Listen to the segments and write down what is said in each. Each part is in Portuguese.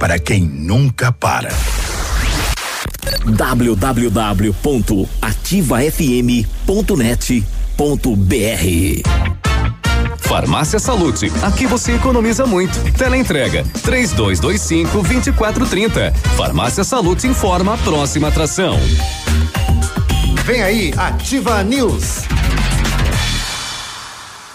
para quem nunca para. www.ativafm.net.br Farmácia Salute, aqui você economiza muito. Teleentrega, três dois, dois cinco, vinte e quatro, trinta. Farmácia Salute informa a próxima atração. Vem aí, Ativa News.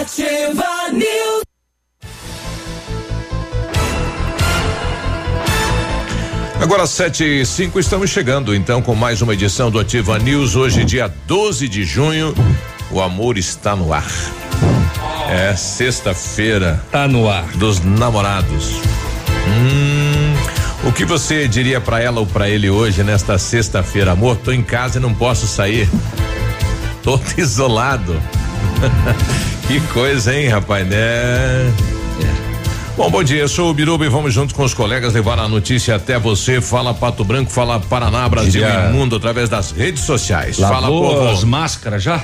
Ativa News. Agora sete e cinco, estamos chegando então com mais uma edição do Ativa News. Hoje, dia 12 de junho, o amor está no ar. É sexta-feira. Tá no ar. Dos namorados. Hum, o que você diria para ela ou para ele hoje, nesta sexta-feira? Amor, tô em casa e não posso sair. Tô isolado. que coisa, hein, rapaz, né? Bom, bom dia, eu sou o Biruba e vamos junto com os colegas levar a notícia até você. Fala Pato Branco, fala Paraná, Brasil Diria- e Mundo através das redes sociais. Lavou fala povo. as máscaras já?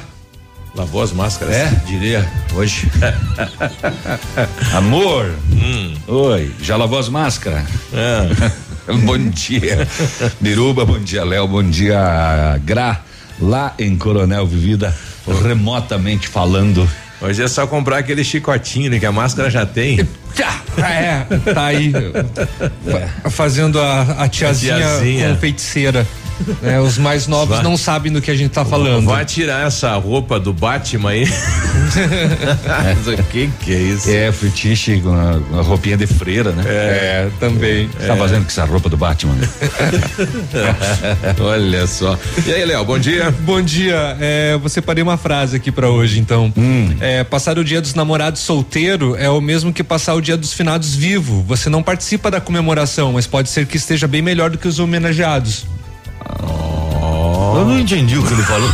Lavou as máscaras? É, diria, hoje. Amor. Oi, já lavou as máscaras? bom dia. Biruba, bom dia, Léo, bom dia, Gra. Lá em Coronel Vivida, remotamente falando. Hoje é só comprar aquele chicotinho, né? Que a máscara já tem. É, tá aí. fa- Fazendo a, a tiazinha, tiazinha. com feiticeira. É, os mais novos Vai. não sabem do que a gente tá falando. Vai tirar essa roupa do Batman aí. o que que é isso? É, fetiche com a, roupinha de freira, né? É, também. Tá fazendo com essa roupa do Batman? né? Olha só. E aí, Léo, bom dia. Bom dia. É, eu separei uma frase aqui pra hoje, então. É, passar o dia dos namorados solteiro é o mesmo que passar o dia dos finados vivo. Você não participa da comemoração, mas pode ser que esteja bem melhor do que os homenageados. Eu não entendi o que ele falou.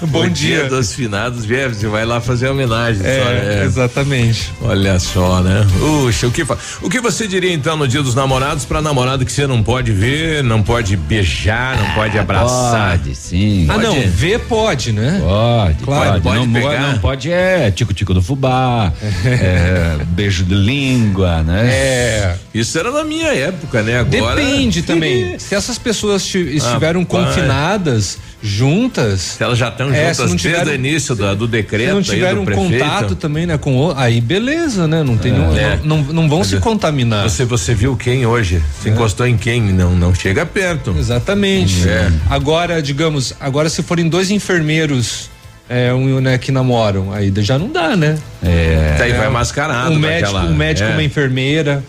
Bom dia dos finados, você vai lá fazer homenagem. É, só, né? exatamente. Olha só, né? Puxa, o que, fa- o que você diria então no dia dos namorados pra namorado que você não pode ver, não pode beijar, não pode abraçar? Pode, sim. Ah, Pode? não, ver pode, né? Pode, Claro, pode. pode não, pegar? não pode é tico-tico do fubá, é, beijo de língua, né? É. Isso era na minha época, né? Agora. Depende também. Se essas pessoas ti- estiveram confinadas juntas. Se elas já estão É, juntas se não desde tiveram- o início da- do Se decreto não aí tiveram contato também, né, com o, aí beleza, né? Não tem, não, É. não, não, não vão se contaminar. Você, você viu quem hoje? É. Se encostou em quem? Não, não chega perto. Exatamente. É. Agora, digamos, agora se forem dois enfermeiros é, um, né, que namoram, aí já não dá, né? É. Daí É, vai mascarado. Um médico, daquela- um médico, é. uma enfermeira,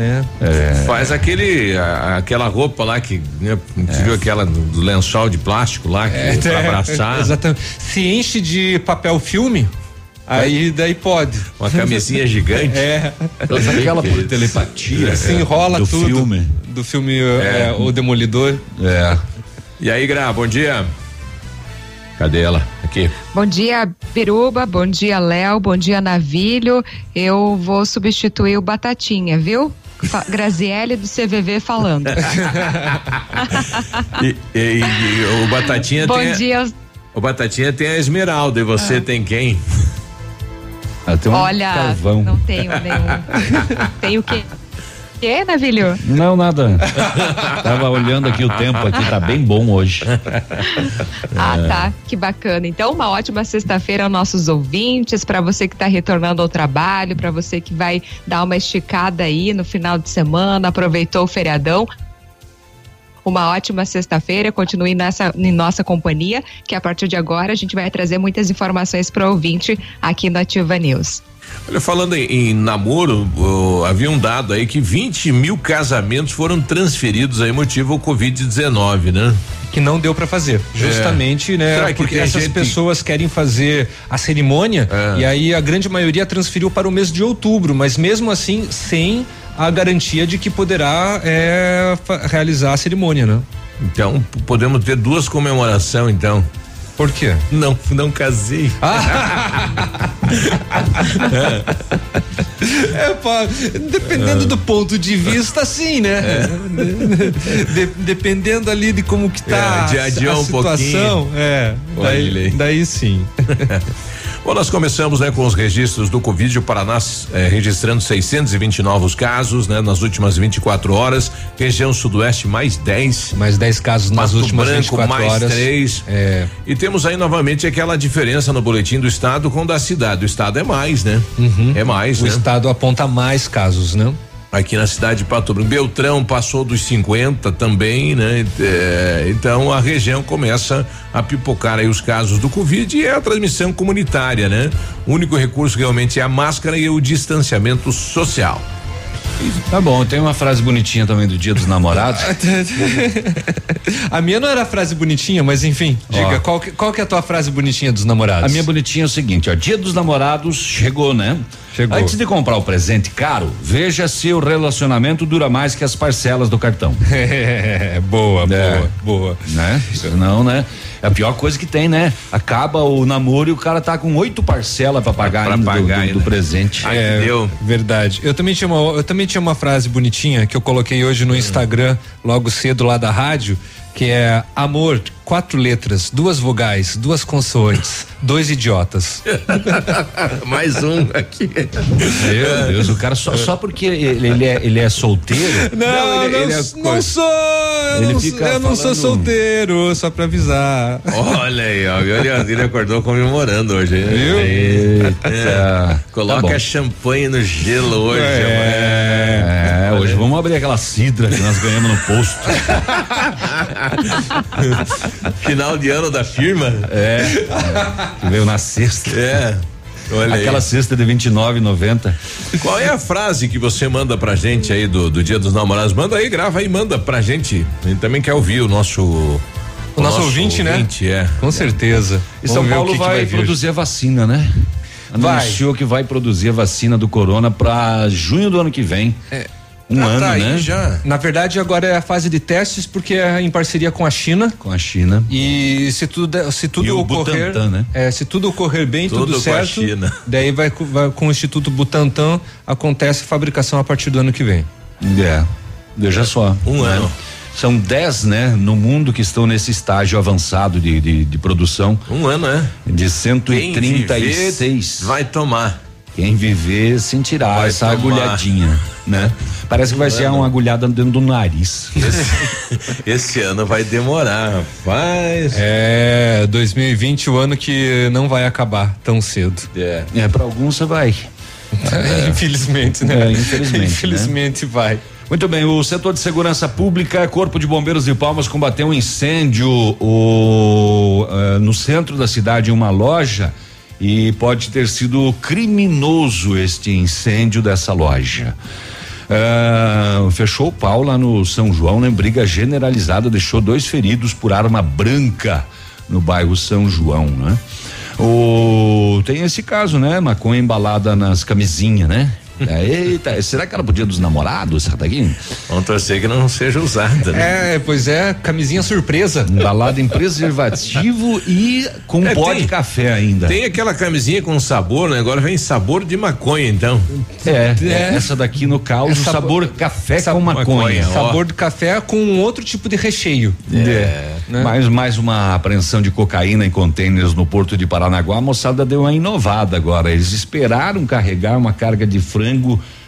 né? Faz aquele, a- aquela roupa lá que, né, você viu aquela do, lençol de plástico lá, que, pra abraçar. Exatamente. Se enche de papel filme, aí daí pode. Uma camisinha gigante. É. Aquela por telepatia. Se enrola do tudo. filme. Do filme é, O Demolidor. É. E aí, Gra, bom dia. Cadê ela? Aqui. Bom dia, Biruba. Bom dia, Léo. Bom dia, Navilho. Eu vou substituir o Batatinha, viu? Graziele do CVV falando. E, e- e o Batatinha Bom tem. a- dia. O Batatinha tem a Esmeralda e você tem quem? Ah, tem um Olha, carvão. não tenho nenhum. Tenho o quê? Que, Navilho? Não, nada. Tava olhando aqui o tempo aqui, tá bem bom hoje. Ah, tá. Que bacana. Então, uma ótima sexta-feira aos nossos ouvintes, para você que está retornando ao trabalho, para você que vai dar uma esticada aí no final de semana, aproveitou o feriadão. Uma ótima sexta-feira, continue nessa, em nossa companhia, que a partir de agora a gente vai trazer muitas informações para o ouvinte aqui no Ativa News. Olha, falando em, em namoro, ó, havia um dado aí que 20 mil casamentos foram transferidos aí motivo ao Covid-19, né? Que não deu pra fazer. Justamente, né? Será que Porque essas gente- pessoas querem fazer a cerimônia É. e aí a grande maioria transferiu para o mês de outubro, mas mesmo assim sem a garantia de que poderá é, realizar a cerimônia, né? Então, podemos ter duas comemorações, então. Por quê? Não, não casei. É, pá, dependendo do ponto de vista, sim, né? De- dependendo ali de como que tá É, de adiar a um situação, pouquinho. é, daí, aí. daí sim. Bom, nós começamos, né, com os registros do Covid, o Paraná eh, registrando 620 novos casos, né, nas últimas 24 horas. Região Sudoeste mais 10. Mais 10 casos nas Pato últimas Branco 24 mais horas. 3. É. E temos aí novamente aquela diferença no boletim do estado com o da cidade. O estado é mais, né? É mais, Uhum. O né? estado aponta mais casos, né? Aqui na cidade de Pato Branco. Beltrão passou dos 50 também, né? É, então a região começa a pipocar aí os casos do Covid e é a transmissão comunitária, né? O único recurso realmente é a máscara e o distanciamento social. Tá bom, tem uma frase bonitinha também do Dia dos Namorados. A minha não era frase bonitinha, mas enfim, diga, Ó. qual que, qual que é a tua frase bonitinha dos namorados? A minha bonitinha é o seguinte, ó, Dia dos Namorados chegou, né? Chegou. Antes de comprar o presente caro, veja se o relacionamento dura mais que as parcelas do cartão. É, boa, boa, boa. Né? Não, né? É a pior coisa que tem, né? Acaba o namoro e o cara tá com oito parcelas pra pagar, Pra ainda do- pagar do, ainda. do presente. Ai, É, deu. verdade. Eu também tinha uma, eu também tinha uma frase bonitinha que eu coloquei hoje no Instagram, logo cedo lá da rádio, que é amor, quatro letras, duas vogais, duas consoantes, dois idiotas. Mais um aqui. Meu Deus, o cara só, só porque ele, ele é, ele é solteiro. Não, ele- não, ele é não sou, eu, Ele não, fica eu não sou solteiro, só pra avisar. Olha aí, ó. Ele, ele acordou comemorando hoje? Viu? É. Coloca Tá champanhe no gelo hoje, É, hoje vamos abrir aquela cidra que nós ganhamos no posto. Final de ano da firma. É. Veio na sexta. É. Olha aí. Aquela cesta de 29,90. Qual é a frase que você manda pra gente aí do, do Dia dos Namorados? Manda aí, grava aí, manda pra gente. A gente também quer ouvir o nosso. O nosso ouvinte, né? é. Com certeza. E Vamos São Paulo que que vai, produzir a vacina, né? Vai. Anunciou que vai produzir a vacina do corona pra junho do ano que vem. Um Ah, ano, tá aí né? já. Na verdade, agora é a fase de testes, porque é em parceria com a China. Com a China. E se tudo, se tudo E o ocorrer. Butantan, né? É, se tudo ocorrer bem, Tudo tudo, com a certo. China. Daí vai, vai com o Instituto Butantan, acontece a fabricação a partir do ano que vem. É. Veja só. Um né? ano. São 10, né, no mundo que estão nesse estágio avançado de, de, de produção. Um ano, é? De Quem 136. viver vai tomar. Quem viver sentirá Vai essa tomar. agulhadinha, né? Parece que vai ser uma agulhada dentro do nariz. Esse, esse ano vai demorar, rapaz. É, 2020 o ano que não vai acabar tão cedo. É. É, para alguns você vai. Infelizmente, né? É, infelizmente, né? Infelizmente vai. Muito bem, o setor de segurança pública, Corpo de Bombeiros de Palmas combateu um incêndio o, eh, no centro da cidade em uma loja e pode ter sido criminoso este incêndio dessa loja. Ah, fechou o pau lá no São João, né? Briga generalizada, deixou dois feridos por arma branca no bairro São João, né? O, tem esse caso, né? Maconha embalada nas camisinhas, né? É, eita, será que ela podia dos namorados, essa daqui? Vamos torcer que não seja usada, né? É, pois é, camisinha surpresa. Embalada em preservativo e com É, pó tem- de café ainda. Tem aquela camisinha com sabor, né? Agora vem sabor de maconha, então. É, É. essa daqui no caos, É sabor, café com maconha. maconha, ó. Sabor de café com um outro tipo de recheio. É. né? Mais, mais uma apreensão de cocaína em contêineres no porto de Paranaguá. A moçada deu uma inovada agora. Eles esperaram carregar uma carga de frango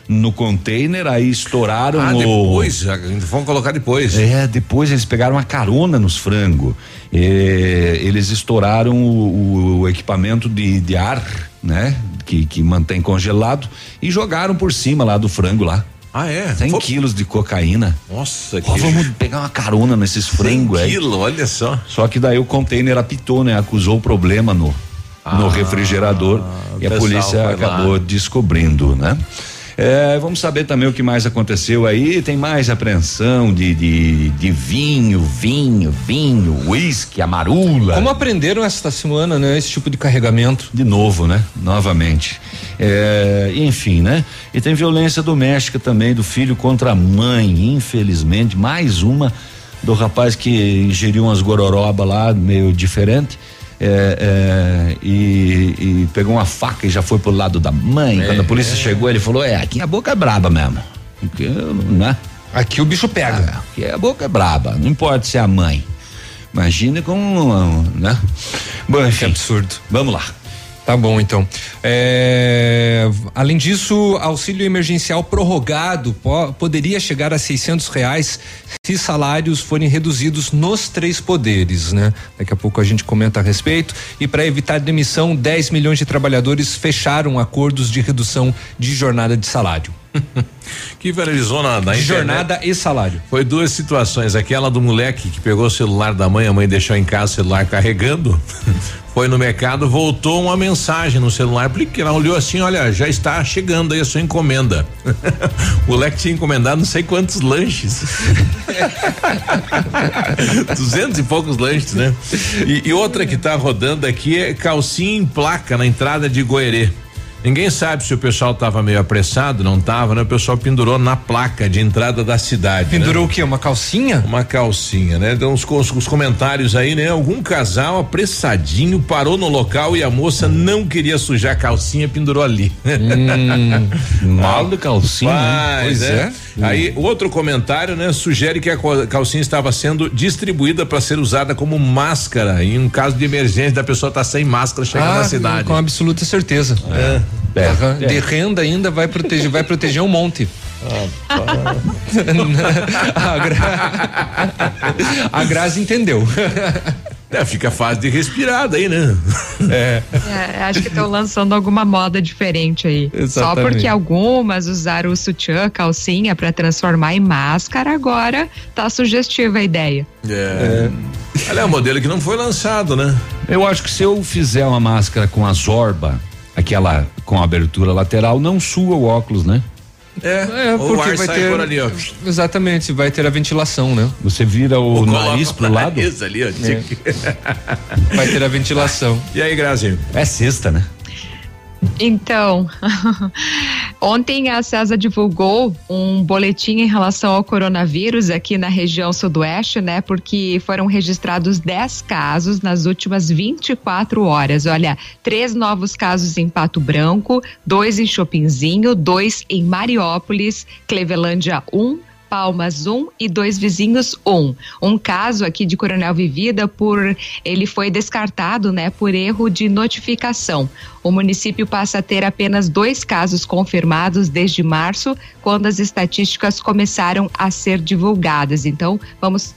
no container, aí estouraram Ah, o. depois, já, vamos colocar depois. É, depois eles pegaram uma carona nos frangos. É, eles estouraram o, o equipamento de, de ar, né? Que, que mantém congelado e jogaram por cima lá do frango lá. Ah, é? 100 Pô, quilos de cocaína. Nossa, que Ó, vamos pegar uma carona nesses frangos aí. quilo, olha só. Só que daí o container apitou, né? Acusou o problema no, no refrigerador e a Ah, polícia acabou lá. descobrindo, né? É, vamos saber também o que mais aconteceu aí. Tem mais apreensão de, de, de vinho, vinho, vinho, uísque, amarula. Como aprenderam esta semana, né? Esse tipo de carregamento. De novo, né? Novamente. É, enfim, né? E tem violência doméstica também do filho contra a mãe, infelizmente. Mais uma do rapaz que ingeriu umas gororoba lá, meio diferente. É, é, e, e pegou uma faca e já foi pro lado da mãe. Quando a polícia chegou, ele falou: É, aqui a boca é braba mesmo. Porque, né? Aqui o bicho pega. Ah, aqui a boca é braba, não importa se é a mãe. Imagina com, né? Bom, enfim, absurdo. Vamos lá. Tá bom, então. É, além disso, auxílio emergencial prorrogado po- poderia chegar a 600 reais se salários forem reduzidos nos três poderes, né? Daqui a pouco a gente comenta a respeito. E para evitar demissão, 10 milhões de trabalhadores fecharam acordos de redução de jornada de salário. Que viralizou na, na internet. jornada e salário. Foi duas situações. Aquela do moleque que pegou o celular da mãe, a mãe deixou em casa o celular carregando. Foi no mercado, voltou uma mensagem no celular, porque ela olhou assim, olha, já está chegando aí a sua encomenda. o moleque tinha encomendado não sei quantos lanches. Duzentos e poucos lanches, né? E, e outra que tá rodando aqui é calcinha em placa na entrada de Goerê. Ninguém sabe se o pessoal tava meio apressado, não tava, né? O pessoal pendurou na placa de entrada da cidade. Pendurou né? o quê? Uma calcinha? Uma calcinha, né? Então os, os, os comentários aí, né? Algum casal apressadinho parou no local e a moça não queria sujar a calcinha, pendurou ali. Hum, Mal de calcinha. hein? Pois Pois é. É. Aí outro comentário, né? Sugere que a calcinha estava sendo distribuída para ser usada como máscara em um caso de emergência da pessoa estar sem máscara chegando na cidade. Com absoluta certeza. É. Aham. É. De renda ainda vai proteger, vai proteger um monte. a, Gra... a Grazi entendeu. É, fica fácil de respirar daí, né? É. É, acho que estão lançando alguma moda diferente aí. Só Exatamente. porque algumas usaram o sutiã, calcinha para transformar em máscara, agora tá sugestiva a ideia. É. Olha, é um modelo que não foi lançado, né? Eu acho que se eu fizer uma máscara com a zorba, aquela com abertura lateral, não sua o óculos, né? É, É, o porque ar vai sai ter. por ali, ó. Exatamente, vai ter a ventilação, né? Você vira o, nariz Coloca pro o lado. nariz ali, ó. Vai ter a ventilação. E aí, Grazi? É sexta, né? Então, Ontem a CESA divulgou um boletim em relação ao coronavírus aqui na região sudoeste, né? Porque foram registrados 10 casos nas últimas 24 horas. Olha, três novos casos em Pato Branco, dois em Chopinzinho, dois em Mariópolis, Clevelândia 1, um, Palmas 1 um, e dois vizinhos 1. Um. um caso aqui de Coronel Vivida por ele foi descartado, né, por erro de notificação. O município passa a ter apenas dois casos confirmados desde março, quando as estatísticas começaram a ser divulgadas. Então, vamos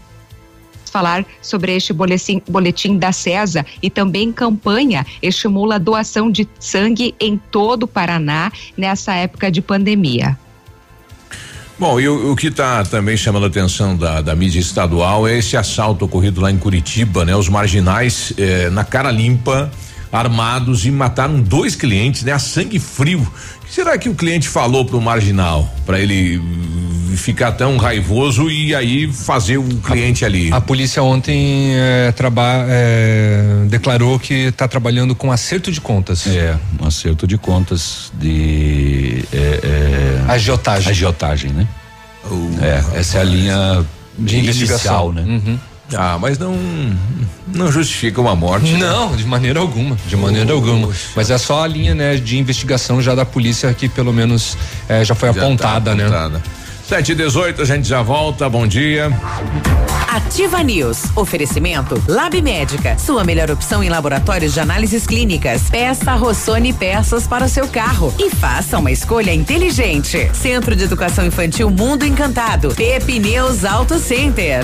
falar sobre este boletim, boletim da CESA e também campanha estimula a doação de sangue em todo o Paraná nessa época de pandemia. Bom, e o, o que está também chamando a atenção da, da, mídia estadual é esse assalto ocorrido lá em Curitiba, né? Os marginais eh, na cara limpa, armados e mataram dois clientes, né? A sangue frio. O que será que o cliente falou pro marginal para ele ficar tão raivoso e aí fazer o cliente a, ali? A polícia ontem é, traba, é, declarou que está trabalhando com acerto de contas. É, um acerto de contas de é, agiotagem. Agiotagem, né? Uh, é, essa é a linha de investigação, né? Uhum. Ah, mas não não justifica uma morte. Né? Não, né? de maneira alguma, de maneira alguma. Mas é só a linha, né, de investigação já da polícia que pelo menos é, já foi já apontada, tá apontada, né? Sete e dezoito, a gente já volta, bom dia. Ativa News, oferecimento Lab Médica, sua melhor opção em laboratórios de análises clínicas. Peça Rossoni peças para o seu carro e faça uma escolha inteligente. Centro de Educação Infantil Mundo Encantado, Pepineus Auto Center.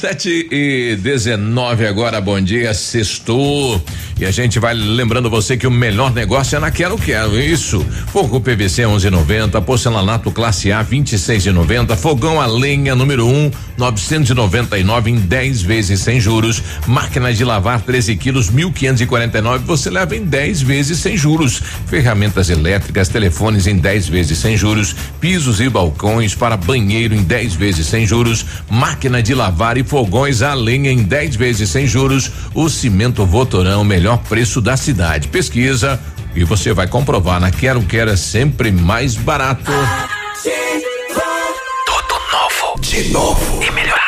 Sete e dezenove agora, bom dia, sextou. E a gente vai lembrando você que o melhor negócio é na Quero Quero, isso. Fogo PVC 11,90, porcelanato classe A 26,90, fogão a lenha número 1 um, 999 em 10 vezes sem juros, máquina de lavar 13 quilos 1.549 você leva em 10 vezes sem juros, ferramentas elétricas, telefones em 10 vezes sem juros, pisos e balcões para banheiro em 10 vezes sem juros, máquina de lavar e fogões a lenha em 10 vezes sem juros. O cimento Votorão, melhor preço da cidade. Pesquisa e você vai comprovar. Na Quero Quero é sempre mais barato. Tudo novo. De novo. E melhor.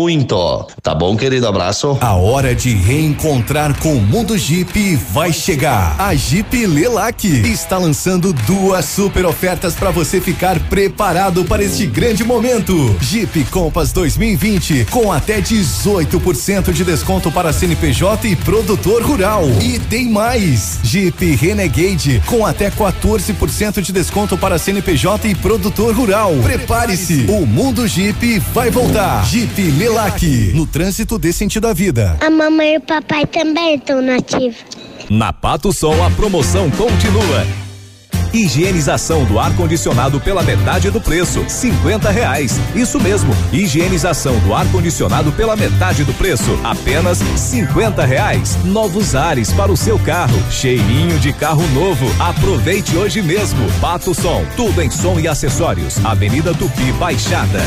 muito. Tá bom, querido? Abraço. A hora de reencontrar com o mundo Jeep vai chegar. A Jeep Lelac está lançando duas super ofertas para você ficar preparado para este grande momento. Jeep Compass 2020 com até 18% de desconto para CNPJ e produtor rural. E tem mais. Jeep Renegade com até 14% de desconto para CNPJ e produtor rural. Prepare-se. O mundo Jeep vai voltar. Jeep Lelac No trânsito dê sentido à vida. A mamãe e o papai também estão nativos. Na Pato Sol a promoção continua. Higienização do ar-condicionado pela metade do preço, cinquenta reais. Isso mesmo, higienização do ar-condicionado pela metade do preço, apenas cinquenta reais. Novos ares para o seu carro, cheirinho de carro novo. Aproveite hoje mesmo. Pato Som, tudo em som e acessórios. Avenida Tupi Baixada.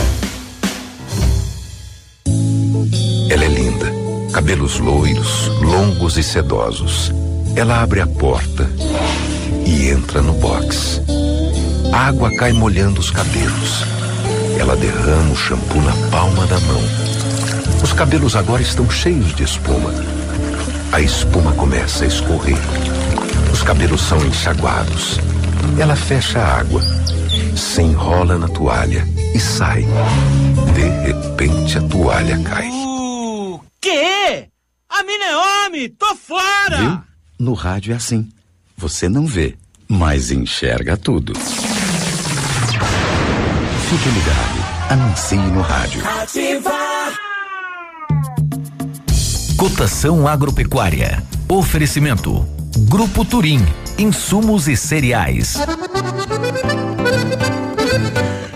Cabelos loiros, longos e sedosos. Ela abre a porta e entra no box. A água cai molhando os cabelos. Ela derrama o shampoo na palma da mão. Os cabelos agora estão cheios de espuma. A espuma começa a escorrer. Os cabelos são enxaguados. Ela fecha a água, se enrola na toalha e sai. De repente a toalha cai. A mina é homem! Tô fora! Viu? No rádio é assim. Você não vê, mas enxerga tudo. Fique ligado. Anuncie no rádio. Ativa. Cotação agropecuária. Oferecimento. Grupo Turim. Insumos e cereais.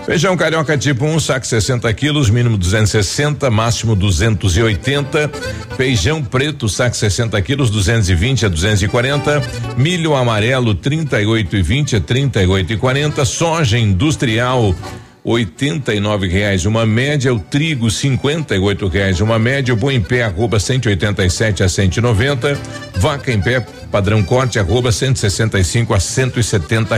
Feijão carioca tipo 1, um, saco 60 quilos, mínimo 260, máximo 280. Feijão preto, saco 60 quilos, 220 a 240. Milho amarelo, 38 e 20 a 38 e 40. Soja industrial, oitenta e nove reais uma média, o trigo cinquenta e oito reais uma média, o boi em pé arroba cento e oitenta e sete a cento e noventa, vaca em pé padrão corte arroba cento e sessenta e cinco a cento e setenta.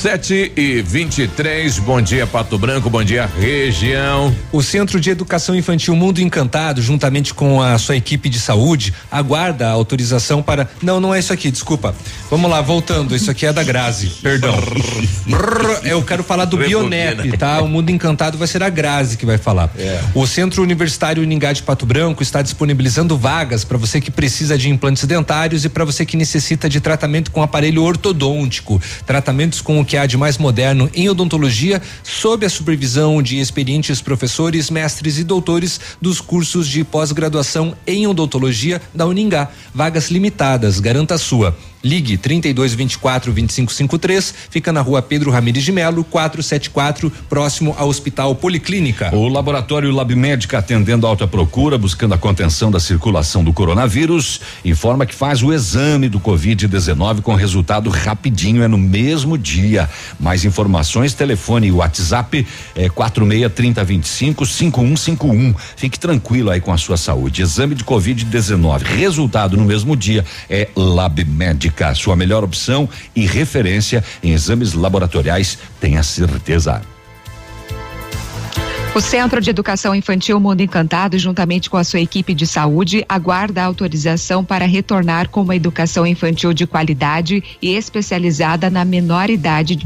Sete e vinte e três, bom dia Pato Branco, bom dia região. O Centro de Educação Infantil Mundo Encantado, juntamente com a sua equipe de saúde, aguarda a autorização para. Não, não é isso aqui, desculpa. Vamos lá, voltando. Isso aqui é da Grazi, perdão. Eu quero falar do Bionep, tá? O Mundo Encantado vai ser a Grazi que vai falar. É. O Centro Universitário Uningá de Pato Branco está disponibilizando vagas para você que precisa de implantes dentários e para você que necessita de tratamento com aparelho ortodôntico. Tratamentos com o que há de mais moderno em odontologia, sob a supervisão de experientes professores, mestres e doutores dos cursos de pós-graduação em odontologia da Uningá. Vagas limitadas, garanta a sua. Ligue 32 24 25 53, fica na rua Pedro Ramires de Melo, 474, próximo ao Hospital Policlínica. O laboratório Lab Médica, atendendo alta procura, buscando a contenção da circulação do coronavírus, informa que faz o exame do Covid-19 com resultado rapidinho, é no mesmo dia. Mais informações, telefone e WhatsApp é 46 30 25 5151. Fique tranquilo aí com a sua saúde. Exame de Covid-19, resultado no mesmo dia é Lab Médica, sua melhor opção e referência em exames laboratoriais, tenha certeza. O Centro de Educação Infantil Mundo Encantado, juntamente com a sua equipe de saúde, aguarda a autorização para retornar com uma educação infantil de qualidade e especializada na menor idade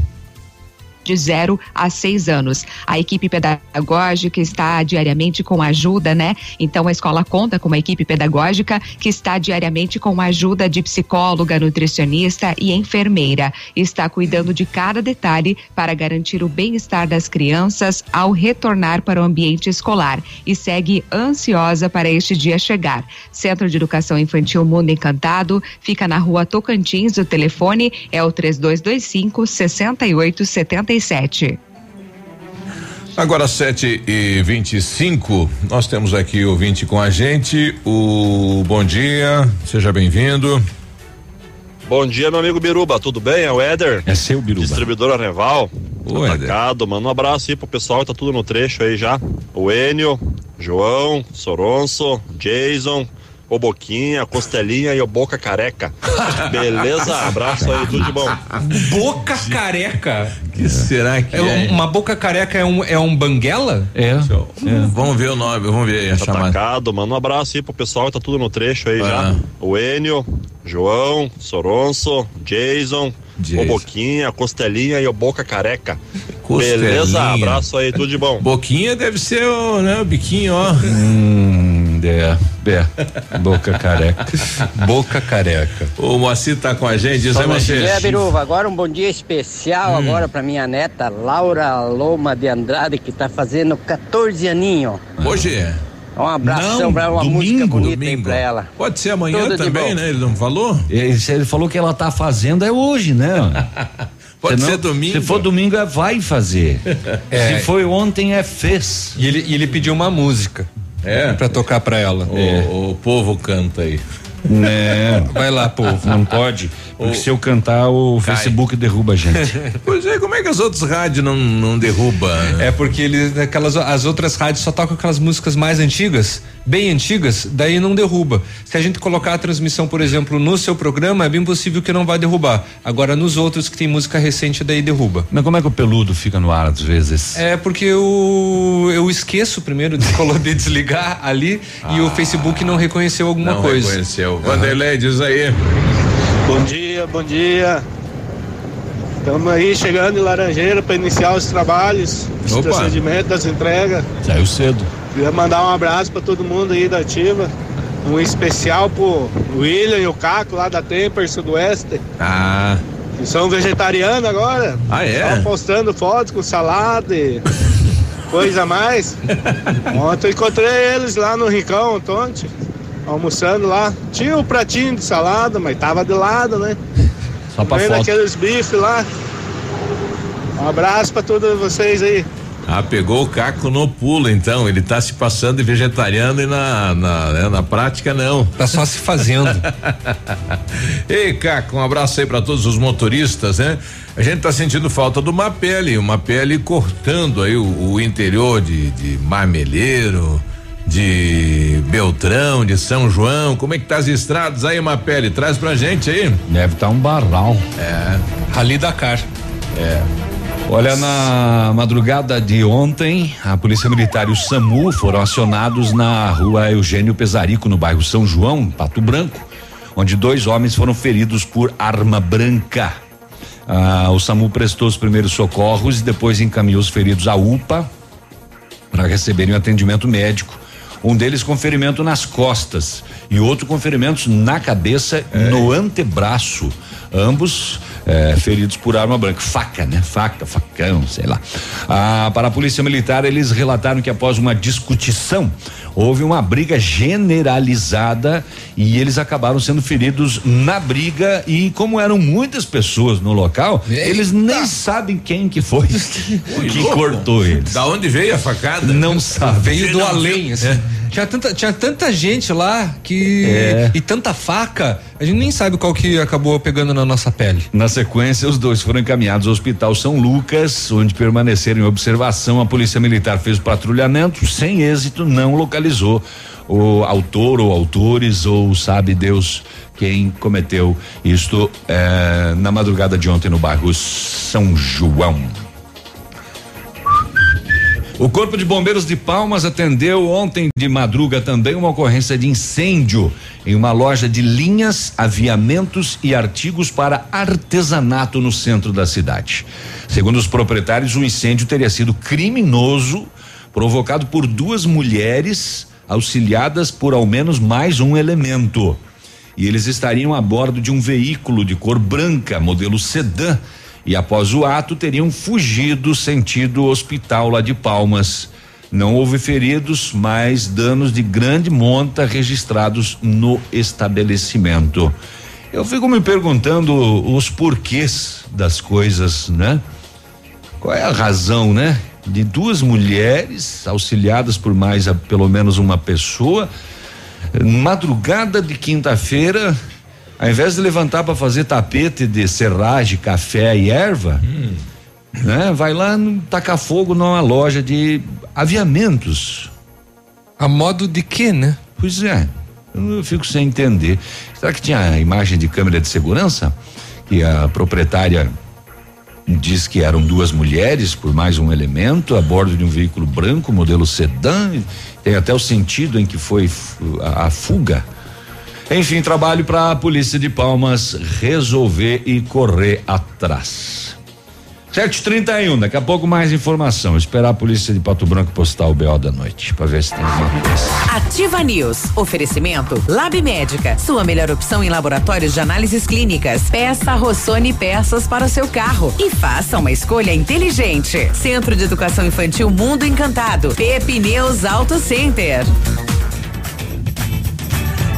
de 0 a 6 anos. A equipe pedagógica está diariamente com ajuda, né? Então a escola conta com uma equipe pedagógica que está diariamente com ajuda de psicóloga, nutricionista e enfermeira. Está cuidando de cada detalhe para garantir o bem-estar das crianças ao retornar para o ambiente escolar e segue ansiosa para este dia chegar. Centro de Educação Infantil Mundo Encantado fica na rua Tocantins. O telefone é o 3225 6870 Agora 7 e 25 nós temos aqui o ouvinte com a gente. O bom dia, seja bem-vindo. Bom dia, meu amigo Biruba, tudo bem? É o Éder. É seu Biruba. Distribuidora Reval. Ô, Atacado, manda um abraço aí pro pessoal que tá tudo no trecho aí já. O Enio, João, Soronso, Jason, o Boquinha, Costelinha e o Boca Careca. Beleza? Abraço aí, tudo de bom. Boca careca. Que será que é? Uma boca careca é um, é um banguela? É. Vamos ver o nome, vamos ver aí a chamada. Atacado, manda um abraço aí pro pessoal que tá tudo no trecho aí Ah. já. O Enio, João, Soronso, Jason, Jason. o Boquinha, Costelinha e o Boca Careca. Costelinha. Beleza? Abraço aí, tudo de bom. Boquinha deve ser o, né, o biquinho, ó. Hum, é, é. Boca careca. Boca careca. O Moacir tá com a gente, diz aí, Bom Moacir. dia, Biruva. Agora um bom dia especial agora pra minha neta Laura Loma de Andrade, que tá fazendo 14 aninhos. Hoje é. Um abração Não, pra ela, uma domingo, música bonita domingo. pra ela. Pode ser amanhã Tudo também, né? Ele não falou? Ele, se ele falou que ela tá fazendo é hoje, né? Pode Senão, ser domingo. Se for domingo, é vai fazer. É. Se foi ontem, é fez. E ele, e ele pediu uma música. É. Pra tocar pra ela. O, o povo canta aí. É. Vai lá, povo. Não pode. Porque O- se eu cantar, o Cai. Facebook derruba a gente. Pois é, como é que os outros rádios não, não derrubam? É porque ele, aquelas, as outras rádios só tocam aquelas músicas mais antigas, bem antigas, daí não derruba. Se a gente colocar a transmissão, por exemplo, no seu programa, é bem possível que não vai derrubar. Agora, nos outros que tem música recente, daí derruba. Mas como é que o peludo fica no ar às vezes? É porque eu, eu esqueço primeiro de, de desligar ali e o Facebook não reconheceu alguma não coisa. reconheceu. Vanderlei, diz aí. Bom dia, bom dia. Estamos aí chegando em Laranjeira para iniciar os trabalhos, os Opa. procedimentos das entregas. Saiu cedo. Queria mandar um abraço para todo mundo aí da Ativa. Um especial pro William e o Caco lá da Temper Sudoeste, Ah, que são vegetarianos agora. Ah, é? Só postando fotos com salada e coisa mais. Ontem encontrei eles lá no Rincão, Tonte, almoçando lá. Tinha o pratinho de salada, mas tava de lado, né? Só pra Vendo foto. aqueles bifes lá. Um abraço pra todos vocês aí. ah, pegou o caco no pulo, então. Ele tá se passando de vegetariano e na, na, né, na prática não. Tá só se fazendo. Ei, Caco, um abraço aí pra todos os motoristas, né? A gente tá sentindo falta de uma pele, uma pele cortando aí o, o interior de, de Marmeleiro, de Beltrão, de São João. Como é que tá as estradas aí, uma pele? Traz pra gente aí. Deve estar um barral. É. Rally Dakar. É. Olha, na madrugada de ontem, a Polícia Militar e o SAMU foram acionados na rua Eugênio Pesarico, no bairro São João, em Pato Branco, onde dois homens foram feridos por arma branca. Ah, o SAMU prestou os primeiros socorros e depois encaminhou os feridos à UPA para receberem o atendimento médico. Um deles com ferimento nas costas e outro com ferimentos na cabeça e no antebraço. Ambos eh, feridos por arma branca. Faca, né? Faca, facão, sei lá. Ah, para a Polícia Militar, eles relataram que após uma discutição, houve uma briga generalizada e eles acabaram sendo feridos na briga. E como eram muitas pessoas no local, eles nem sabem quem que foi que louco. cortou eles. Da onde veio a facada? Não sabe. Veio do Não, além, assim. Tinha tanta, tinha tanta gente lá que. É. E tanta faca, a gente nem sabe qual que acabou pegando na nossa pele. Na sequência, os dois foram encaminhados ao Hospital São Lucas, onde permaneceram em observação. A Polícia Militar fez o patrulhamento, sem êxito, não localizou o autor ou autores, ou sabe Deus quem cometeu isto eh, na madrugada de ontem no bairro São João. O Corpo de Bombeiros de Palmas atendeu ontem de madruga também uma ocorrência de incêndio em uma loja de linhas, aviamentos e artigos para artesanato no centro da cidade. Segundo os proprietários, o incêndio teria sido criminoso, provocado por duas mulheres auxiliadas por ao menos mais um elemento. E eles estariam a bordo de um veículo de cor branca, modelo sedã, e após o ato teriam fugido sentido hospital lá de Palmas. Não houve feridos, mas danos de grande monta registrados no estabelecimento. Eu fico me perguntando os porquês das coisas, né? Qual é a razão, né? De duas mulheres auxiliadas por mais a, pelo menos uma pessoa, madrugada de quinta-feira, ao invés de levantar para fazer tapete de serragem, café e erva, né? Vai lá tacar fogo numa loja de aviamentos. A modo de quê, né? Pois é. Eu fico sem entender. Será que tinha a imagem de câmera de segurança? Que a proprietária diz que eram duas mulheres por mais um elemento a bordo de um veículo branco, modelo sedã. Tem até o sentido em que foi a fuga. Enfim, trabalho para a polícia de Palmas resolver e correr atrás. 7h31, daqui a pouco mais informação. Esperar a polícia de Pato Branco postar o BO da noite para ver se tem alguma coisa. Ativa News. Oferecimento Lab Médica. Sua melhor opção em laboratórios de análises clínicas. Peça Rossoni peças para o seu carro e faça uma escolha inteligente. Centro de Educação Infantil Mundo Encantado. Pepineus Auto Center.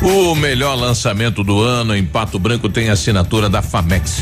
O melhor lançamento do ano em Pato Branco tem assinatura da Famex.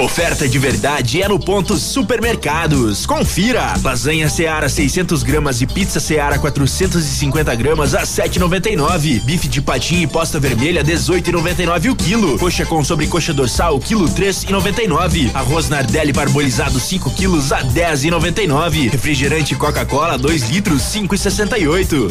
Oferta de verdade é no ponto Supermercados. Confira: lasanha Seara 600 gramas e pizza Seara 450 gramas a 7,99. Bife de patinho e posta vermelha 18,99 o quilo. Coxa com sobrecoxa dorsal quilo 3,99. Arroz Nardelli parbolizado 5 quilos a 10,99. Refrigerante Coca-Cola 2 litros 5,68.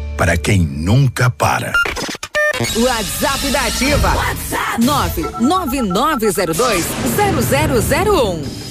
para quem nunca para. WhatsApp da Ativa. WhatsApp 999020001.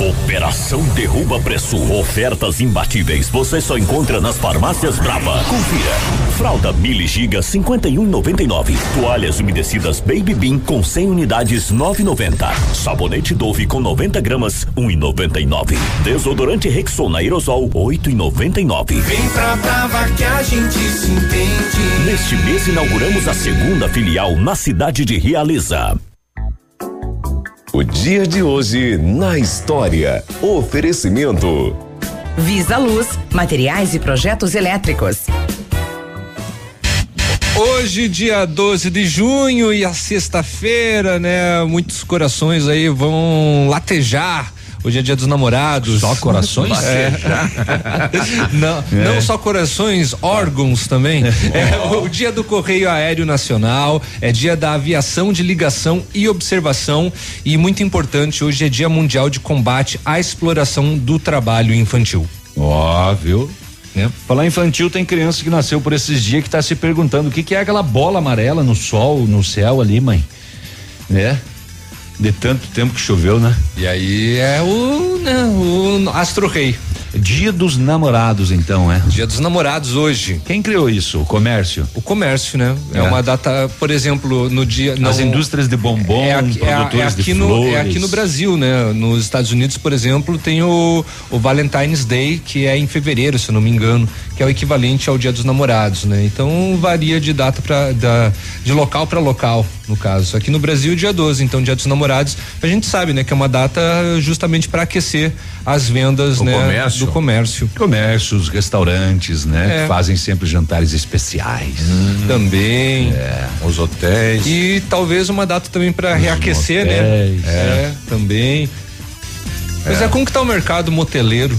Operação Derruba Preço. Ofertas imbatíveis. Você só encontra nas farmácias Brava. Confira. Fralda Mili Giga 51,99. Toalhas umedecidas Baby Bean com 100 unidades 9,90. Sabonete Dove com 90 gramas 1,99. Desodorante Rexona Aerosol 8,99. Vem pra Brava que a gente se entende. Neste mês inauguramos a segunda filial na cidade de Realiza. O dia de hoje na história. Oferecimento. Visa Luz, materiais e projetos elétricos. Hoje, dia 12 de junho e a sexta-feira, né? Muitos corações aí vão latejar. Hoje é dia dos namorados. Só corações? É. não, É. não só corações, órgãos também. É o dia do Correio Aéreo Nacional, é dia da aviação de ligação e observação e muito importante, hoje é dia mundial de combate à exploração do trabalho infantil. Ó, viu? Falar infantil, tem criança que nasceu por esses dias que tá se perguntando o que, que é aquela bola amarela no sol, no céu ali, mãe. Né? De tanto tempo que choveu, né? E aí é o, né, o Astro Rei. Dia dos namorados, então, é? Dia dos namorados hoje. Quem criou isso? O comércio? O comércio, né? É, É. uma data, por exemplo, no dia. As não- indústrias de bombom, é aqui, é, produtores é aqui de no, flores. é aqui no Brasil, né? Nos Estados Unidos, por exemplo, tem o, o Valentine's Day, que é em fevereiro, se eu não me engano, que é o equivalente ao Dia dos Namorados, né? Então varia de data para de local para local, no caso. Aqui no Brasil, dia 12, então Dia dos Namorados. A gente sabe, né, que é uma data justamente para aquecer as vendas, O né, comércio. do comércio. Comércios, restaurantes, né? É. Que fazem sempre jantares especiais. Também. É. Os hotéis. E talvez uma data também para reaquecer, né? motéis. É, também. Mas é. como que tá o mercado moteleiro?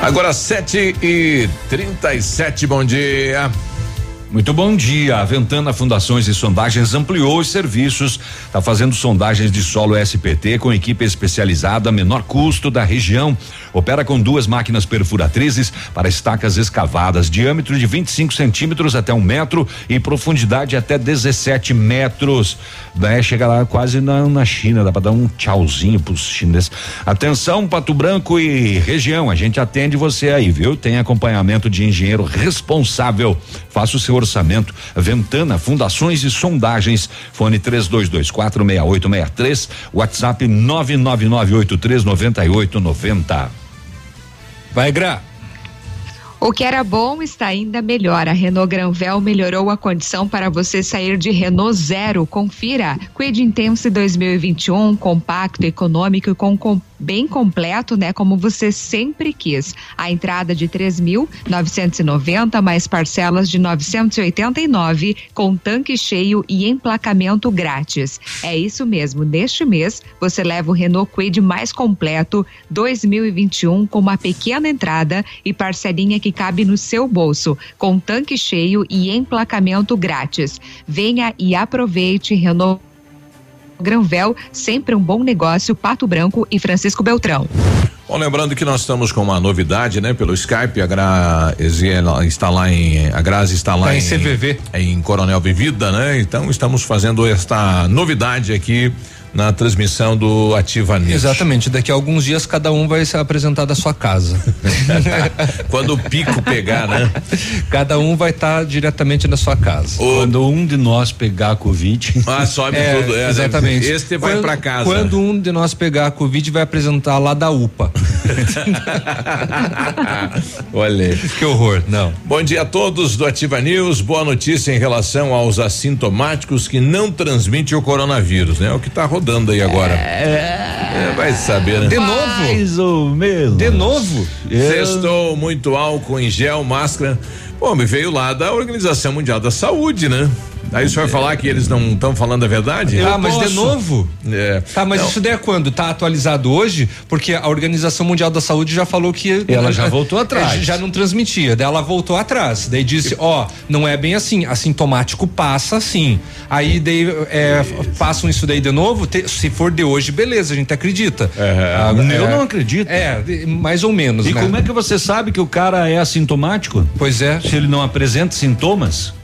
Agora sete e trinta e sete, bom dia. Muito bom dia. A Ventana Fundações e Sondagens ampliou os serviços. Está fazendo sondagens de solo SPT com equipe especializada, menor custo da região. Opera com duas máquinas perfuratrizes para estacas escavadas, diâmetro de 25 centímetros até um metro e profundidade até 17 metros. Né? Chega lá quase na, na China, dá para dar um tchauzinho pros chineses. Atenção, Pato Branco e região, a gente atende você aí, viu? Tem acompanhamento de engenheiro responsável. Faça o seu orçamento. Ventana Fundações e Sondagens. Fone 3224 6863, WhatsApp 999839890. Vai, Gra. O que era bom está ainda melhor. A Renault Granvel melhorou a condição para você sair de Renault Zero. Confira. Quid Intense 2021, compacto, econômico e com, com bem completo, né? Como você sempre quis. A entrada de 3.990 mais parcelas de 989 com tanque cheio e emplacamento grátis. É isso mesmo. Neste mês você leva o Renault Quid mais completo 2021 com uma pequena entrada e parcelinha que cabe no seu bolso, com tanque cheio e emplacamento grátis. Venha e aproveite Renault Granvel, sempre um bom negócio, Pato Branco e Francisco Beltrão. Bom, lembrando que nós estamos com uma novidade, né? Pelo Skype, a Grazi está lá em, a Grazi está lá Tá em CVV. em Coronel Vivida, né? Então estamos fazendo esta novidade aqui na transmissão do Ativa News. Exatamente. Daqui a alguns dias cada um vai se apresentar da sua casa. Quando o pico pegar, né? Cada um vai estar diretamente na sua casa. Quando um de nós pegar a Covid. Ah, sobe É, tudo. É, né? exatamente. Este vai Quando- pra casa. Quando um de nós pegar a Covid, vai apresentar lá da UPA. Olha aí. que horror, não. Bom dia a todos do Ativa News. Boa notícia em relação aos assintomáticos que não transmitem o coronavírus, né? O que tá rodando aí agora. É, vai saber, né? De novo? Mais ou menos. De novo? Sextou muito álcool em gel, máscara. Pô, me veio lá da Organização Mundial da Saúde, né? Aí o senhor vai falar que eles não estão falando a verdade? ah, mas de posso. novo? É. Tá, mas Não. isso daí é quando? Tá atualizado hoje? Porque a Organização Mundial da Saúde já falou que. Ela já voltou atrás. É, Já não transmitia. Daí ela voltou atrás. Daí disse: ó, não é bem assim. Assintomático passa sim. Aí daí é, passam isso daí de novo. te- se for de hoje, beleza, a gente acredita. Ah, eu é, não acredito. É, de- mais ou menos. E né? como é que você sabe que o cara é assintomático? Pois é. Se ele não apresenta sintomas?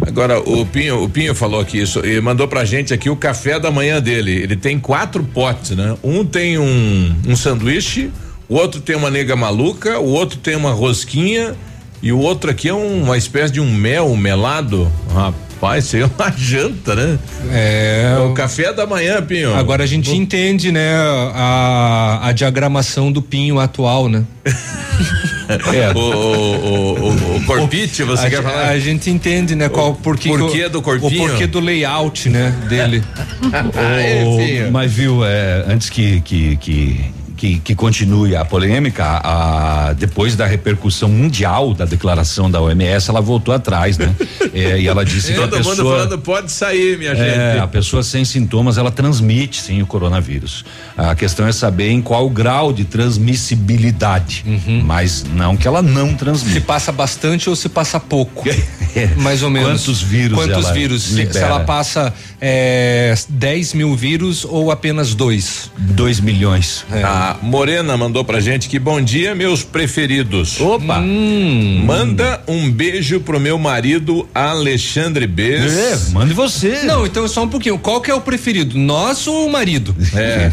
Agora, o Pinho, o Pinho falou aqui isso e mandou pra gente aqui o café da manhã dele. Ele tem quatro potes, né? Um tem um, um sanduíche, o outro tem uma nega maluca, o outro tem uma rosquinha e o outro aqui é um- uma espécie de um mel, melado. Rapaz, isso aí é uma janta, né? É. O café da manhã, Pinho. Agora a gente entende, né, a, a diagramação do pinho atual, né? É. O, o, o, o corpite, você a, quer falar? A gente entende, né, qual porquê que porquê o- do corpinho? O porquê do layout, né, dele. Ô, mas viu, é, antes que, que, que, que, que continue a polêmica, a, depois da repercussão mundial da declaração da OMS, ela voltou atrás, né? É, e ela disse que a Todo mundo pessoa. falando, pode sair, minha É, gente. a pessoa sem sintomas, ela transmite sim o coronavírus. A questão é saber em qual grau de transmissibilidade, mas não que ela não Se transmite. passa bastante ou se passa pouco. Mais ou menos. Quantos vírus Quantos ela vírus? Se, se libera? ela passa é, 10 mil vírus ou apenas dois? 2 milhões. A Morena mandou pra gente que bom dia, meus preferidos. Opa! Hum. Manda um beijo pro meu marido Alexandre Bes. É, mande você. Não, então só um pouquinho. Qual que é o preferido? Nós ou o marido? É.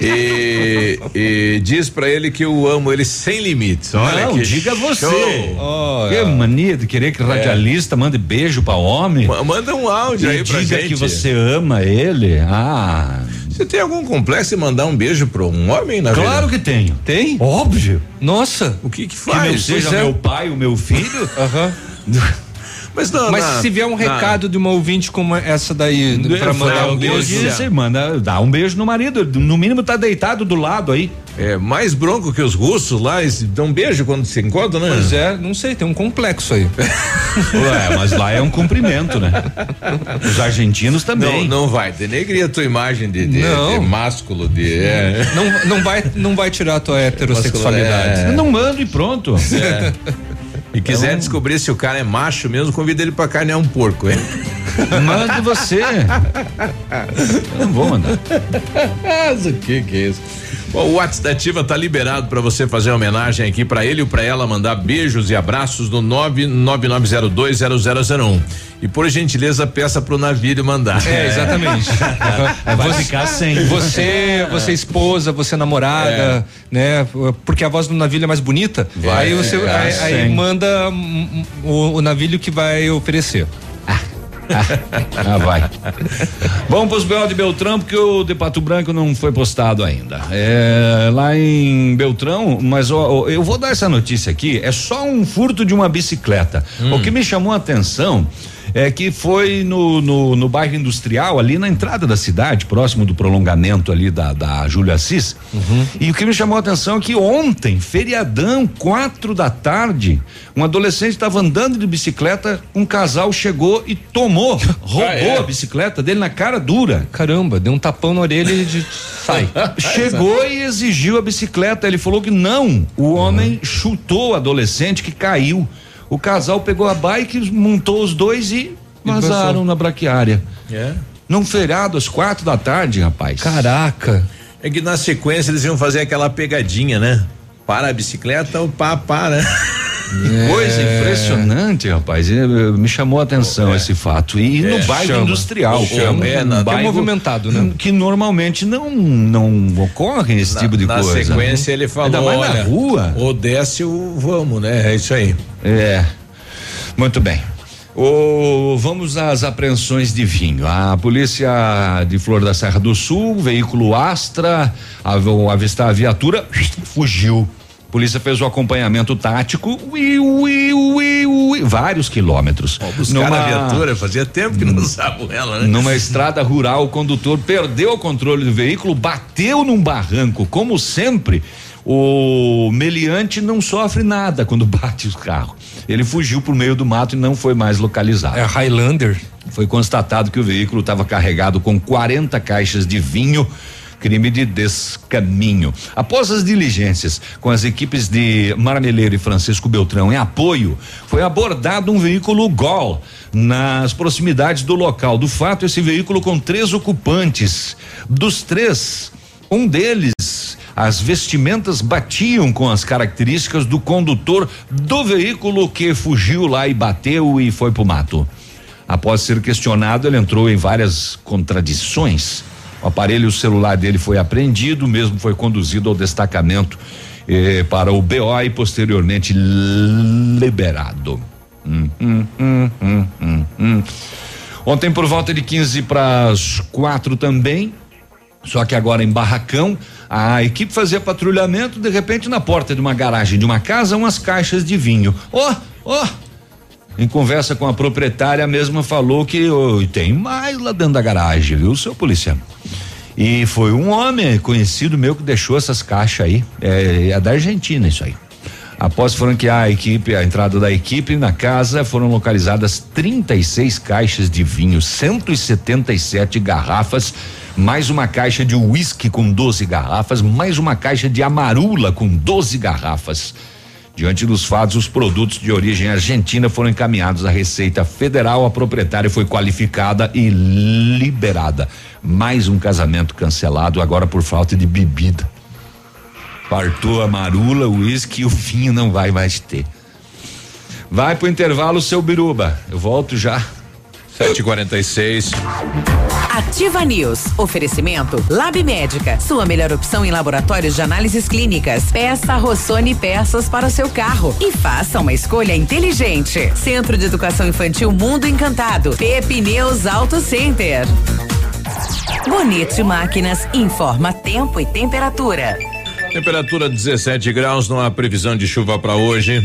e, e diz pra ele que eu amo ele sem limites. Olha não, que diga você. show. Que mania de querer que radialista mande beijo pra homem. Ma- Manda um áudio E aí pra diga gente. que você ama ele. Ah. Você tem algum complexo em mandar um beijo para um homem na Claro vida? que tenho. Tem? Óbvio. Nossa. O que que Que faz? não seja Pois é. meu pai, o meu filho. Aham. Mas não, Mas na- se vier um na- recado de uma ouvinte como essa daí, pra mandar um beijo. disse, manda, dá um beijo no marido. No mínimo tá deitado do lado aí. É mais bronco que os russos lá, eles dão um beijo quando se encontram, né? Pois é, não sei, tem um complexo aí. Ué, mas lá é um cumprimento, né? Os argentinos Não, também. não vai. Denegrir a tua imagem de, de, Não. de másculo, de. É. Não, não, vai, não vai tirar a tua heterossexualidade. É. Não mando e pronto. É. E quiser descobrir se o cara é macho mesmo, convida ele pra carnear um porco, hein? Mande você. Eu não vou mandar. Mas o que que é isso? Bom, o WhatsApp da Ativa tá liberado para você fazer homenagem aqui para ele ou para ela, mandar beijos e abraços no 999020001. E por gentileza, peça pro navio mandar. É, exatamente. Vai ficar sem. Você, você esposa, você namorada, né? Porque a voz do navio é mais bonita. Vai aí você aí, aí manda o, o navio que vai oferecer. Ah, vai. Vamos pros B.O. de Beltrão, porque o de Pato Branco não foi postado ainda. É, lá em Beltrão, mas ó, eu vou dar essa notícia aqui, é só um furto de uma bicicleta. O que me chamou a atenção é que foi no, no, no bairro industrial, ali na entrada da cidade, próximo do prolongamento ali da, da Júlia Assis. E o que me chamou a atenção é que ontem, feriadão, quatro da tarde, um adolescente estava andando de bicicleta, um casal chegou e tomou, roubou é? a bicicleta dele na cara dura. Caramba, deu um tapão na orelha e de, sai. Chegou e exigiu a bicicleta. Ele falou que não. O homem chutou o adolescente que caiu. O casal pegou a bike, montou os dois e vazaram na braquiária. É. Num feriado às quatro da tarde, rapaz. Caraca. É que na sequência eles iam fazer aquela pegadinha, né? Para a bicicleta, o pá, para. Coisa impressionante, rapaz. É, é, Me chamou a atenção esse fato. E É, no bairro chama. industrial, que é Chama, um, é, um na- bairro é movimentado, né? Que normalmente não não ocorre esse Na- tipo de na coisa. sequência ele falou, Ainda mais olha, na rua. ou desce ou vamos, né? É isso aí. É. Muito bem. O, vamos às apreensões de vinho. A polícia de Flor da Serra do Sul, veículo Astra, ao avistar a viatura, fugiu. A polícia fez o acompanhamento tático, ui, ui, ui, ui, vários quilômetros. Buscar a viatura, fazia tempo que não usavam ela, né? Numa estrada rural, o condutor perdeu o controle do veículo, bateu num barranco. Como sempre, o meliante não sofre nada quando bate o carro. Ele fugiu por meio do mato e não foi mais localizado. É Highlander. Foi constatado que o veículo estava carregado com 40 caixas de vinho. Crime de descaminho. Após as diligências com as equipes de Marmeleiro e Francisco Beltrão em apoio, foi abordado um veículo Gol nas proximidades do local do fato. Esse veículo com três ocupantes. Dos três, um deles as vestimentas batiam com as características do condutor do veículo que fugiu lá e bateu e foi pro mato. Após ser questionado, ele entrou em várias contradições. O aparelho celular dele foi apreendido, mesmo foi conduzido ao destacamento eh, para o BO e posteriormente liberado. Hum, hum, hum, hum, hum, hum. Ontem, por volta de 15 para as quatro também, só que agora em Barracão, a equipe fazia patrulhamento, de repente na porta de uma garagem de uma casa, umas caixas de vinho. Ó, ó! Em conversa com a proprietária, mesma falou que oh, tem mais lá dentro da garagem, viu, seu policial? E foi um homem conhecido meu que deixou essas caixas aí. É, é da Argentina isso aí. Após franquear a equipe, a entrada da equipe na casa, foram localizadas 36 caixas de vinho, 177 garrafas, mais uma caixa de uísque com 12 garrafas, mais uma caixa de amarula com 12 garrafas. Diante dos fatos, os produtos de origem argentina foram encaminhados à Receita Federal. A proprietária foi qualificada e liberada. Mais um casamento cancelado agora por falta de bebida. Partou a marula, o uísque e o vinho não vai mais ter. Vai pro intervalo, seu biruba. Eu volto já. 7h46. Ativa News. Oferecimento Lab Médica. Sua melhor opção em laboratórios de análises clínicas. Peça Rossoni peças para o seu carro e faça uma escolha inteligente. Centro de Educação Infantil Mundo Encantado. Pepineus Auto Center. Bonete Máquinas informa tempo e temperatura. Temperatura 17 graus, não há previsão de chuva para hoje.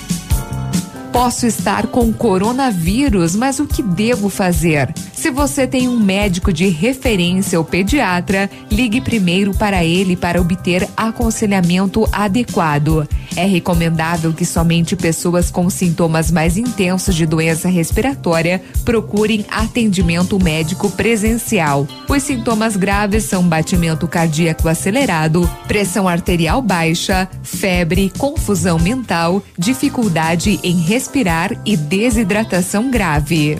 Posso estar com coronavírus, mas o que devo fazer? Se você tem um médico de referência ou pediatra, ligue primeiro para ele para obter aconselhamento adequado. É recomendável que somente pessoas com sintomas mais intensos de doença respiratória procurem atendimento médico presencial. Os sintomas graves são batimento cardíaco acelerado, pressão arterial baixa, febre, confusão mental, dificuldade em respirar e desidratação grave.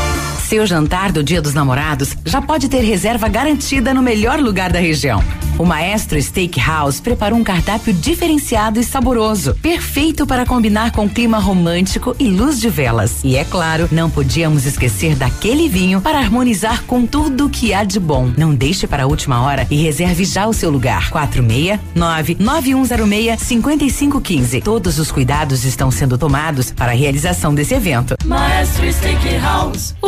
Seu jantar do Dia dos Namorados já pode ter reserva garantida no melhor lugar da região. O Maestro Steakhouse preparou um cardápio diferenciado e saboroso, perfeito para combinar com clima romântico e luz de velas. E é claro, não podíamos esquecer daquele vinho para harmonizar com tudo que há de bom. Não deixe para a última hora e reserve já o seu lugar. 469 9106 5515. Todos os cuidados estão sendo tomados para a realização desse evento. Maestro Steakhouse, o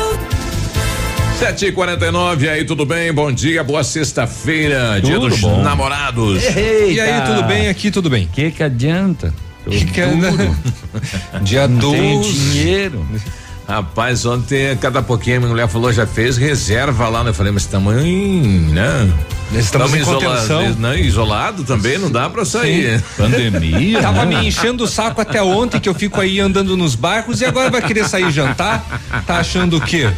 Sete e quarenta e nove, aí tudo bem? Bom dia, boa sexta-feira, dia dos bom. namorados. E aí, tudo bem? Aqui tudo bem. Que que adianta? Tô Que que duro. Dia Não tenho 12. dinheiro. Rapaz, ontem, cada pouquinho, a minha mulher falou, já fez reserva lá, né? Eu falei, mas estamos em, né? Estamos em isola- contenção. Não, isolado também, não dá pra sair. Sim. Pandemia. Tava né? me enchendo o saco até ontem que eu fico aí andando nos barcos e agora vai querer sair jantar? Tá achando o quê?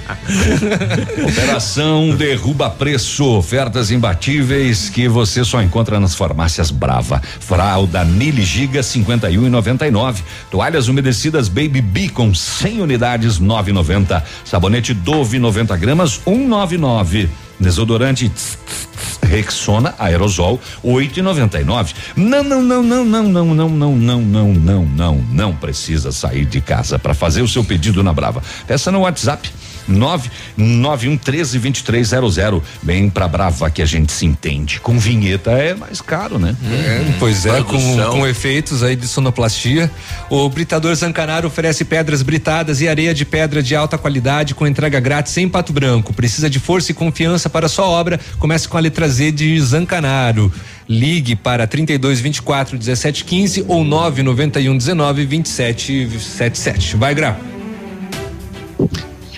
Operação Derruba Preço, ofertas imbatíveis que você só encontra nas farmácias Brava. Fralda Mili Giga 51,99. Toalhas umedecidas Baby B com 100 unidades 9,90. Sabonete Dove 90 gramas 1,99. Desodorante tss, tss, tss, Rexona Aerosol 8,99. Não, não, não, não, não, não, não, não, não, não, não, não, não precisa sair de casa para fazer o seu pedido na Brava. Peça no WhatsApp 991 13 2300. Bem pra Brava que a gente se entende. Com vinheta é mais caro, né? É, pois é, com, com efeitos aí de sonoplastia. O Britador Zancanaro oferece pedras britadas e areia de pedra de alta qualidade com entrega grátis em Pato Branco. Precisa de força e confiança para sua obra? Comece com a letra Z de Zancanaro. Ligue para 32 24 17 15 ou 991 19 27 77. Vai, Gra.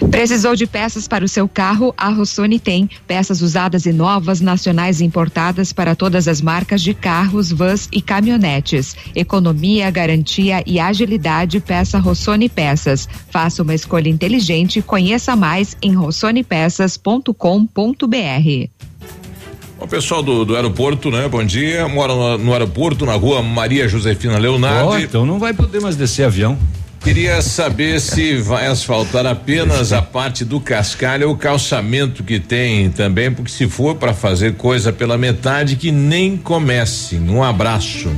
Precisou de peças para o seu carro? A Rossoni tem peças usadas e novas, nacionais e importadas para todas as marcas de carros, vans e caminhonetes. Economia, garantia e agilidade. Peça Rossoni Peças. Faça uma escolha inteligente. Conheça mais em rossonepeças.com.br. O pessoal do, do aeroporto, né? Bom dia. Mora no, no aeroporto, na rua Maria Josefina Leonardo. Ó, então não vai poder mais descer avião. Queria saber se vai asfaltar apenas a parte do cascalho ou o calçamento que tem também, porque se for para fazer coisa pela metade, que nem comece. Um abraço.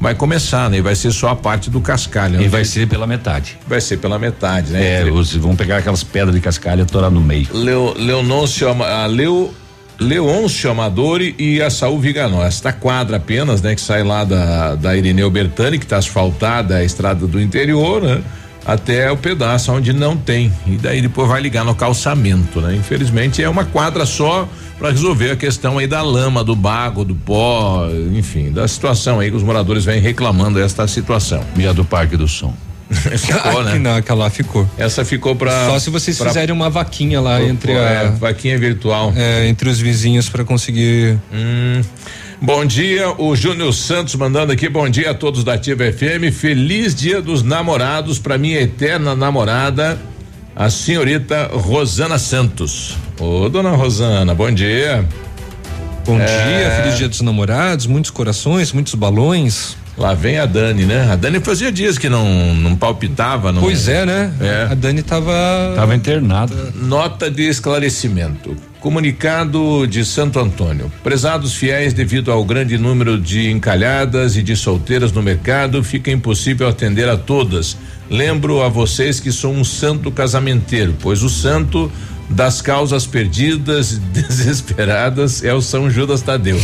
vai começar, né? E vai ser só a parte do cascalho. E né? vai ser pela metade. Vai ser pela metade, né? É, os, vão pegar aquelas pedras de cascalho e atorar no meio. Leo, Leonôncio, a Leo, Leôncio Amadori e a Saúl Viganó. Esta quadra apenas, né? Que sai lá da, da Irineu Bertani, que está asfaltada a estrada do interior, né? Até o pedaço onde não tem. E daí depois vai ligar no calçamento, né? Infelizmente é uma quadra só para resolver a questão aí da lama, do bago, do pó, enfim, da situação aí que os moradores vêm reclamando esta situação. E a do Parque do Som. ficou, né? Não, aquela ficou. Essa ficou para Só se vocês pra- fizerem uma vaquinha lá entre é, a. vaquinha virtual. É, entre os vizinhos para conseguir. Hum. Bom dia, o Júnior Santos mandando aqui, bom dia a todos da Ativa FM, feliz dia dos namorados para minha eterna namorada, a senhorita Rosana Santos. Ô, dona Rosana, bom dia. Bom É. dia, feliz dia dos namorados, muitos corações, muitos balões. Lá vem a Dani, né? A Dani fazia dias que não, não palpitava. Não, Pois é, né? É. A Dani tava. Tava internado. Nota de esclarecimento. Comunicado de Santo Antônio. Prezados fiéis, devido ao grande número de encalhadas e de solteiras no mercado, fica impossível atender a todas. Lembro a vocês que sou um santo casamenteiro, pois o santo das causas perdidas desesperadas é o São Judas Tadeu.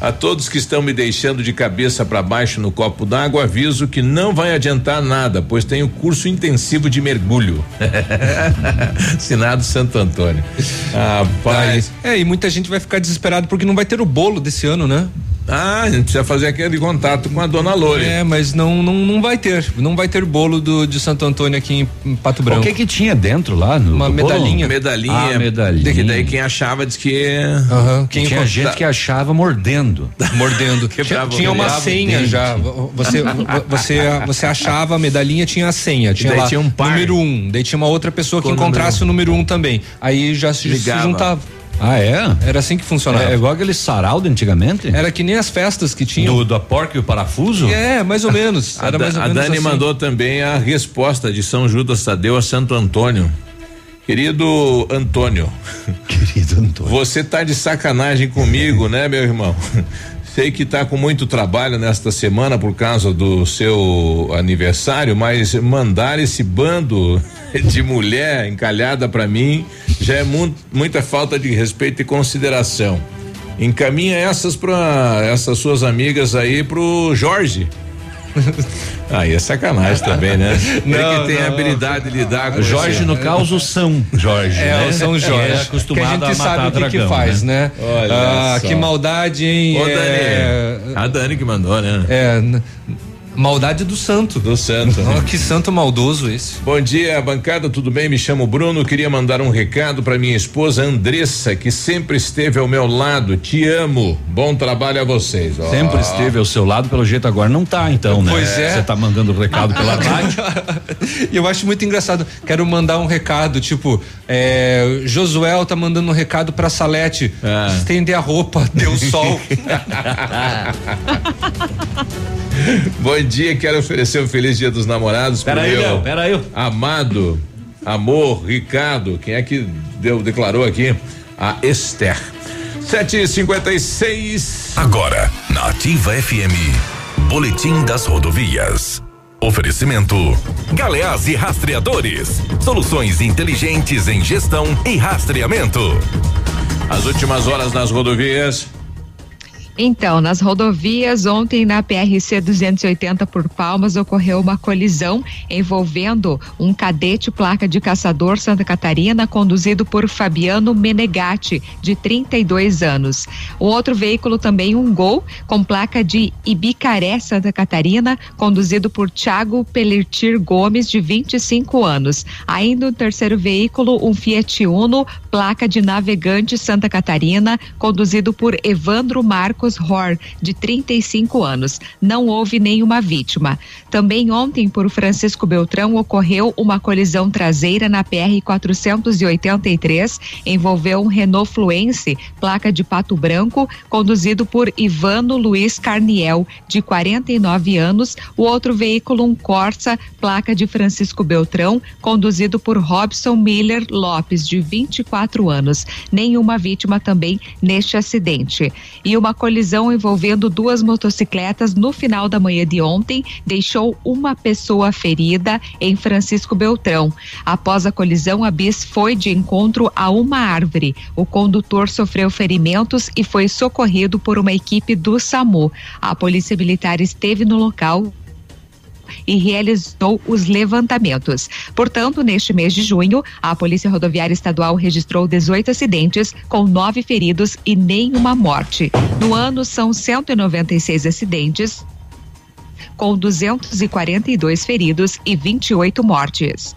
A todos que estão me deixando de cabeça para baixo no copo d'água, aviso que não vai adiantar nada, pois tenho curso intensivo de mergulho. Assinado Santo Antônio. Rapaz. É, e muita gente vai ficar desesperado porque não vai ter o bolo desse ano, né? Ah, a gente precisa fazer aquele contato com a dona Lore. É, mas não, não, não vai ter. Não vai ter bolo do, de Santo Antônio aqui em, em Pato Branco. O que que tinha dentro lá? No, Uma do bolo? medalhinha. Medalhinha. Ah, medalhinha. Que daí quem achava diz que. Aham, quem Tinha gente que achava mordendo. mordendo. tinha, tinha uma senha dente. já. Você, você, você achava a medalhinha, tinha a senha. Tinha daí lá tinha um par. número um. Daí tinha uma outra pessoa que Com o encontrasse o número um também. Aí já se, se juntava. Ah, é? Era assim que funcionava. É igual aquele sarau de antigamente? Era que nem as festas que tinham. Do, porca e o parafuso? É, mais ou menos. A, Era Da- mais ou a menos Dani assim. mandou também a resposta de São Judas Tadeu a Santo Antônio. Querido Antônio. Querido Antônio. Você tá de sacanagem comigo, né, meu irmão? Sei que tá com muito trabalho nesta semana por causa do seu aniversário, mas mandar esse bando de mulher encalhada pra mim já é mu- muita falta de respeito e consideração. Encaminha essas para essas suas amigas aí pro Jorge. Aí é sacanagem também, né? Ele Não, que tem a não. habilidade de lidar com Jorge, esse- no caso, São Jorge. É, né? o São Que Jorge. É acostumado que a gente a matar sabe o que, que faz, né? Olha ah, só. que maldade, hein? Ô, é, Dani. A Dani que mandou, né? é, maldade do santo. Do santo. Oh, que santo maldoso esse. Bom dia, bancada, tudo bem? Me chamo Bruno, queria mandar um recado para minha esposa Andressa, que sempre esteve ao meu lado. Te amo. Bom trabalho a vocês. Ó. Sempre esteve ao seu lado, pelo jeito agora não tá, então, né? Pois é. Você tá mandando recado pela rádio. E eu acho muito engraçado. Quero mandar um recado, tipo, é, Josuel tá mandando um recado pra Salete. Ah. Estender a roupa, deu sol. Bom dia, quero oferecer um feliz dia dos namorados. pro Peraí, meu Léo, peraí. Amado, amor, Ricardo, quem é que deu, declarou aqui? A Esther. Sete e cinquenta e seis. Agora, na Ativa FM, Boletim das Rodovias. Oferecimento: Galeás e Rastreadores. Soluções inteligentes em gestão e rastreamento. As últimas horas nas rodovias. Então, nas rodovias, ontem na PRC 280 por Palmas ocorreu uma colisão envolvendo um cadete placa de caçador Santa Catarina conduzido por Fabiano Menegatti, de 32 anos. O outro veículo também um Gol com placa de Ibicaré, Santa Catarina, conduzido por Tiago Pelertir Gomes, de 25 anos. Ainda o terceiro veículo, um Fiat Uno, placa de Navegante Santa Catarina, conduzido por Evandro Marcos Hor, de 35 anos. Não houve nenhuma vítima. Também ontem, por Francisco Beltrão, ocorreu uma colisão traseira na PR 483, envolveu um Renault Fluence, placa de Pato Branco, conduzido por Ivano Luiz Carniel, de 49 anos. O outro veículo, um Corsa, placa de Francisco Beltrão, conduzido por Robson Miller Lopes, de 24 anos. Nenhuma vítima também neste acidente. E uma colisão colisão envolvendo duas motocicletas no final da manhã de ontem deixou uma pessoa ferida em Francisco Beltrão. Após a colisão, a bis foi de encontro a uma árvore. O condutor sofreu ferimentos e foi socorrido por uma equipe do SAMU. A Polícia Militar esteve no local e realizou os levantamentos. Portanto, neste mês de junho, a Polícia Rodoviária Estadual registrou 18 acidentes, com nove feridos e nenhuma morte. No ano, são 196 acidentes, com 242 feridos e 28 mortes.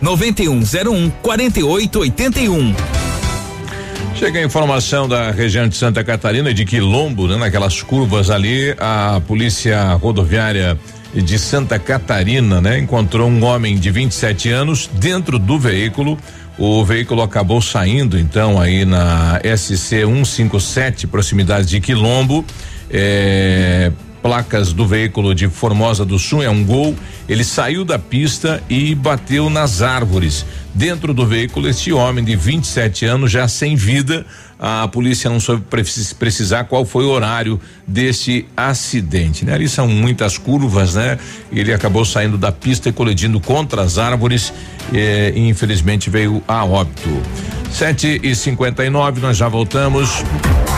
9101 4881. Chega a informação da região de Santa Catarina de Quilombo, né, naquelas curvas ali, a polícia rodoviária de Santa Catarina, né, encontrou um homem de 27 anos dentro do veículo. O veículo acabou saindo então aí na SC 157, proximidade de Quilombo. É, placas do veículo de Formosa do Sul, é um gol. Ele saiu da pista e bateu nas árvores. Dentro do veículo, este homem de 27 anos, já sem vida. A polícia não soube precisar qual foi o horário desse acidente. Né? Ali são muitas curvas, né? Ele acabou saindo da pista e colidindo contra as árvores e infelizmente veio a óbito. Sete e cinquenta e nove, nós já voltamos.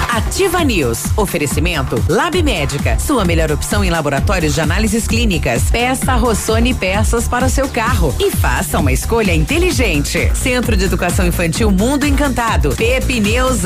Ativa News. Oferecimento Lab Médica. Sua melhor opção em laboratórios de análises clínicas. Peça Rossoni peças para o seu carro e faça uma escolha inteligente. Centro de Educação Infantil Mundo Encantado. Pepineus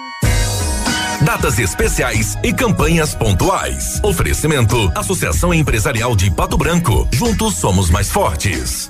Datas especiais e campanhas pontuais. Oferecimento: Associação Empresarial de Pato Branco. Juntos somos mais fortes.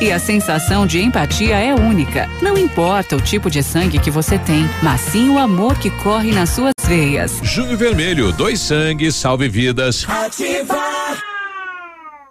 e a sensação de empatia é única. Não importa o tipo de sangue que você tem, mas sim o amor que corre nas suas veias. Junho Vermelho, dois sangues, salve vidas. Ativar.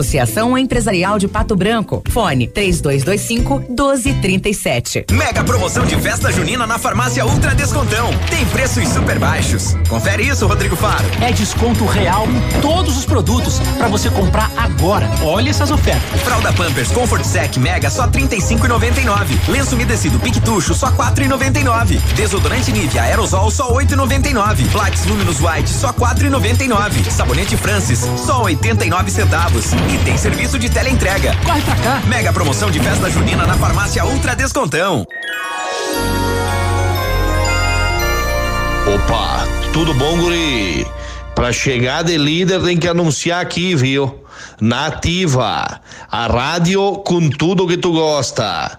Associação Empresarial de Pato Branco. Fone 3225 1237. Mega promoção de festa junina na farmácia Ultra Descontão. Tem preços super baixos. Confere isso, Rodrigo Faro. É desconto real em todos os produtos para você comprar agora. Olha essas ofertas. Fralda Pampers Comfort Sec Mega só 35,99. Lenço umedecido Pictucho só 4,99. Desodorante Nivea Aerosol só 8,99. Plax Luminous White só 4,99. Sabonete Francis só 89 centavos. E tem serviço de teleentrega. Corre pra cá. Mega promoção de festa junina na farmácia Ultra Descontão. Opa, tudo bom, guri? Pra chegar de líder tem que anunciar aqui, viu? Nativa, a rádio com tudo que tu gosta.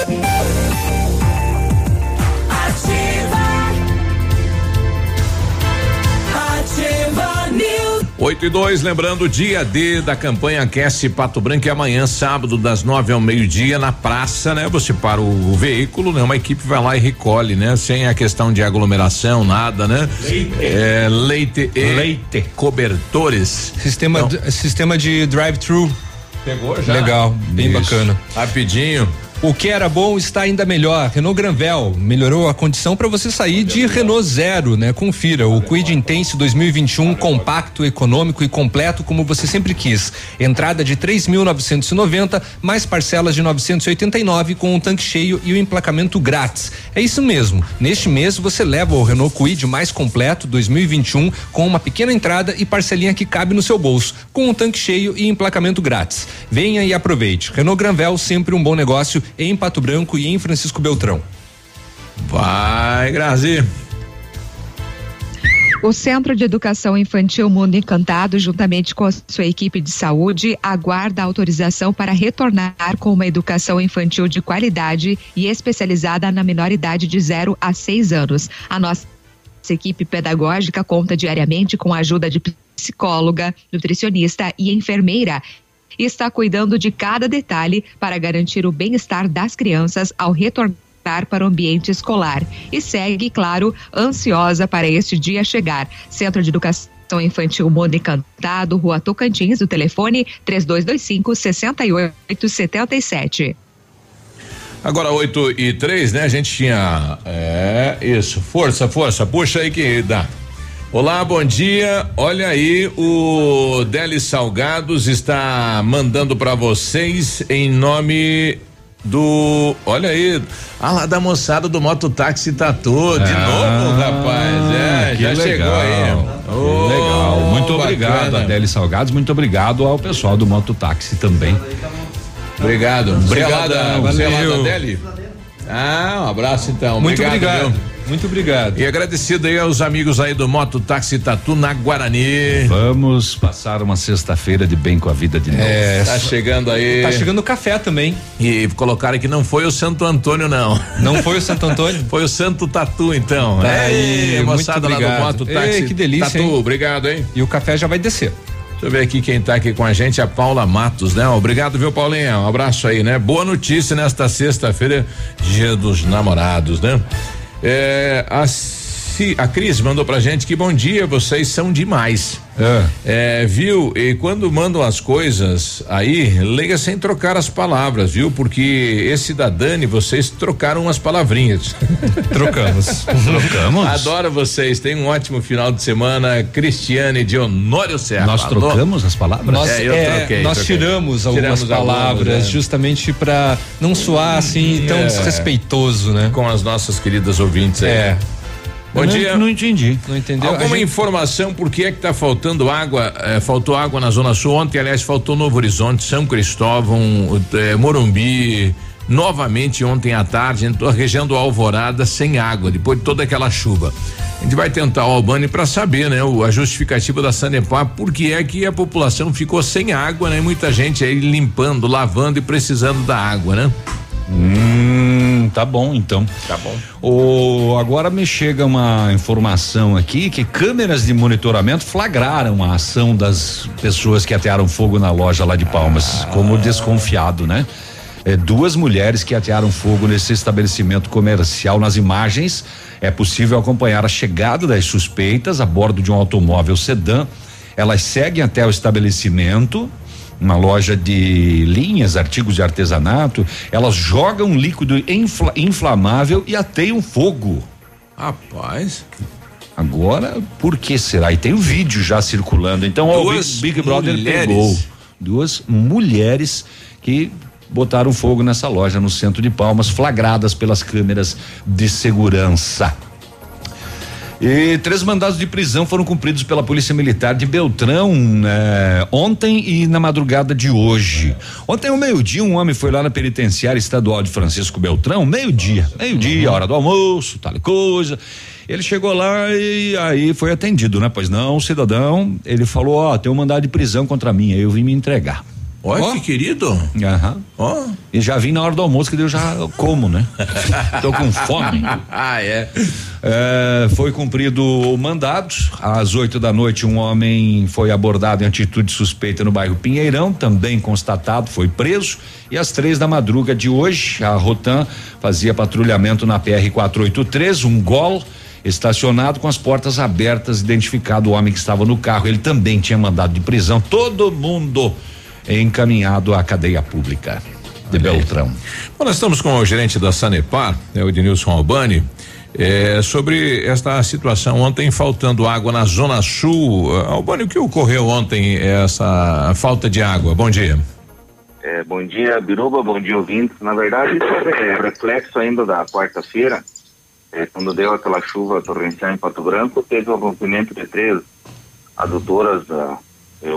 8 e 2, lembrando, dia D da campanha Aquece Pato Branco é amanhã, sábado, das 9 ao meio-dia, na praça, né? Você para o, o, veículo, né? Uma equipe vai lá e recolhe, né? Sem a questão de aglomeração, nada, né? Leite. É, leite e leite. cobertores. Sistema, então, sistema de drive-thru. Pegou já? Legal, bem Isso. bacana. Rapidinho. O que era bom está ainda melhor. Renault Granvel melhorou a condição para você sair de Renault Zero, né? Confira o Quid Intense 2021 compacto, econômico e completo como você sempre quis. Entrada de 3.990 mais parcelas de 989 com o tanque cheio e o emplacamento grátis. É isso mesmo. Neste mês você leva o Renault Quid mais completo 2021 com uma pequena entrada e parcelinha que cabe no seu bolso, com o tanque cheio e emplacamento grátis. Venha e aproveite. Renault Granvel sempre um bom negócio em Pato Branco e em Francisco Beltrão. Vai, Grazi. O Centro de Educação Infantil Mundo Encantado, juntamente com a sua equipe de saúde, aguarda autorização para retornar com uma educação infantil de qualidade e especializada na menor idade de 0 a 6 anos. A nossa equipe pedagógica conta diariamente com a ajuda de psicóloga, nutricionista e enfermeira e está cuidando de cada detalhe para garantir o bem-estar das crianças ao retornar para o ambiente escolar. E segue, claro, ansiosa para este dia chegar. Centro de Educação Infantil Mundo Encantado, Rua Tocantins, o telefone 3225 6877. Agora 8 e 3, né? A gente tinha. É, isso. Força, força. Puxa aí que dá. Olá, bom dia. Olha aí, o Deli Salgados está mandando para vocês em nome do. Olha aí, ah lá da moçada do Mototáxi Tatu. De Ah, novo, rapaz. É, já legal. chegou aí. Ô, legal. Muito obrigado. Adélio Salgados. Muito obrigado ao pessoal do Mototáxi também. Obrigado. Obrigadão, Você é lá da- Você é lá valeu. da Deli? Ah, um abraço então. Muito obrigado. viu? Muito obrigado. E agradecido aí aos amigos aí do Moto Táxi Tatu na Guarani. Vamos passar uma sexta-feira de bem com a vida de novo. É, Tá chegando aí. Tá chegando o café também. E colocaram que não foi o Santo Antônio, não. Não foi o Santo Antônio? foi o Santo Tatu, então. Tá é, aí, muito moçada lá do obrigado. Moto Táxi. Ei, que delícia, Tatu, hein? obrigado, hein? E o café já vai descer. Deixa eu ver aqui quem tá aqui com a gente, a Paula Matos, né? Obrigado, viu, Paulinha? Um abraço aí, né? Boa notícia nesta sexta-feira, dia dos namorados, né? É, a, a Cris mandou pra gente que bom dia, vocês são demais. É, viu? E quando mandam as coisas aí, leia sem trocar as palavras, viu? Porque esse da Dani, vocês trocaram umas palavrinhas. Trocamos. Trocamos? Adoro vocês. Tenham um ótimo final de semana. Cristiane de Honório Serra. Nós trocamos as palavras? Nós, É, eu é, troquei, nós troquei. tiramos algumas Tiramos palavras algumas, é. justamente para não soar assim tão É. desrespeitoso, né? Com as nossas queridas ouvintes aí. É. Bom Eu não- dia. Não entendi. Não entendeu? Alguma gente- informação por que é que tá faltando água? eh, faltou água na Zona Sul ontem, aliás, faltou Novo Horizonte, São Cristóvão, eh, Morumbi. Novamente ontem à tarde, a região do Alvorada sem água, depois de toda aquela chuva. A gente vai tentar o Albani para saber, né, o, a justificativa da Sanepar, por que é que a população ficou sem água, né? Muita gente aí limpando, lavando e precisando da água, né? Hum, tá bom então. Tá bom. O, agora me chega uma informação aqui que câmeras de monitoramento flagraram a ação das pessoas que atearam fogo na loja lá de Palmas, como desconfiado, né? É, duas mulheres que atearam fogo nesse estabelecimento comercial. Nas imagens é possível acompanhar a chegada das suspeitas a bordo de um automóvel sedã. Elas seguem até o estabelecimento, uma loja de linhas, artigos de artesanato. Elas jogam um líquido infla- inflamável e ateiam fogo. Rapaz. Agora, por que será? E tem o vídeo já circulando. Então, ó, o Duas Big, Big Brother mulheres. pegou duas mulheres que botaram fogo nessa loja no centro de Palmas, flagradas pelas câmeras de segurança. E três mandados de prisão foram cumpridos pela Polícia Militar de Beltrão né, ontem e na madrugada de hoje. Ontem, ao meio-dia, um homem foi lá na penitenciária estadual de Francisco Beltrão, meio-dia, meio-dia, hora do almoço, tal coisa. Ele chegou lá e aí foi atendido, né? Pois não, cidadão, ele falou: Ó, oh, tem um mandado de prisão contra mim, aí eu vim me entregar. Olha oh. que querido. Aham. Ó. Oh. E já vim na hora do almoço que eu já como, né? Tô com fome. ah, é. é. Foi cumprido o mandado. Às oito da noite, um homem foi abordado em atitude suspeita no bairro Pinheirão, também constatado, foi preso. E às três da madruga de hoje, a Rotan fazia patrulhamento na PR 483, um gol estacionado com as portas abertas, identificado o homem que estava no carro. Ele também tinha mandado de prisão. Todo mundo encaminhado à cadeia pública de Beltrão. Bom, nós estamos com o gerente da Sanepar, né, o Ednilson Albani. É, sobre esta situação ontem faltando água na zona sul, Albani, o que ocorreu ontem essa falta de água? Bom dia. É, bom dia, Biruba, bom dia, ouvintes. Na verdade, isso é reflexo ainda da quarta-feira, é, quando deu aquela chuva torrencial em Pato Branco, teve o rompimento de três adutoras, uh,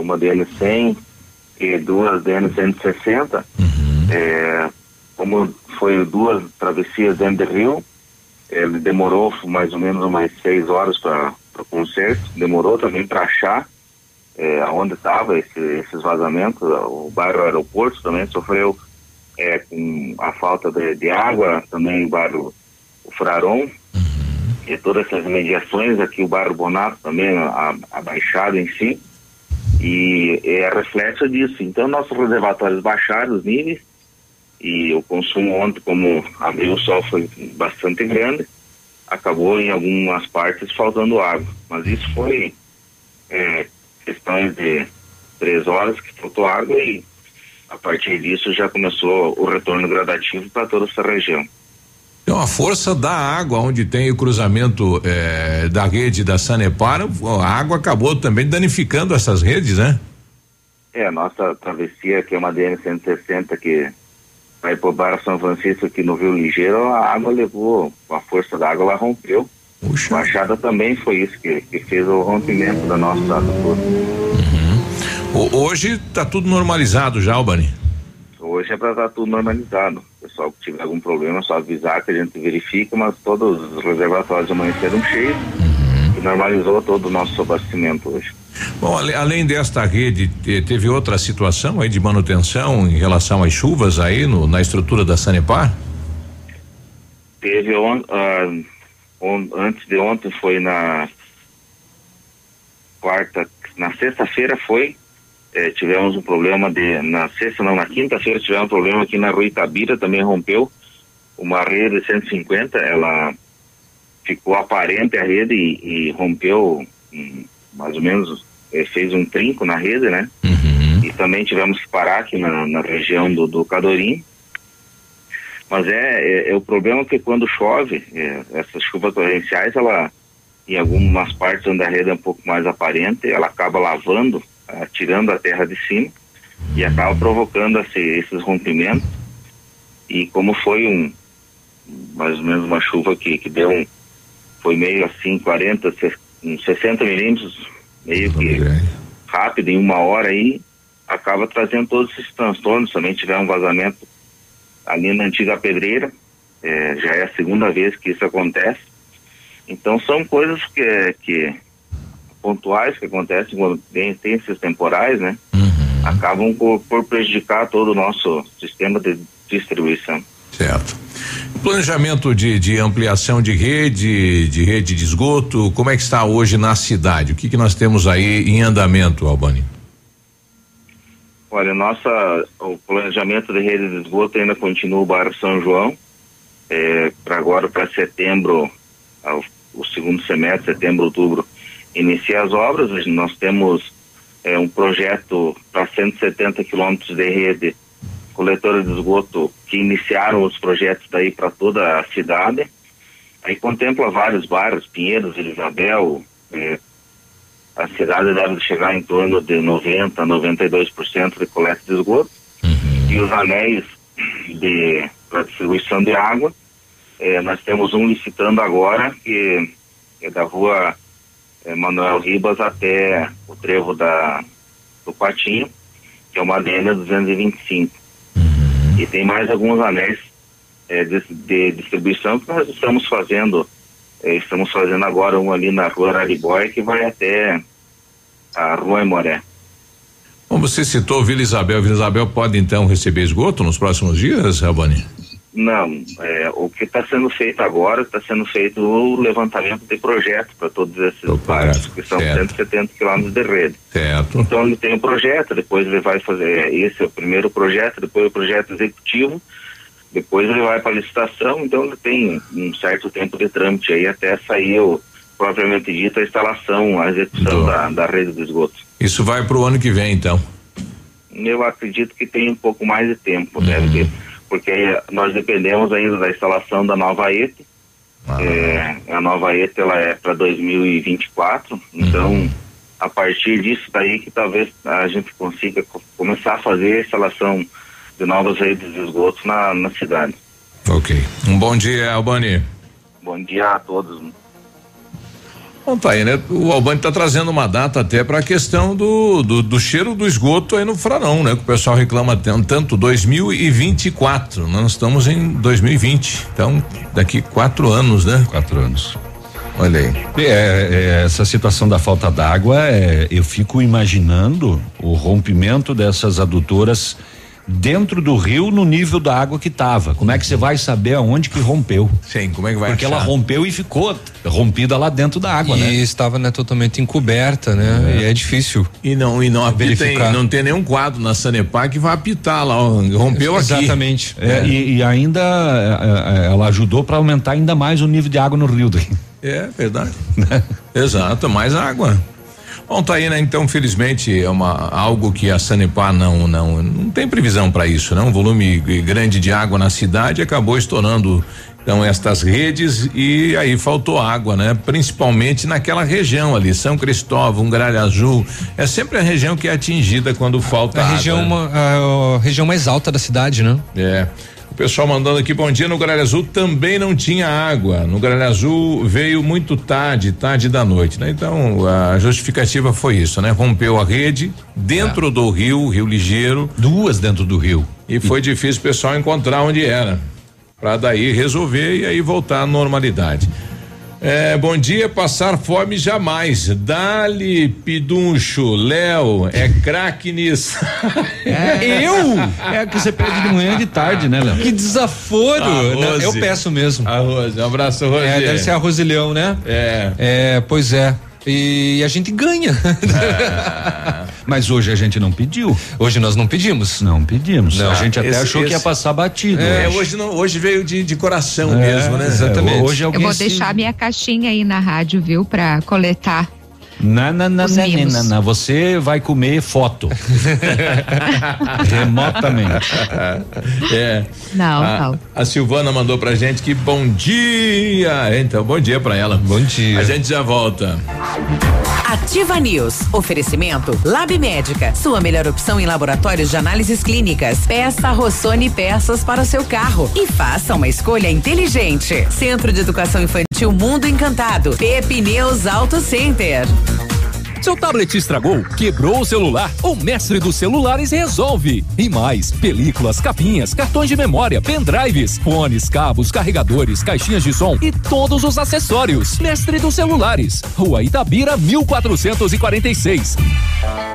uma DN100 e duas DN160. Uhum. É, como foi duas travessias dentro do rio, ele demorou mais ou menos umas seis horas para o conserto, demorou também para achar é, onde estava esse, esses vazamentos. O bairro aeroporto também sofreu é, com a falta de, de água, também o bairro o Fraron, uhum. e todas essas mediações aqui, o bairro Bonato também, a, a Baixada em si, e é reflexo disso. Então, nossos reservatórios baixaram os níveis, e o consumo ontem, como abriu o sol, foi bastante grande, acabou em algumas partes faltando água. Mas isso foi é, questões de três horas que faltou água e a partir disso já começou o retorno gradativo para toda essa região. Então a força da água, onde tem o cruzamento eh, da rede da Sanepar, a água acabou também danificando essas redes, né? É, a nossa travessia, que é uma DN 160, que vai por Barra São Francisco aqui no Rio Ligeiro, a água levou, a força da água ela rompeu. Puxa. Baixada também foi isso que, que fez o rompimento da nossa uhum. Hoje está tudo normalizado já, Albani? Hoje é para estar tá tudo normalizado. O pessoal que tiver algum problema, é só avisar que a gente verifica, mas todos os reservatórios amanheceram cheios uhum. e normalizou todo o nosso abastecimento hoje. Bom, além desta rede, teve outra situação aí de manutenção em relação às chuvas aí no, na estrutura da Sanepar? Teve on, uh, on, antes de ontem foi na quarta, na sexta-feira foi é, tivemos um problema de, na sexta, não, na quinta-feira tivemos um problema aqui na rua Itabira, também rompeu uma rede de 150, ela ficou aparente a rede e, e rompeu um, mais ou menos, é, fez um trinco na rede, né? Uhum. E também tivemos que parar aqui na, na região do, do Cadorim. Mas é, é, é, o problema que quando chove, é, essas chuvas torrenciais, ela em algumas partes onde a rede é um pouco mais aparente, ela acaba lavando tirando a terra de cima e acaba provocando esse, esses rompimentos. E como foi um mais ou menos uma chuva que, que deu um foi meio assim 40, 60 milímetros, meio que rápido em uma hora aí, acaba trazendo todos esses transtornos. Também tiver um vazamento ali na antiga pedreira, é, já é a segunda vez que isso acontece. Então são coisas que, que pontuais que acontecem quando tem, tem esses temporais, né? Uhum. Acabam por, por prejudicar todo o nosso sistema de distribuição. Certo. Planejamento de, de, ampliação de rede, de rede de esgoto, como é que está hoje na cidade? O que, que nós temos aí em andamento, Albani? Olha, nossa, o planejamento de rede de esgoto ainda continua o bairro São João. É, para agora, para setembro, ao, o segundo semestre, setembro, outubro, iniciar as obras. Nós temos é, um projeto para 170 quilômetros de rede coletora de esgoto que iniciaram os projetos daí para toda a cidade. Aí contempla vários bairros, Pinheiros, Elisabel. É, a cidade deve chegar em torno de 90, 92% de coleta de esgoto. Uhum. E os anéis de para distribuição de água, é, nós temos um licitando agora que é da rua Manuel Ribas até o trevo da, do Patinho, que é uma ADN 225. Uhum. E tem mais alguns anéis é, de, de, distribuição que nós estamos fazendo. É, estamos fazendo agora um ali na rua Araribóia que vai até a rua Emoré. Bom, você citou Vila Isabel. Vila Isabel pode então receber esgoto nos próximos dias, Rabani? Não, é, o que está sendo feito agora, está sendo feito o levantamento de projetos para todos esses bairros, que são certo. 170 quilômetros de rede. Certo. Então ele tem o um projeto, depois ele vai fazer, esse é o primeiro projeto, depois o projeto executivo, depois ele vai para licitação, então ele tem um certo tempo de trâmite aí até sair o propriamente dito a instalação, a execução da, da rede de esgoto. Isso vai para o ano que vem, então? Eu acredito que tem um pouco mais de tempo, uhum. deve ter porque nós dependemos ainda da instalação da nova ET. Ah. É, a nova ET ela é para 2024, então uhum. a partir disso daí que talvez a gente consiga começar a fazer a instalação de novas redes de esgoto na, na cidade. Ok. Um bom dia, Albani. Bom dia a todos. Bom, tá aí, né? O Albani tá trazendo uma data até para a questão do, do, do, cheiro do esgoto aí no Frarão, né? Que o pessoal reclama tanto, tanto 2024. Nós estamos em 2020. Então, daqui quatro anos, né? Quatro anos. Olha aí. É, é, essa situação da falta d'água, é, eu fico imaginando o rompimento dessas adutoras dentro do rio no nível da água que estava. Como é que você vai saber aonde que rompeu? Sim, como é que vai Porque achar? ela rompeu e ficou rompida lá dentro da água, e né? E estava né, totalmente encoberta, né? É. E é difícil. E não e não apita, em, não tem nenhum quadro na Sanepar que vai apitar lá, ó, rompeu aqui. Exatamente. É, e, e, ainda é, é, ela ajudou para aumentar ainda mais o nível de água no rio daí. É, verdade. Exato, mais água. Bom, tá aí, né? Então, felizmente, é uma, algo que a Sanepar não, não, não tem previsão para isso, né? Um volume grande de água na cidade acabou estourando então estas redes e aí faltou água, né? Principalmente naquela região ali, São Cristóvão, Gralha Azul, é sempre a região que é atingida quando falta a água. Região, né? a região mais alta da cidade, né? É. O pessoal mandando aqui, bom dia, no Gralha Azul também não tinha água. No Gralha Azul veio muito tarde, tarde da noite, né? Então, a justificativa foi isso, né? Rompeu a rede dentro é. do rio, Rio Ligeiro. Duas dentro do rio. E, e foi difícil o pessoal encontrar onde era. Para daí resolver e aí voltar à normalidade. É, bom dia, passar fome jamais. Dali, Piduncho, Léo, é craque nisso. É, eu? É que você pede de manhã e de tarde, né, Léo? Que desaforo. Não, eu peço mesmo. A Rose, um abraço, Rose. É, deve ser a Rose Leão, né? É. É, pois é. E a gente ganha. Mas hoje a gente não pediu. Hoje nós não pedimos. Não pedimos. Não. A gente até esse, achou esse. que ia passar batido. É, hoje, não, hoje veio de, de coração É, mesmo, né? exatamente. Hoje Eu vou deixar minha caixinha aí na rádio, viu, pra coletar. Não, não, não, não, não, não, você vai comer foto. Remotamente. É. Não, a, não. A Silvana mandou pra gente que bom dia. Então, bom dia pra ela. Bom dia. A gente já volta. Ativa News. Oferecimento Lab Médica. Sua melhor opção em laboratórios de análises clínicas. Peça Rossoni peças para o seu carro e faça uma escolha inteligente. Centro de Educação Infantil Mundo Encantado. Pepineus Auto Center. Seu tablet estragou, quebrou o celular? O mestre dos celulares resolve. E mais, películas, capinhas, cartões de memória, pendrives, fones, cabos, carregadores, caixinhas de som e todos os acessórios. Mestre dos celulares, Rua Itabira, 1446.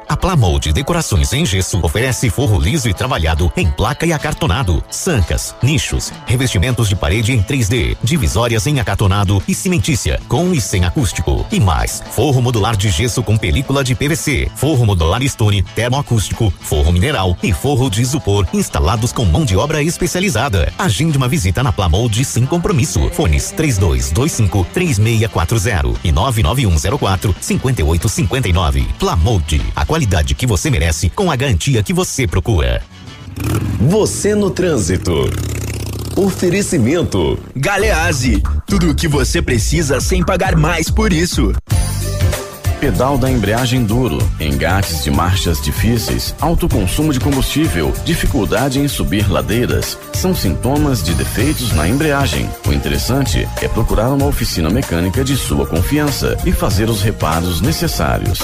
A Plamold Decorações em Gesso oferece forro liso e trabalhado em placa e acartonado, sancas, nichos, revestimentos de parede em 3D, divisórias em acartonado e cimentícia, com e sem acústico. E mais, forro modular de gesso com película de PVC, forro modular stone, termoacústico, forro mineral e forro de isopor instalados com mão de obra especializada. Agende uma visita na Plamold sem compromisso. Fones 3225 3640 e 99104 5859. Plamold, a qualidade que você merece com a garantia que você procura. Você no trânsito. Oferecimento. Galeazzi, tudo o que você precisa sem pagar mais por isso. Pedal da embreagem duro, engates de marchas difíceis, alto consumo de combustível, dificuldade em subir ladeiras, são sintomas de defeitos na embreagem. O interessante é procurar uma oficina mecânica de sua confiança e fazer os reparos necessários.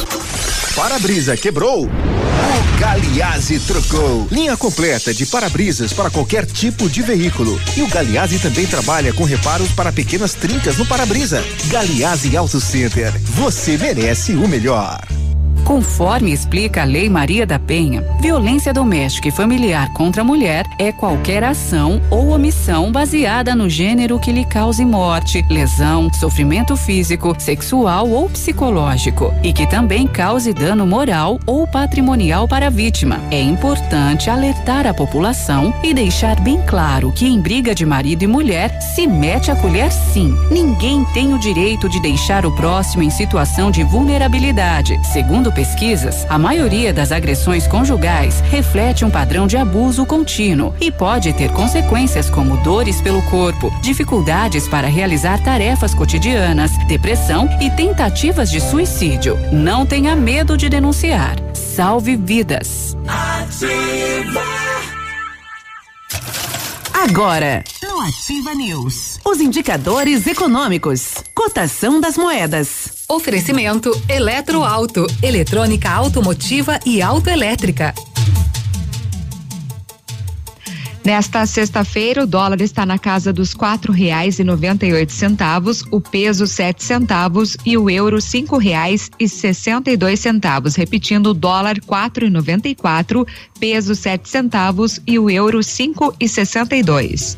Para-brisa quebrou? O Galiase trocou. Linha completa de para-brisas para qualquer tipo de veículo. E o Galiase também trabalha com reparos para pequenas trincas no para-brisa. Galiase Auto Center. Você merece o melhor. Conforme explica a Lei Maria da Penha, violência doméstica e familiar contra a mulher é qualquer ação ou omissão baseada no gênero que lhe cause morte, lesão, sofrimento físico, sexual ou psicológico e que também cause dano moral ou patrimonial para a vítima. É importante alertar a população e deixar bem claro que em briga de marido e mulher se mete a colher sim. Ninguém tem o direito de deixar o próximo em situação de vulnerabilidade. Segundo pesquisas, a maioria das agressões conjugais reflete um padrão de abuso contínuo e pode ter consequências como dores pelo corpo, dificuldades para realizar tarefas cotidianas, depressão e tentativas de suicídio. Não tenha medo de denunciar. Salve vidas. Ativa. Agora, no Ativa News, os indicadores econômicos, cotação das moedas. Oferecimento Eletroauto, eletrônica automotiva e autoelétrica. Nesta sexta-feira, o dólar está na casa dos quatro reais e noventa e oito centavos, o peso sete centavos e o euro cinco reais e sessenta e dois centavos. Repetindo, o dólar quatro e noventa e quatro, peso sete centavos e o euro cinco e sessenta e dois.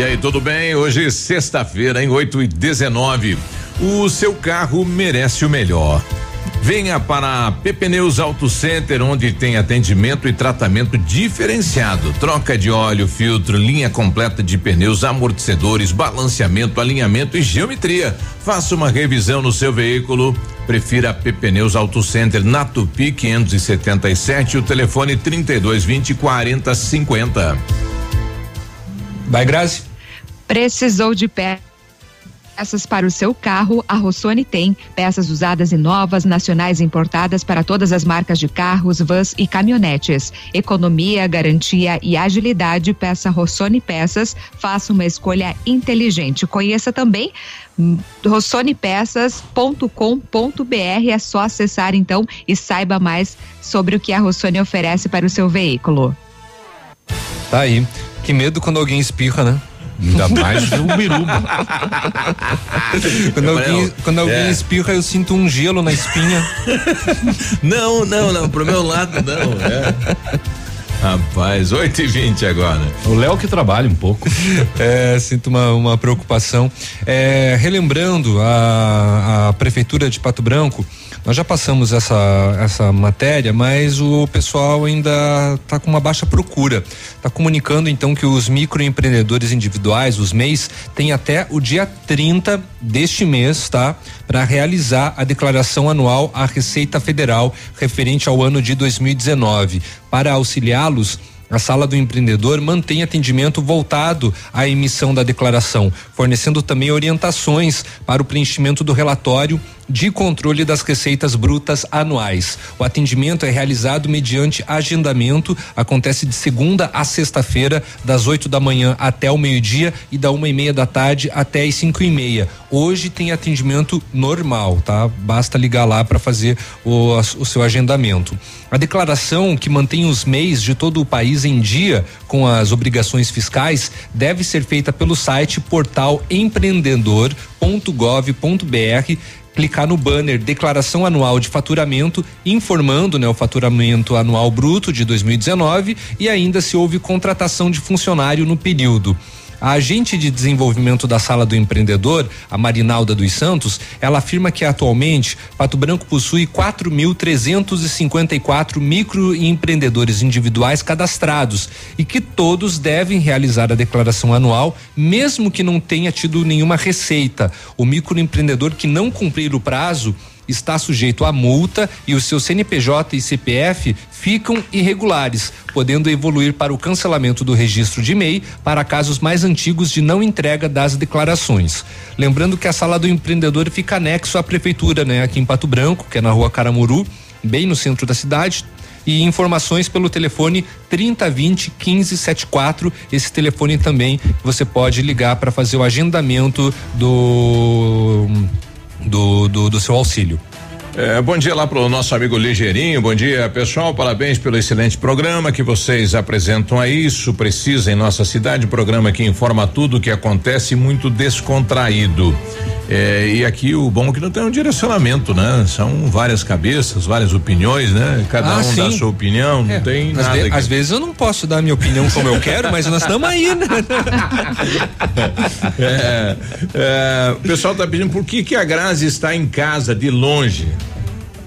E aí, tudo bem? Hoje, sexta-feira, em 8 e 19. O seu carro merece o melhor. Venha para a Pneus Auto Center, onde tem atendimento e tratamento diferenciado. Troca de óleo, filtro, linha completa de pneus, amortecedores, balanceamento, alinhamento e geometria. Faça uma revisão no seu veículo. Prefira a Pneus Auto Center na Tupi 577, o telefone 3220 4050. Vai, Grazi. Precisou de peças para o seu carro? A Rossoni tem peças usadas e novas, nacionais importadas para todas as marcas de carros, vans e caminhonetes. Economia, garantia e agilidade. Peça Rossoni Peças. Faça uma escolha inteligente. Conheça também rossonepeças.com.br. É só acessar então e saiba mais sobre o que a Rossoni oferece para o seu veículo. Tá aí. Que medo quando alguém espirra, né? Ainda mais o biruba. quando alguém, quando alguém é. espirra, eu sinto um gelo na espinha. Não, não, não, pro meu lado não, é. Rapaz, 8 e 20 agora. O Léo que trabalha um pouco. É, sinto uma, uma preocupação. É, relembrando a, a Prefeitura de Pato Branco, nós já passamos essa, essa matéria, mas o pessoal ainda está com uma baixa procura. Está comunicando então que os microempreendedores individuais, os MEIs, têm até o dia 30 deste mês, tá? Para realizar a declaração anual à Receita Federal referente ao ano de 2019. Para auxiliá-los, a Sala do Empreendedor mantém atendimento voltado à emissão da declaração, fornecendo também orientações para o preenchimento do relatório de controle das receitas brutas anuais. O atendimento é realizado mediante agendamento, acontece de segunda a sexta-feira, das 8 da manhã até o meio-dia e da uma e meia da tarde até as cinco e meia. Hoje tem atendimento normal, tá? Basta ligar lá para fazer o, o seu agendamento. A declaração que mantém os MEIs de todo o país em dia com as obrigações fiscais deve ser feita pelo site portal empreendedor.gov.br clicar no banner Declaração Anual de Faturamento, informando né, o faturamento anual bruto de 2019 e ainda se houve contratação de funcionário no período. A agente de desenvolvimento da Sala do Empreendedor, a Marinalda dos Santos, ela afirma que atualmente Pato Branco possui 4.354 microempreendedores individuais cadastrados e que todos devem realizar a declaração anual, mesmo que não tenha tido nenhuma receita. O microempreendedor que não cumprir o prazo está sujeito a multa e o seu CNPJ e CPF ficam irregulares, podendo evoluir para o cancelamento do registro de MEI para casos mais antigos de não entrega das declarações. Lembrando que a sala do empreendedor fica anexo à prefeitura, né, aqui em Pato Branco, que é na rua Caramuru, bem no centro da cidade. E informações pelo telefone 3020 1574. Esse telefone também você pode ligar para fazer o agendamento do do, do, do seu auxílio. É, bom dia lá pro nosso amigo Ligeirinho. Bom dia, pessoal. Parabéns pelo excelente programa que vocês apresentam a isso. Precisa em nossa cidade, programa que informa tudo o que acontece muito descontraído. É, e aqui o bom é que não tem um direcionamento, né? São várias cabeças, várias opiniões, né? Cada Ah, um dá sim. sua opinião, não É, tem às nada. às vezes eu não posso dar a minha opinião como eu quero, mas nós estamos aí, né? É, é, o pessoal tá pedindo por que que a Grazi está em casa de longe.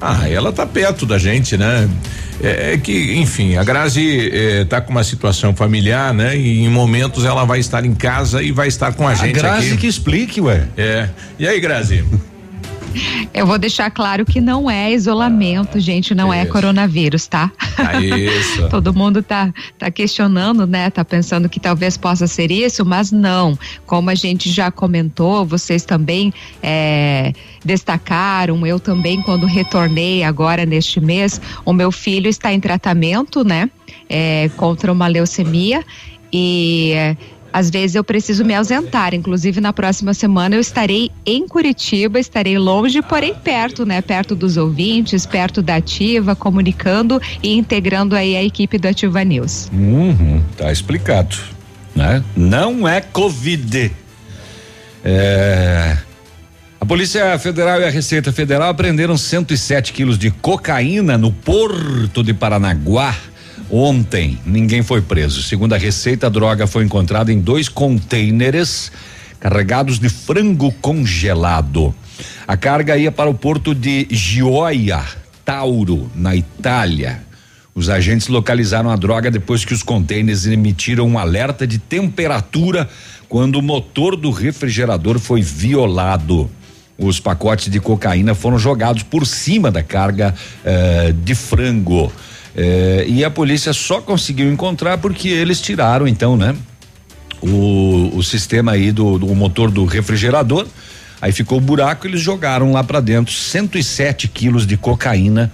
Ah, ela tá perto da gente, né? É, é que, enfim, a Grazi eh, tá com uma situação familiar, né? E em momentos ela vai estar em casa e vai estar com a, A gente Grazi aqui. que explique, ué. É. E aí, Grazi? Eu vou deixar claro que não é isolamento, gente, não é coronavírus, tá? Ah, isso. Todo mundo tá, tá questionando, né? Tá pensando que talvez possa ser isso, mas não. Como a gente já comentou, vocês também é, destacaram, eu também, quando retornei agora neste mês, o meu filho está em tratamento, né? É, contra uma leucemia e. às vezes eu preciso me ausentar. Inclusive, na próxima semana eu estarei em Curitiba, estarei longe, porém perto, né? Perto dos ouvintes, perto da Ativa, comunicando e integrando aí a equipe do Ativa News. Uhum, tá explicado, né? Não é Covid. É, A Polícia Federal e a Receita Federal apreenderam 107 quilos de cocaína no porto de Paranaguá. Ontem, ninguém foi preso. Segundo a Receita, a droga foi encontrada em dois contêineres carregados de frango congelado. A carga ia para o porto de Gioia, Tauro, na Itália. Os agentes localizaram a droga depois que os contêineres emitiram um alerta de temperatura quando o motor do refrigerador foi violado. Os pacotes de cocaína foram jogados por cima da carga eh, de frango. Eh, e a polícia só conseguiu encontrar porque eles tiraram, então, né? O, o sistema aí do, do motor do refrigerador. Aí ficou o buraco, eles jogaram lá para dentro 107 quilos de cocaína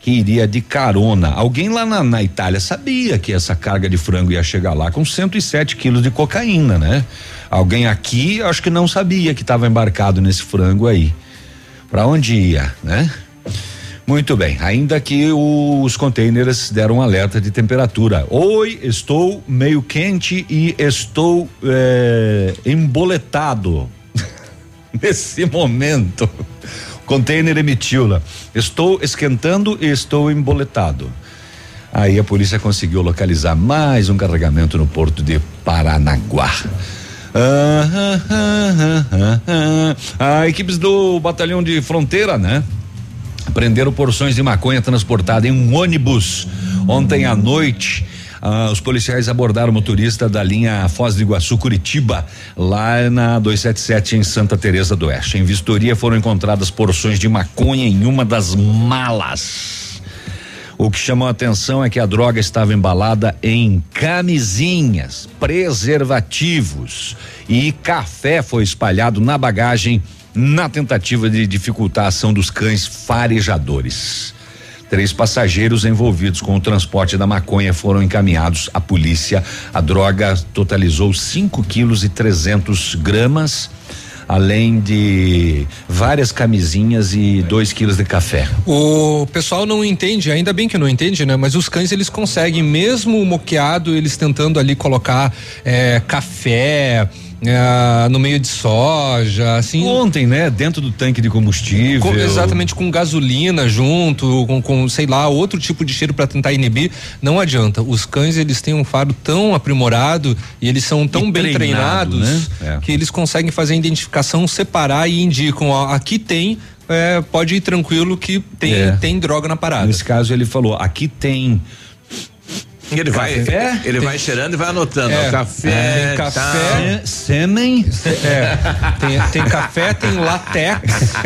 que iria de carona. Alguém lá na, na Itália sabia que essa carga de frango ia chegar lá com 107 quilos de cocaína, né? Alguém aqui acho que não sabia que estava embarcado nesse frango aí. Para onde ia, né? Muito bem, ainda que os containers deram um alerta de temperatura. Oi, estou meio quente e estou eh, emboletado. Nesse momento, o container emitiu lá. Estou esquentando e estou emboletado. Aí a polícia conseguiu localizar mais um carregamento no porto de Paranaguá. Ah, ah, ah, ah, ah, ah. A equipes do batalhão de fronteira, né? Prenderam porções de maconha transportada em um ônibus ontem à noite. Ah, os policiais abordaram o motorista da linha Foz do Iguaçu Curitiba, lá na 277 em Santa Teresa do Oeste. Em vistoria foram encontradas porções de maconha em uma das malas. O que chamou a atenção é que a droga estava embalada em camisinhas, preservativos e café foi espalhado na bagagem na tentativa de dificultar a ação dos cães farejadores. Três passageiros envolvidos com o transporte da maconha foram encaminhados à polícia. A droga totalizou 5 quilos e 300 gramas, além de várias camisinhas e 2 quilos de café. O pessoal não entende, ainda bem que não entende, né? Mas os cães eles conseguem, mesmo moqueado, eles tentando ali colocar eh, café. Eh, no meio de soja, assim. Ontem, né? Dentro do tanque de combustível. Com- exatamente com gasolina junto, com, com, sei lá, outro tipo de cheiro para tentar inibir, não adianta. Os cães eles têm um faro tão aprimorado e eles são tão E bem treinado, treinados né? É. que eles conseguem fazer a identificação, separar e indicam, ó, aqui tem, é, pode ir tranquilo que tem, É. tem droga na parada. Nesse caso ele falou, aqui tem Ele vai, Café? ele Tem- vai cheirando e vai anotando. É, ó, café, tem café, sêmen, É, tem, tem café, tem latex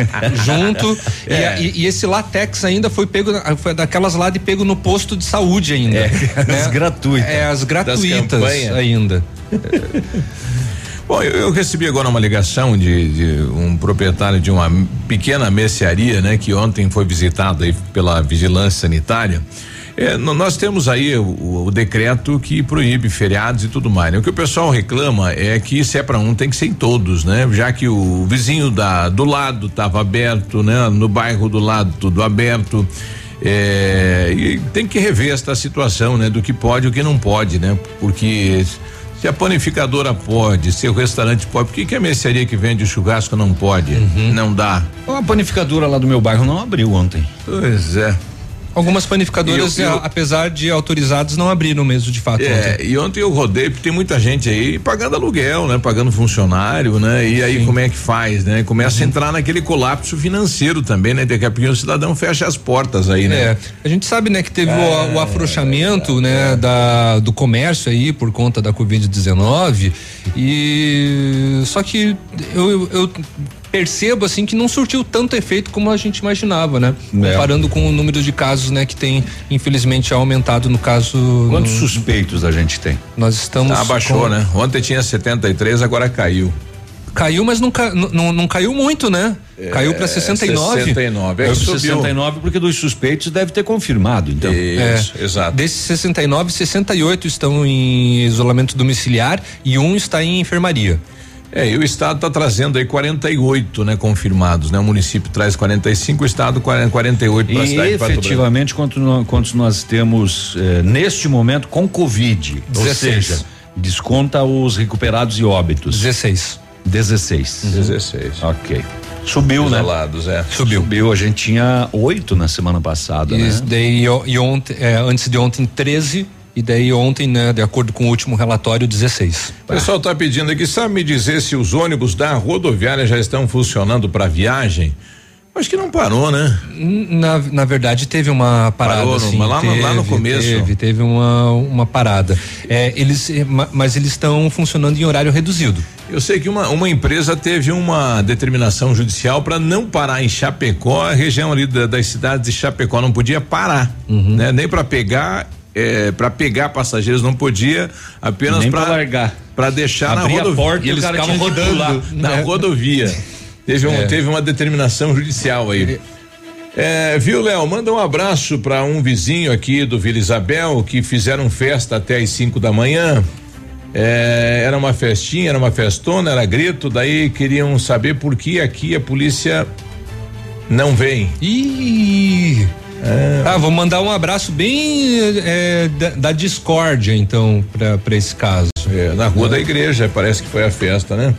junto. E É. a- E, e esse latex ainda foi pego, foi daquelas lá de pego no posto de saúde ainda. É, né? as gratuitas. É, as gratuitas ainda. Bom, eu, eu recebi agora uma ligação de, de um proprietário de uma pequena mercearia, né, que ontem foi visitado aí pela vigilância sanitária. É, nós temos aí o, o decreto que proíbe feriados e tudo mais. né? O que o pessoal reclama é que se é para um tem que ser em todos, né? Já que o vizinho da do lado estava aberto, né? No bairro do lado tudo aberto. É, e tem que rever esta situação, né? Do que pode e o que não pode, né? Porque se a panificadora pode, se o restaurante pode, por que, que a mercearia que vende churrasco não pode? Não dá. A panificadora lá do meu bairro não abriu ontem. Pois é. Algumas panificadoras, eu- eu- apesar de autorizados, não abriram mesmo, de fato. É, ontem. e ontem eu rodei, porque tem muita gente aí pagando aluguel, né? Pagando funcionário, né? E aí como é que faz, né? Começa a entrar naquele colapso financeiro também, né? Daqui a pouquinho o cidadão fecha as portas aí, né? É, a gente sabe, né, que teve o, o afrouxamento, né, da, do comércio aí por conta da Covid-19 e só que eu, eu, percebo assim que não surtiu tanto efeito como a gente imaginava, né? É. Comparando com o número de casos, né, que tem infelizmente aumentado no caso. Quantos no- suspeitos a gente tem? Nós estamos Abaixou, com- né? Ontem tinha 73, agora caiu. Caiu, mas não, ca- não, não caiu muito, né? caiu para 69. 69, é É que subiu. 69 porque dos suspeitos deve ter confirmado, então. Isso, exato. Desses 69, 68 estão em isolamento domiciliar e um está em enfermaria. É, e o estado está trazendo aí 48, né, confirmados, né? O município traz 45, o estado 40, 48 para a E cidade Branco. efetivamente, quanto nó- quantos nós temos eh, neste momento com Covid? Ou 16. seja, desconta os recuperados e óbitos. 16. 16. 16. Ok. Subiu, né? Isolados, é. Subiu. Subiu. A gente tinha oito na semana passada, E né? daí e ontem, é, antes de ontem 13 e daí ontem, né, de acordo com o último relatório, 16. O pessoal está pedindo aqui, sabe me dizer se os ônibus da rodoviária já estão funcionando para viagem? Acho que não parou, né? Na, na verdade, teve uma parada. Parou assim, lá no- lá no teve, começo. Teve, teve uma, uma parada. É, eles, eh, ma- mas eles estão funcionando em horário reduzido. Eu sei que uma, uma empresa teve uma determinação judicial para não parar em Chapecó, a região ali da- das cidades de Chapecó não podia parar, Uhum. né? Nem para pegar é, para pegar passageiros não podia, apenas para largar. para deixar Abria na rodovia. e eles ficavam rodando pular. na É. rodovia. Teve, um, É. teve uma determinação judicial aí. É, viu, Léo? Manda um abraço para um vizinho aqui do Vila Isabel que fizeram festa até as 5 da manhã. É, era uma festinha, era uma festona, era grito, daí queriam saber por que aqui a polícia não vem. Ih! Ah, vou mandar um abraço bem eh, da, da discórdia, então, para esse caso. É, na rua da igreja, parece que foi a festa, né?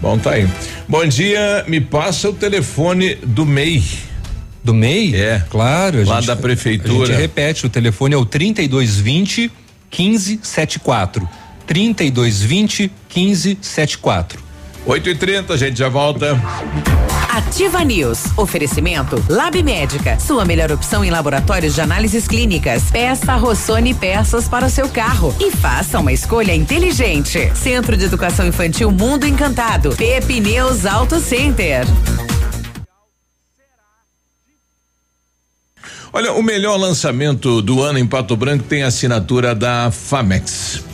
Bom, tá aí. Bom dia, me passa o telefone do MEI. Do MEI? É. Claro. a Lá gente- da prefeitura. A gente repete, o telefone é o 3220 1574. 3220 1574. 8 e 30 a gente já volta. Ativa News. Oferecimento Lab Médica. Sua melhor opção em laboratórios de análises clínicas. Peça Rossoni peças para o seu carro e faça uma escolha inteligente. Centro de Educação Infantil Mundo Encantado. Pepineus Auto Center. Olha, o melhor lançamento do ano em Pato Branco tem assinatura da Famex.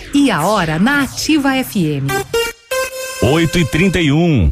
E a hora na Ativa FM. 8 e 31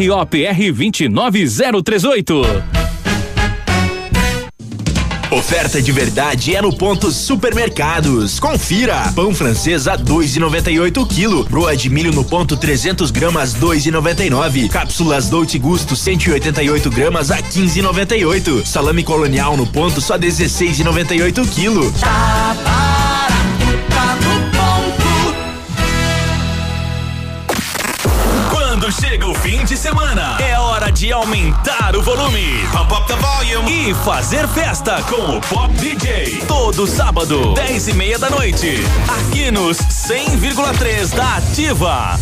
ROPR 29038. Oferta de verdade é no ponto Supermercados. Confira. Pão francês a 2,98 quilo. Broa de milho no ponto 300 gramas 2,99. Cápsulas Dolce Gusto 188 gramas a 15,98. Salame colonial no ponto só 16,98 quilo. Tá barato, tá semana, é hora de aumentar o volume. Pump up the volume. E fazer festa com o Pop DJ. Todo sábado, 10 e meia da noite. Aqui nos 100,3 da Ativa.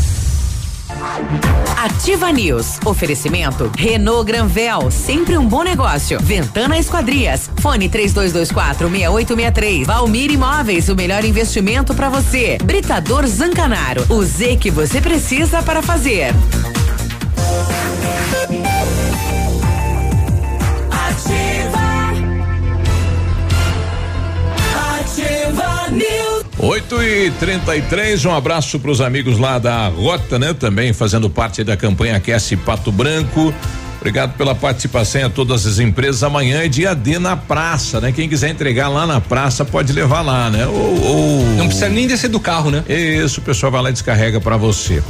Ativa News. Oferecimento Renault Granvel, sempre um bom negócio. Ventana Esquadrias. Fone 3224 6863. Valmir Imóveis, o melhor investimento para você. Britador Zancanaro. O Z que você precisa para fazer. 8 e 33 um abraço para os amigos lá da Rota, né? Também fazendo parte da campanha Aquece Pato Branco. Obrigado pela participação a todas as empresas. Amanhã é dia D na praça, né? Quem quiser entregar lá na praça pode levar lá, né? Ou, ou... não precisa nem descer do carro, né? Isso, o pessoal vai lá e descarrega para você.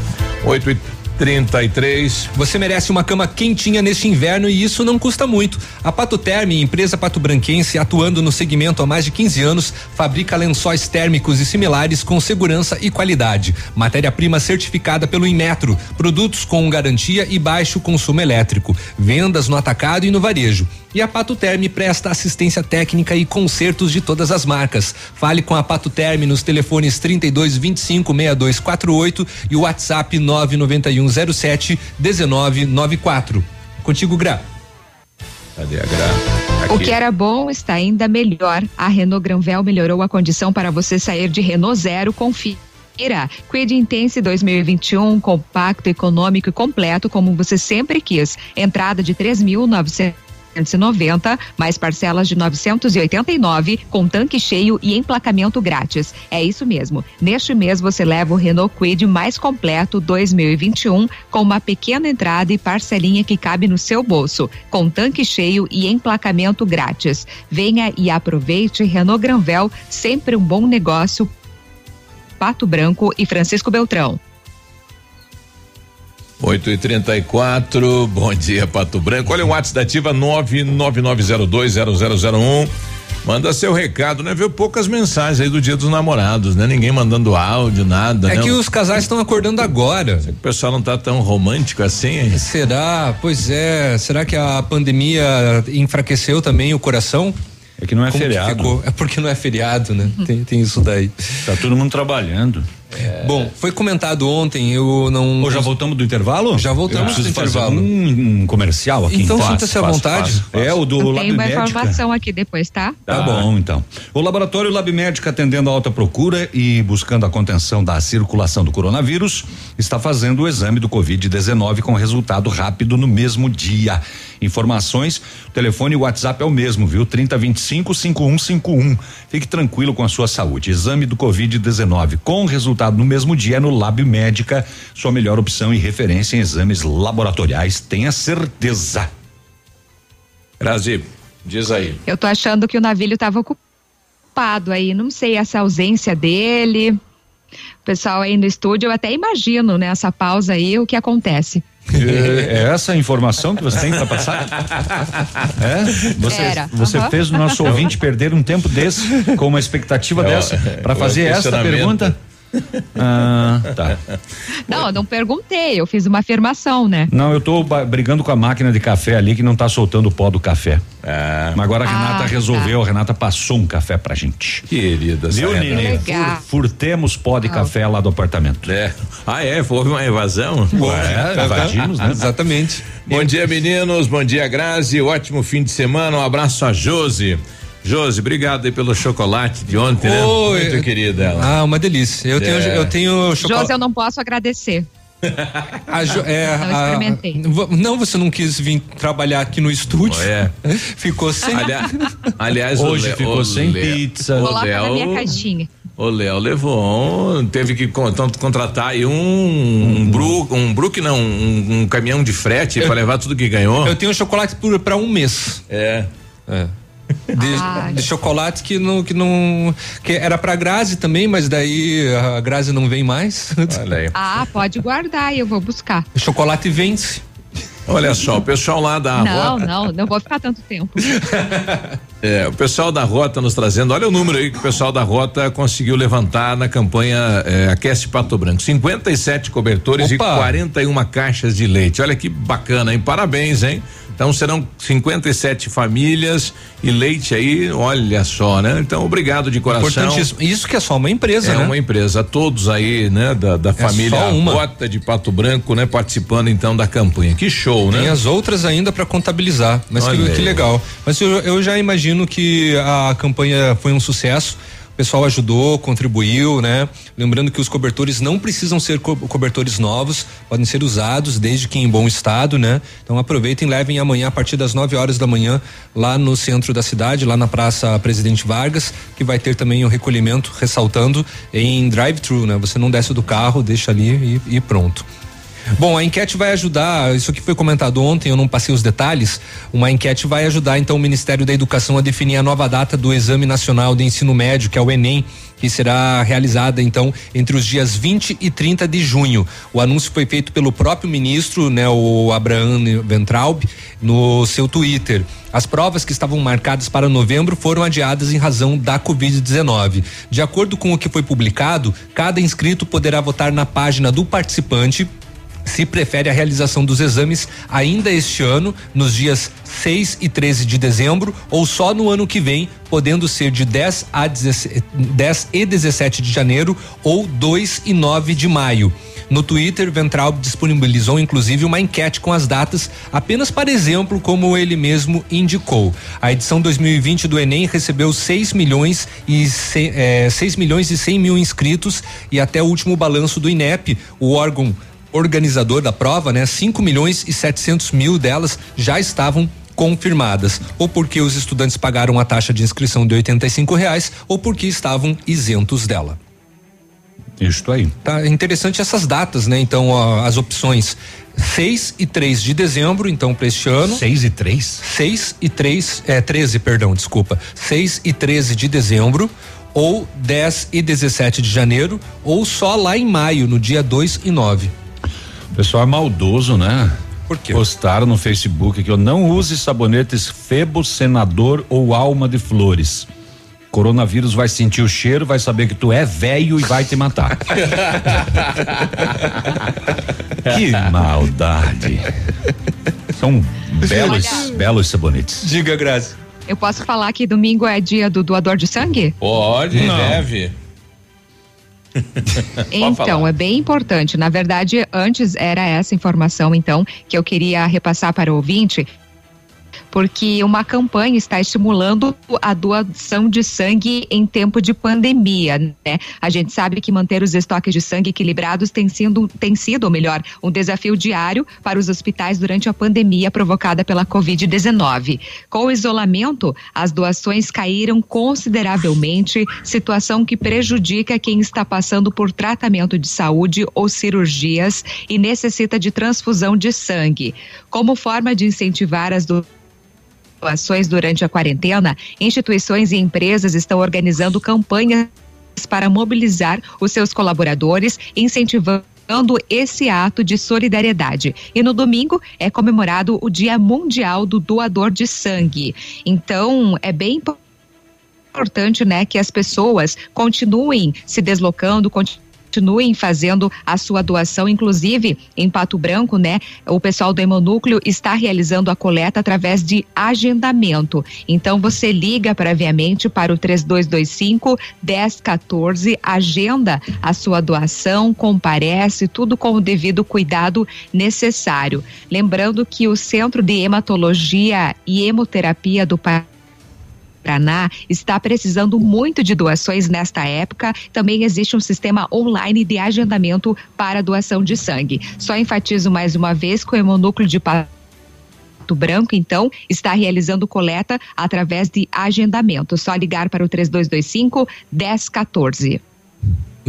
8 e 33. Você merece uma cama quentinha neste inverno e isso não custa muito. A Pato Terme, empresa pato branquense, atuando no segmento há mais de 15 anos, fabrica lençóis térmicos e similares com segurança e qualidade. Matéria-prima certificada pelo Inmetro, produtos com garantia e baixo consumo elétrico. Vendas no atacado e no varejo. E a Pato Terme presta assistência técnica e consertos de todas as marcas. Fale com a Pato Terme nos telefones 32 25 6248 e o WhatsApp 99107 1994. Contigo, Gra. Cadê a Gra? Aqui. O que era bom está ainda melhor. A Renault Granvel melhorou a condição para você sair de Renault Zero com Ira, Quid Intense 2021, compacto, econômico e completo, como você sempre quis. Entrada de 3.900 990, mais parcelas de 989, com tanque cheio e emplacamento grátis. É isso mesmo. Neste mês você leva o Renault Quid mais completo 2021, com uma pequena entrada e parcelinha que cabe no seu bolso, com tanque cheio e emplacamento grátis. Venha e aproveite Renault Granvel, sempre um bom negócio. Pato Branco e Francisco Beltrão. 8 e 34 bom dia, Pato Branco. Olha o WhatsApp da Ativa 999020001. Manda seu recado, né? Viu poucas mensagens aí do Dia dos Namorados, né? Ninguém mandando áudio, nada. É né? que os casais estão acordando agora. Será que o pessoal não tá tão romântico assim? Hein? Será? Pois é. Será que a pandemia enfraqueceu também o coração? É que não é Como feriado. É porque não é feriado, né? Tem, tem isso daí. Tá todo mundo trabalhando. É. Bom, foi comentado ontem, eu não. Ou já voltamos do intervalo? Já voltamos do intervalo. Um, um, comercial aqui Então então, sinta-se à vontade. Faz, faz. É o do Tem Lab uma Médica. informação aqui depois, tá? Tá bom, então. O laboratório Lab Médica, atendendo a alta procura e buscando a contenção da circulação do coronavírus, está fazendo o exame do Covid-19 com resultado rápido no mesmo dia. Informações, o telefone e o WhatsApp é o mesmo, viu? 3025 5151. Fique tranquilo com a sua saúde. Exame do Covid-19 com resultado no mesmo dia no Lab Médica, sua melhor opção e referência em exames laboratoriais, tenha certeza. Brasil, diz aí. Eu tô achando que o navio estava ocupado aí, não sei essa ausência dele. O pessoal aí no estúdio, eu até imagino nessa pausa aí o que acontece. É, é essa a informação que você tem para passar? É? Você, Era, você aham. fez o nosso ouvinte perder um tempo desse com uma expectativa É dessa para é fazer esta questionamento. pergunta? Ah, tá. Não, eu não perguntei, eu fiz uma afirmação, né? Não, eu tô brigando com a máquina de café ali que não tá soltando o pó do café. Mas agora a Ah, Renata tá. resolveu, a Renata passou um café pra gente. Querida, Viu, Nini? Furtemos pó de Ah. café lá do apartamento. É. Ah, é? Houve uma evasão? É, invadimos, né? Exatamente. Bom dia, meninos. Bom dia, Grazi. Ótimo fim de semana. Um abraço a Josi. Josi, obrigado aí pelo chocolate de ontem, né? Oi. Muito querida ela. Ah, uma delícia. Eu tenho, É. eu tenho chocolate. Josi, eu não posso agradecer. A jo- é, Não a- experimentei. não, você não quis vir trabalhar aqui no estúdio. É. Ficou sem. Aliás, aliás Hoje ficou o sem pizza. o Coloca na minha Léo- caixinha. O Léo levou, um- teve que con- contratar aí um, um Brook, um Brook não, um, um caminhão de frete pra levar tudo que ganhou. Eu tenho chocolate por, pra um mês. É. É. De, Ah, de chocolate que não, que não. Que era pra Grazi também, mas daí a Grazi não vem mais. Olha aí. Ah, pode guardar eu vou buscar. chocolate vence. Olha só, o pessoal lá da não, rota. não, não vou ficar tanto tempo. É, o pessoal da Rota nos trazendo, olha o número aí que o pessoal da Rota conseguiu levantar na campanha é, Aquece Pato Branco. 57 cobertores Opa! e 41 caixas de leite. Olha que bacana, hein? Parabéns, hein? Então serão 57 famílias e leite aí, olha só, né? Então obrigado de coração. Isso que é só uma empresa, É né? uma empresa, todos aí, né, da, da família só uma. Rota de Pato Branco, né, participando então da campanha. Que show, né? Tem as outras ainda para contabilizar, mas que, que legal. Mas eu, eu já imagino que a campanha foi um sucesso. Pessoal ajudou, contribuiu, né? Lembrando que os cobertores não precisam ser co cobertores novos, podem ser usados desde que em bom estado, né? Então aproveitem, levem amanhã a partir das 9 horas da manhã lá no centro da cidade, lá na Praça Presidente Vargas, que vai ter também o recolhimento, ressaltando em drive-thru, né? Você não desce do carro, deixa ali e, e pronto. Bom, a enquete vai ajudar, isso aqui foi comentado ontem, eu não passei os detalhes. Uma enquete vai ajudar então o Ministério da Educação a definir a nova data do Exame Nacional de Ensino Médio, que é o ENEM, que será realizada então entre os dias 20 e 30 de junho. O anúncio foi feito pelo próprio ministro, né, o Abraham Ventraub, no seu Twitter. As provas que estavam marcadas para novembro foram adiadas em razão da Covid-19. De acordo com o que foi publicado, cada inscrito poderá votar na página do participante se prefere a realização dos exames ainda este ano, nos dias 6 e 13 de dezembro, ou só no ano que vem, podendo ser de 10 a 17, 10 e 17 de janeiro ou 2 e 9 de maio. No Twitter, Ventraub disponibilizou inclusive uma enquete com as datas, apenas para exemplo, como ele mesmo indicou. A edição 2020 do Enem recebeu 6 milhões e eh, 6 milhões e 100 mil inscritos e até o último balanço do INEP, o órgão organizador da prova, né? 5 milhões e 700 mil delas já estavam confirmadas, ou porque os estudantes pagaram a taxa de inscrição de 85 reais, ou porque estavam isentos dela. Isso aí. Tá interessante essas datas, né? Então, ó, as opções 6 e 3 de dezembro, então, para este ano. 6 e 3? 6 e 3, é 13, perdão, desculpa. 6 e 13 de dezembro, ou 10 e 17 de janeiro, ou só lá em maio, no dia 2 e 9. O pessoal é maldoso, né? Por quê? Postaram no Facebook que eu não use sabonetes Febo, Senador ou Alma de Flores. Coronavírus vai sentir o cheiro, vai saber que tu é velho e vai te matar. que maldade. São belos, Olha. belos sabonetes. Diga, Grazi. Eu posso falar que domingo é dia do doador de sangue? Pode, Não. deve. Então, é bem importante. Na verdade, antes era essa informação, então, que eu queria repassar para o ouvinte. Porque uma campanha está estimulando a doação de sangue em tempo de pandemia, né? A gente sabe que manter os estoques de sangue equilibrados tem sido, tem sido, ou melhor, um desafio diário para os hospitais durante a pandemia provocada pela Covid-19. Com o isolamento, as doações caíram consideravelmente, situação que prejudica quem está passando por tratamento de saúde ou cirurgias e necessita de transfusão de sangue. Como forma de incentivar as doações doações durante a quarentena, instituições e empresas estão organizando campanhas para mobilizar os seus colaboradores, incentivando esse ato de solidariedade. E no domingo é comemorado o Dia Mundial do Doador de Sangue. Então, é bem importante, né, que as pessoas continuem se deslocando, continuem continuem fazendo a sua doação, inclusive em Pato Branco, né? O pessoal do Hemonúcleo está realizando a coleta através de agendamento. Então você liga previamente para o 3225 1014, agenda a sua doação, comparece, tudo com o devido cuidado necessário. Lembrando que o Centro de Hematologia e Hemoterapia do Paraná Paraná está precisando muito de doações nesta época. Também existe um sistema online de agendamento para doação de sangue. Só enfatizo mais uma vez que o hemonúcleo de Branco, então, está realizando coleta através de agendamento. Só ligar para o 3225 1014.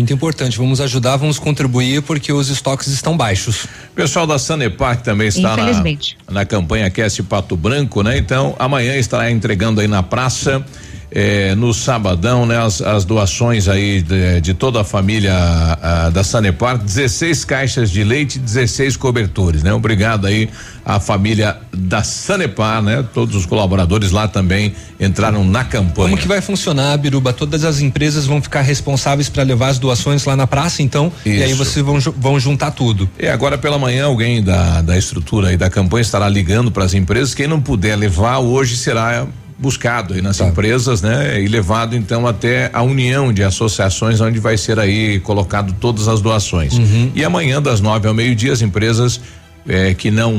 Muito importante, vamos ajudar, vamos contribuir porque os estoques estão baixos. Pessoal da Sanepar também está na, na campanha Aquece Pato Branco, né? Então, amanhã estará entregando aí na praça eh, no sabadão, né? As, as doações aí de, de, toda a família a, da Sanepar, 16 caixas de leite, 16 cobertores, né? Obrigado aí à família da Sanepar, né? Todos os colaboradores lá também entraram na campanha. Como que vai funcionar, Biruba? Todas as empresas vão ficar responsáveis para levar as doações lá na praça, então, Isso. e aí vocês vão, vão juntar tudo. E agora pela manhã alguém da, da estrutura e da campanha estará ligando para as empresas, quem não puder levar hoje será buscado aí nas tá. empresas, né? E levado então até a união de associações onde vai ser aí colocado todas as doações. Uhum. E amanhã das nove ao meio dia as empresas é, que não,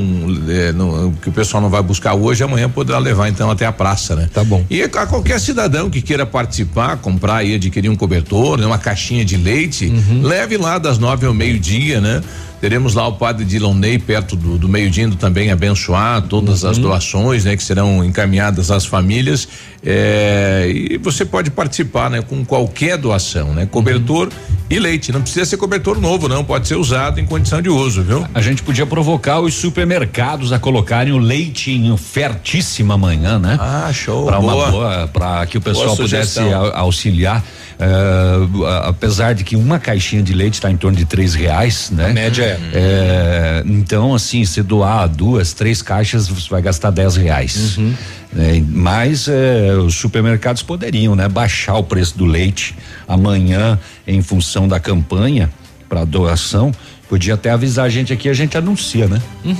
é, não, que o pessoal não vai buscar hoje, amanhã poderá levar então até a praça, né? Tá bom. E a qualquer cidadão que queira participar, comprar e adquirir um cobertor, né? uma caixinha de leite, uhum. leve lá das nove ao meio dia, né? Teremos lá o padre Dilonei perto do, do meio-dia também abençoar todas uhum. as doações, né, que serão encaminhadas às famílias. É, e você pode participar, né, com qualquer doação, né, cobertor uhum. e leite. Não precisa ser cobertor novo, não, pode ser usado em condição de uso, viu? A gente podia provocar os supermercados a colocarem o leite em ofertíssima amanhã, né? Ah, show. Para uma boa, para que o pessoal pudesse auxiliar. Uh, apesar de que uma caixinha de leite está em torno de três reais, né? A média é. é. Então, assim, se doar duas, três caixas, você vai gastar dez reais. Uhum. É, mas é, os supermercados poderiam, né? Baixar o preço do leite amanhã em função da campanha para doação Podia até avisar a gente aqui, a gente anuncia, né? Uhum.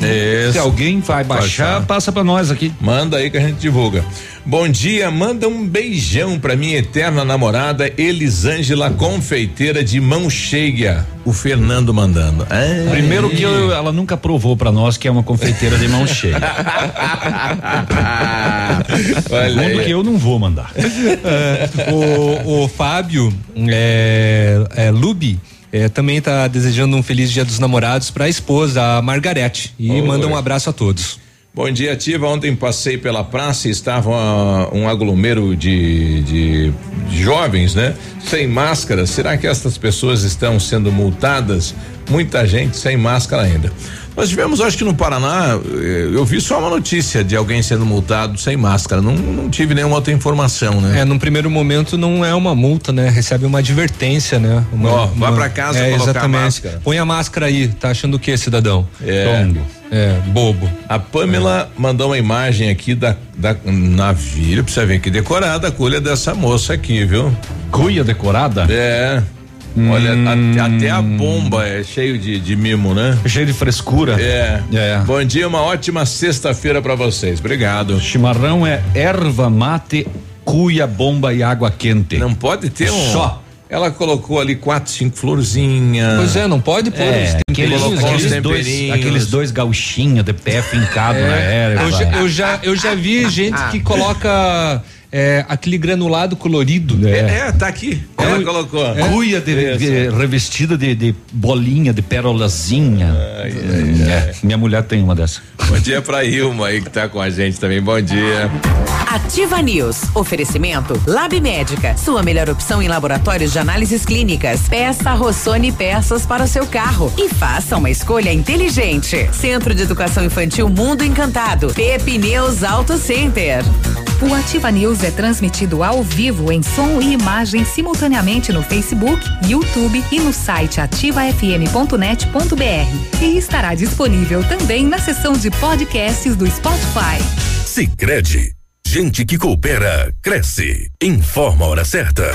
Se alguém vai baixar, baixar, passa para nós aqui. Manda aí que a gente divulga. Bom dia, manda um beijão pra minha eterna namorada Elisângela Confeiteira de mão cheia. O Fernando mandando. É. Primeiro que eu, ela nunca provou para nós que é uma confeiteira de mão cheia. Segundo que eu não vou mandar. É, o, o Fábio é, é Lubi é, também está desejando um feliz dia dos namorados para a esposa, a Margarete. E Oi. manda um abraço a todos. Bom dia, Ativa. Ontem passei pela praça e estava um aglomero de, de, jovens, né? Sem máscara. Será que essas pessoas estão sendo multadas? Muita gente sem máscara ainda. Nós tivemos, acho que no Paraná, eh, eu vi só uma notícia de alguém sendo multado sem máscara. Não, não tive nenhuma outra informação, né? É, num primeiro momento não é uma multa, né? Recebe uma advertência, né? Ó, oh, vá para casa é, colocar exatamente. máscara. Põe a máscara aí, tá achando o que, cidadão? É. Tongo. É, bobo. A Pamela é. mandou uma imagem aqui da, da pra você ver que decorada a cuia dessa moça aqui, viu? Cuia decorada? É. Olha, hum. até a bomba é cheio de, de mimo, né? Cheio de frescura. É. é. Bom dia, uma ótima sexta-feira para vocês. Obrigado. Chimarrão é erva mate, cuia, bomba e água quente. Não pode ter um. Só. Ela colocou ali quatro, cinco florzinhas. Pois é, não pode pôr é, aqueles, aqueles, dois, aqueles dois gauchinhos de pé fincado é. na erva. Eu já, eu já, eu já vi gente que coloca é, aquele granulado colorido. É, é tá aqui. Ela é, colocou. É. Cuia de, de, revestida de, de, bolinha, de pérolazinha. É, minha mulher tem uma dessa. Bom dia pra Ilma aí que tá com a gente também. Bom dia. Ativa News. Oferecimento Lab Médica. Sua melhor opção em laboratórios de análises clínicas. Peça Rossoni peças para o seu carro e faça uma escolha inteligente. Centro de Educação Infantil Mundo Encantado. Pepineus Auto Center. O Ativa News é transmitido ao vivo em som e imagem simultaneamente no Facebook, YouTube e no site ativafm.net.br. E estará disponível também na seção de podcasts do Spotify. Sicredi, gente que coopera cresce. Informa a hora certa.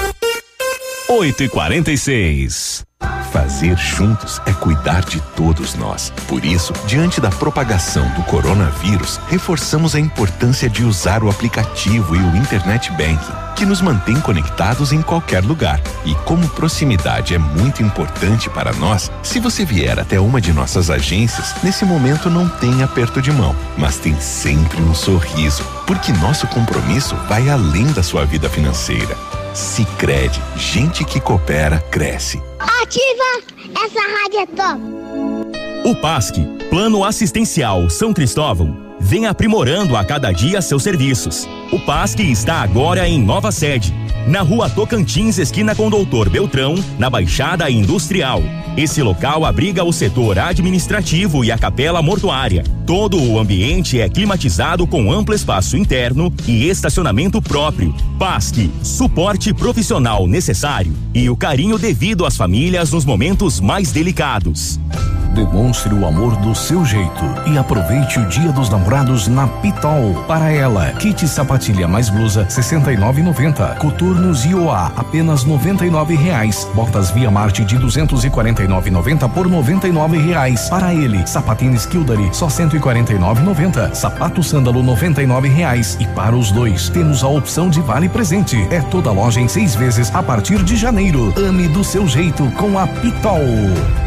8 e 46 Fazer juntos é cuidar de todos nós. Por isso, diante da propagação do coronavírus, reforçamos a importância de usar o aplicativo e o Internet Banking, que nos mantém conectados em qualquer lugar. E como proximidade é muito importante para nós, se você vier até uma de nossas agências, nesse momento não tem aperto de mão, mas tem sempre um sorriso, porque nosso compromisso vai além da sua vida financeira. Sicredi, gente que coopera cresce. Ativa! Essa rádio é top! O PASC, Plano Assistencial São Cristóvão, vem aprimorando a cada dia seus serviços. O PASC está agora em nova sede, na rua Tocantins, esquina com Doutor Beltrão, na Baixada Industrial. Esse local abriga o setor administrativo e a capela mortuária. Todo o ambiente é climatizado com amplo espaço interno e estacionamento próprio. PASC, suporte profissional necessário e o carinho devido às famílias nos momentos mais delicados. Demonstre o amor do seu jeito e aproveite o Dia dos Namorados na Pitol. Para ela, kit sapatilha mais blusa 69,90. Coturnos IOA apenas 99 reais. Botas Via Marte de 249,90 por 99 reais. Para ele, sapatênis Kildare só 149,90. Sapato sândalo 99 reais. E para os dois, temos a opção de vale presente. É toda loja em seis vezes a partir de janeiro. Ame do seu jeito com a Pitol.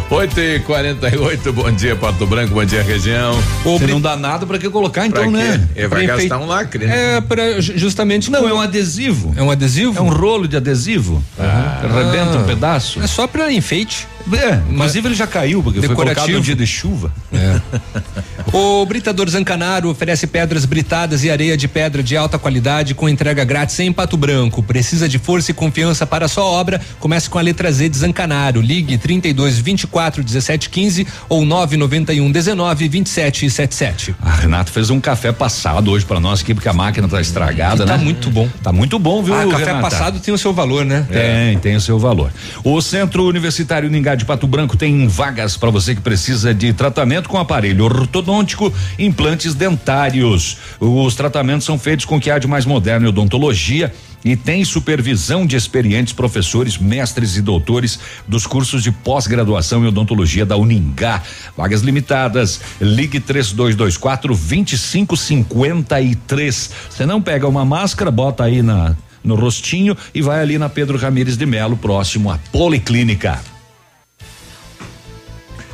8 e 48 bom dia, Pato Branco, bom dia, região. Se não dá nada, pra que colocar então, Pra né? Ele vai Pra gastar um lacre, né? É para justamente Não, é um adesivo. É um adesivo? É um rolo de adesivo. Ah. Arrebenta um pedaço. É só para enfeite. É, inclusive ele já caiu, porque foi colocado Decorativo. no dia de chuva. O Britador Zancanaro oferece pedras britadas e areia de pedra de alta qualidade com entrega grátis em Pato Branco. Precisa de força e confiança para a sua obra? Comece com a letra Z de Zancanaro. Ligue 32 24 17 15 ou 991 19 27 77. A Renato fez um café passado hoje pra nós aqui, porque a máquina tá estragada, E tá né? muito bom. Tá muito bom, viu, Ah, café Renata? passado tem o seu valor, né? Tem, tem o seu valor. O Centro Universitário Ningá de Pato Branco tem vagas para você que precisa de tratamento com aparelho ortodôntico, implantes dentários. Os tratamentos são feitos com o que há de mais moderno em odontologia e tem supervisão de experientes professores, mestres e doutores dos cursos de pós-graduação em odontologia da Uningá. Vagas limitadas. Ligue 3224 2553. Você não pega uma máscara, bota aí na no rostinho e vai ali na Pedro Ramires de Melo, próximo à Policlínica.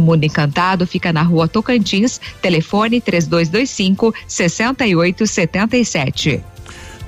Mundo Encantado fica na rua Tocantins, telefone 3225 6877.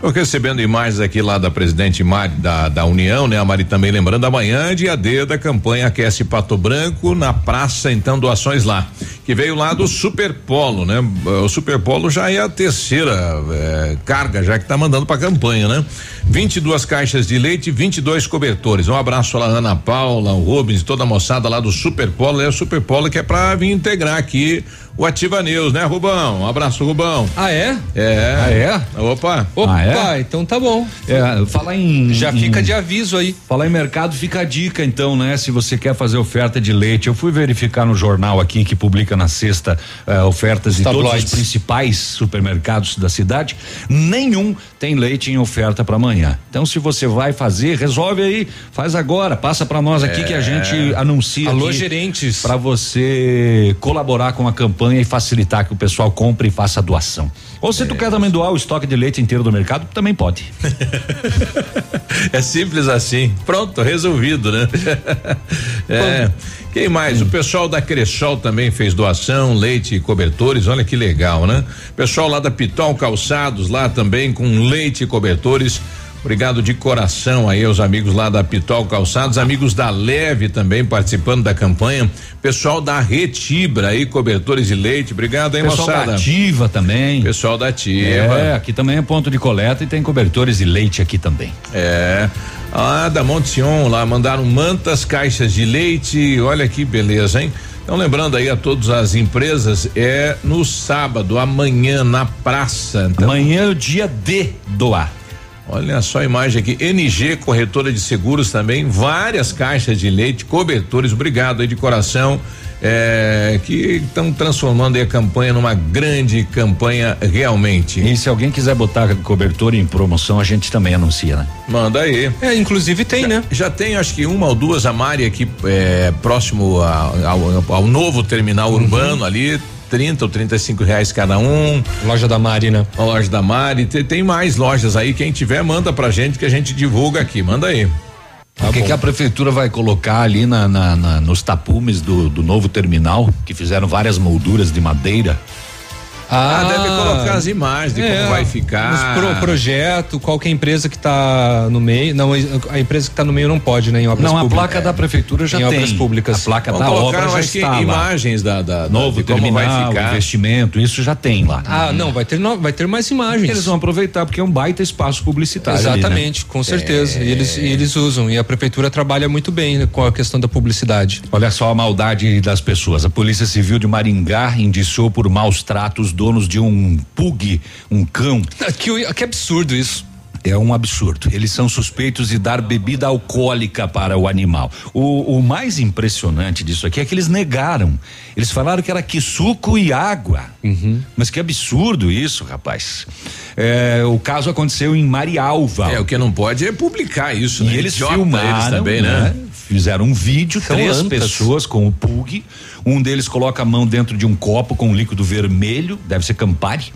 Tô recebendo imagens aqui lá da presidente Mari da, da União, né? A Mari também lembrando, amanhã, dia D da campanha Aquece Pato Branco, na praça, então, doações lá. Que veio lá do Superpolo, né? O Superpolo já é a terceira eh, carga, já que tá mandando pra campanha, né? 22 caixas de leite, 22 cobertores. Um abraço lá, Ana Paula, o Rubens, toda a moçada lá do Superpolo. É o Superpolo que é pra vir integrar aqui o Ativa News, né, Rubão? Um abraço, Rubão. Ah, é? É. Ah, é? Opa. Opa, Ah, é? então tá bom. É, falar em. Já em- fica de aviso aí. Falar em mercado, fica a dica então, né? Se você quer fazer oferta de leite, eu fui verificar no jornal aqui que publica na sexta eh, ofertas de todos os principais supermercados da cidade. Nenhum tem leite em oferta para amanhã. Então, se você vai fazer, resolve aí, faz agora, passa para nós aqui É. que a gente anuncia. Alô, gerentes. Para você colaborar com a campanha e facilitar que o pessoal compre e faça a doação. Ou se tu quer também doar o estoque de leite inteiro do mercado, também pode. É simples assim. Pronto, resolvido, né? é. Quem mais? O pessoal da Crechol também fez doação, leite e cobertores. Olha que legal, né? Pessoal lá da Pitol Calçados, lá também com leite e cobertores. Obrigado de coração aí aos amigos lá da Pitol Calçados, amigos da Leve também participando da campanha. Pessoal da Retibra aí, cobertores de leite. Obrigado aí, Pessoal moçada. da Ativa também. Pessoal da Ativa. É, aqui também é ponto de coleta e tem cobertores de leite aqui também. É. Ah, da Monte Sion, lá mandaram mantas, caixas de leite. Olha que beleza, hein? Então, lembrando aí a todas as empresas, é no sábado, amanhã, na praça. Então, Amanhã é o dia de doar. Olha só a imagem aqui. NG Corretora de Seguros também, várias caixas de leite, cobertores. Obrigado aí de coração. é, que estão transformando aí a campanha numa grande campanha realmente. E se alguém quiser botar cobertor em promoção, a gente também anuncia, né? Manda aí. É, inclusive tem, já, né? Já tem, acho que uma ou duas a Mari aqui é, próximo a- ao, ao novo terminal Uhum. urbano ali. 30 ou 35 reais cada um. Loja da Mari, né? A loja da Mari. Tem, tem mais lojas aí. Quem tiver, manda pra gente que a gente divulga aqui. Manda aí. o que, que a prefeitura vai colocar ali na, na- na- nos tapumes do, do novo terminal, que fizeram várias molduras de madeira? Ah, deve colocar as imagens de como vai ficar. Os pro- projeto, qual que é a empresa que tá no meio? Não, a empresa que tá no meio não pode, né? Em obras Não, a públicas. placa da prefeitura já em tem. obras públicas. A placa Vamos da colocar, obra já acho que está lá. imagens da, da, Novo de como terminal, vai ficar. investimento, isso já tem lá. Ah, não, vai ter, no- vai ter mais imagens. Eles vão aproveitar porque é um baita espaço publicitário. ali, né? Exatamente, com certeza. E eles, e eles usam. E a prefeitura trabalha muito bem né, com a questão da publicidade. Olha só a maldade das pessoas. A Polícia Civil de Maringá indiciou por maus tratos donos de um pug, um cão. Que, que absurdo isso. É um absurdo. Eles são suspeitos de dar bebida alcoólica para o animal. O, o mais impressionante disso aqui é que eles negaram. Eles falaram que era que suco e água. Mas que absurdo isso, rapaz. É, o caso aconteceu em Marialva. É, o que não pode é publicar isso, E né? eles Idiota filmaram eles também, né? Fizeram um vídeo, São três antas. pessoas com o pug. Um deles coloca a mão dentro de um copo com um líquido vermelho, deve ser Campari,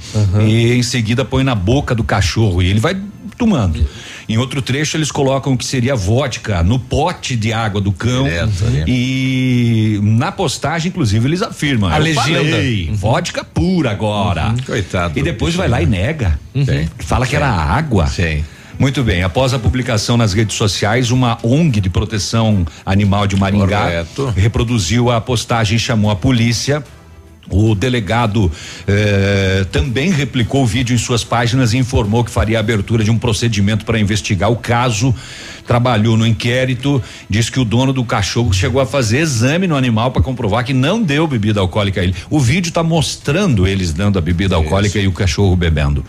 e em seguida põe na boca do cachorro e ele vai tomando. Em outro trecho eles colocam o que seria vodka no pote de água do cão Direto ali. e na postagem inclusive eles afirmam A "Eu legenda. falei, vodka pura agora. Coitado. E depois vai lá e nega. Sim. Fala que era água. Sim. Muito bem, após a publicação nas redes sociais, uma ONG de proteção animal de Maringá Correto. reproduziu a postagem e chamou a polícia. O delegado eh, também replicou o vídeo em suas páginas e informou que faria a abertura de um procedimento para investigar o caso. Trabalhou no inquérito, disse que o dono do cachorro chegou a fazer exame no animal para comprovar que não deu bebida alcoólica a ele. O vídeo está mostrando eles dando a bebida alcoólica e o cachorro bebendo.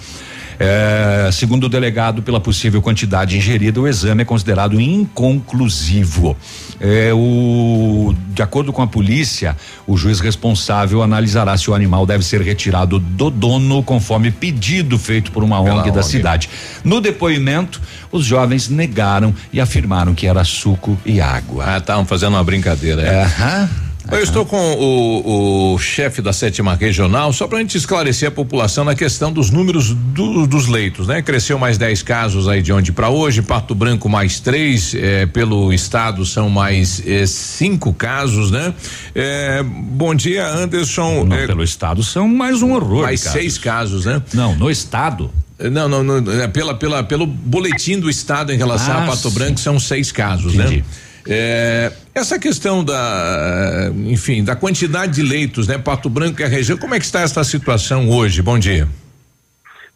É, segundo o delegado, pela possível quantidade ingerida, o exame é considerado inconclusivo. É, o, de acordo com a polícia, o juiz responsável analisará se o animal deve ser retirado do dono, conforme pedido feito por uma ONG da cidade. No depoimento, os jovens negaram e afirmaram que era suco e água. Ah, estavam fazendo uma brincadeira. É. Aham. Eu estou com o, o chefe da sétima regional, só para a gente esclarecer a população na questão dos números do- dos leitos, né? Cresceu mais 10 casos aí de onde para hoje, Pato Branco mais três, eh, pelo estado são mais eh, cinco casos, né? Eh, bom dia, Anderson. Não, pelo estado são mais um horror. mais casos. seis casos, né? Não, no estado. Não, não, não, é pela, pela, pelo boletim do estado em relação Ah, a Pato sim. Branco são seis casos, Entendi. né? É, essa questão da, enfim, da quantidade de leitos, né? Pato Branco e a região, como é que está essa situação hoje? Bom dia.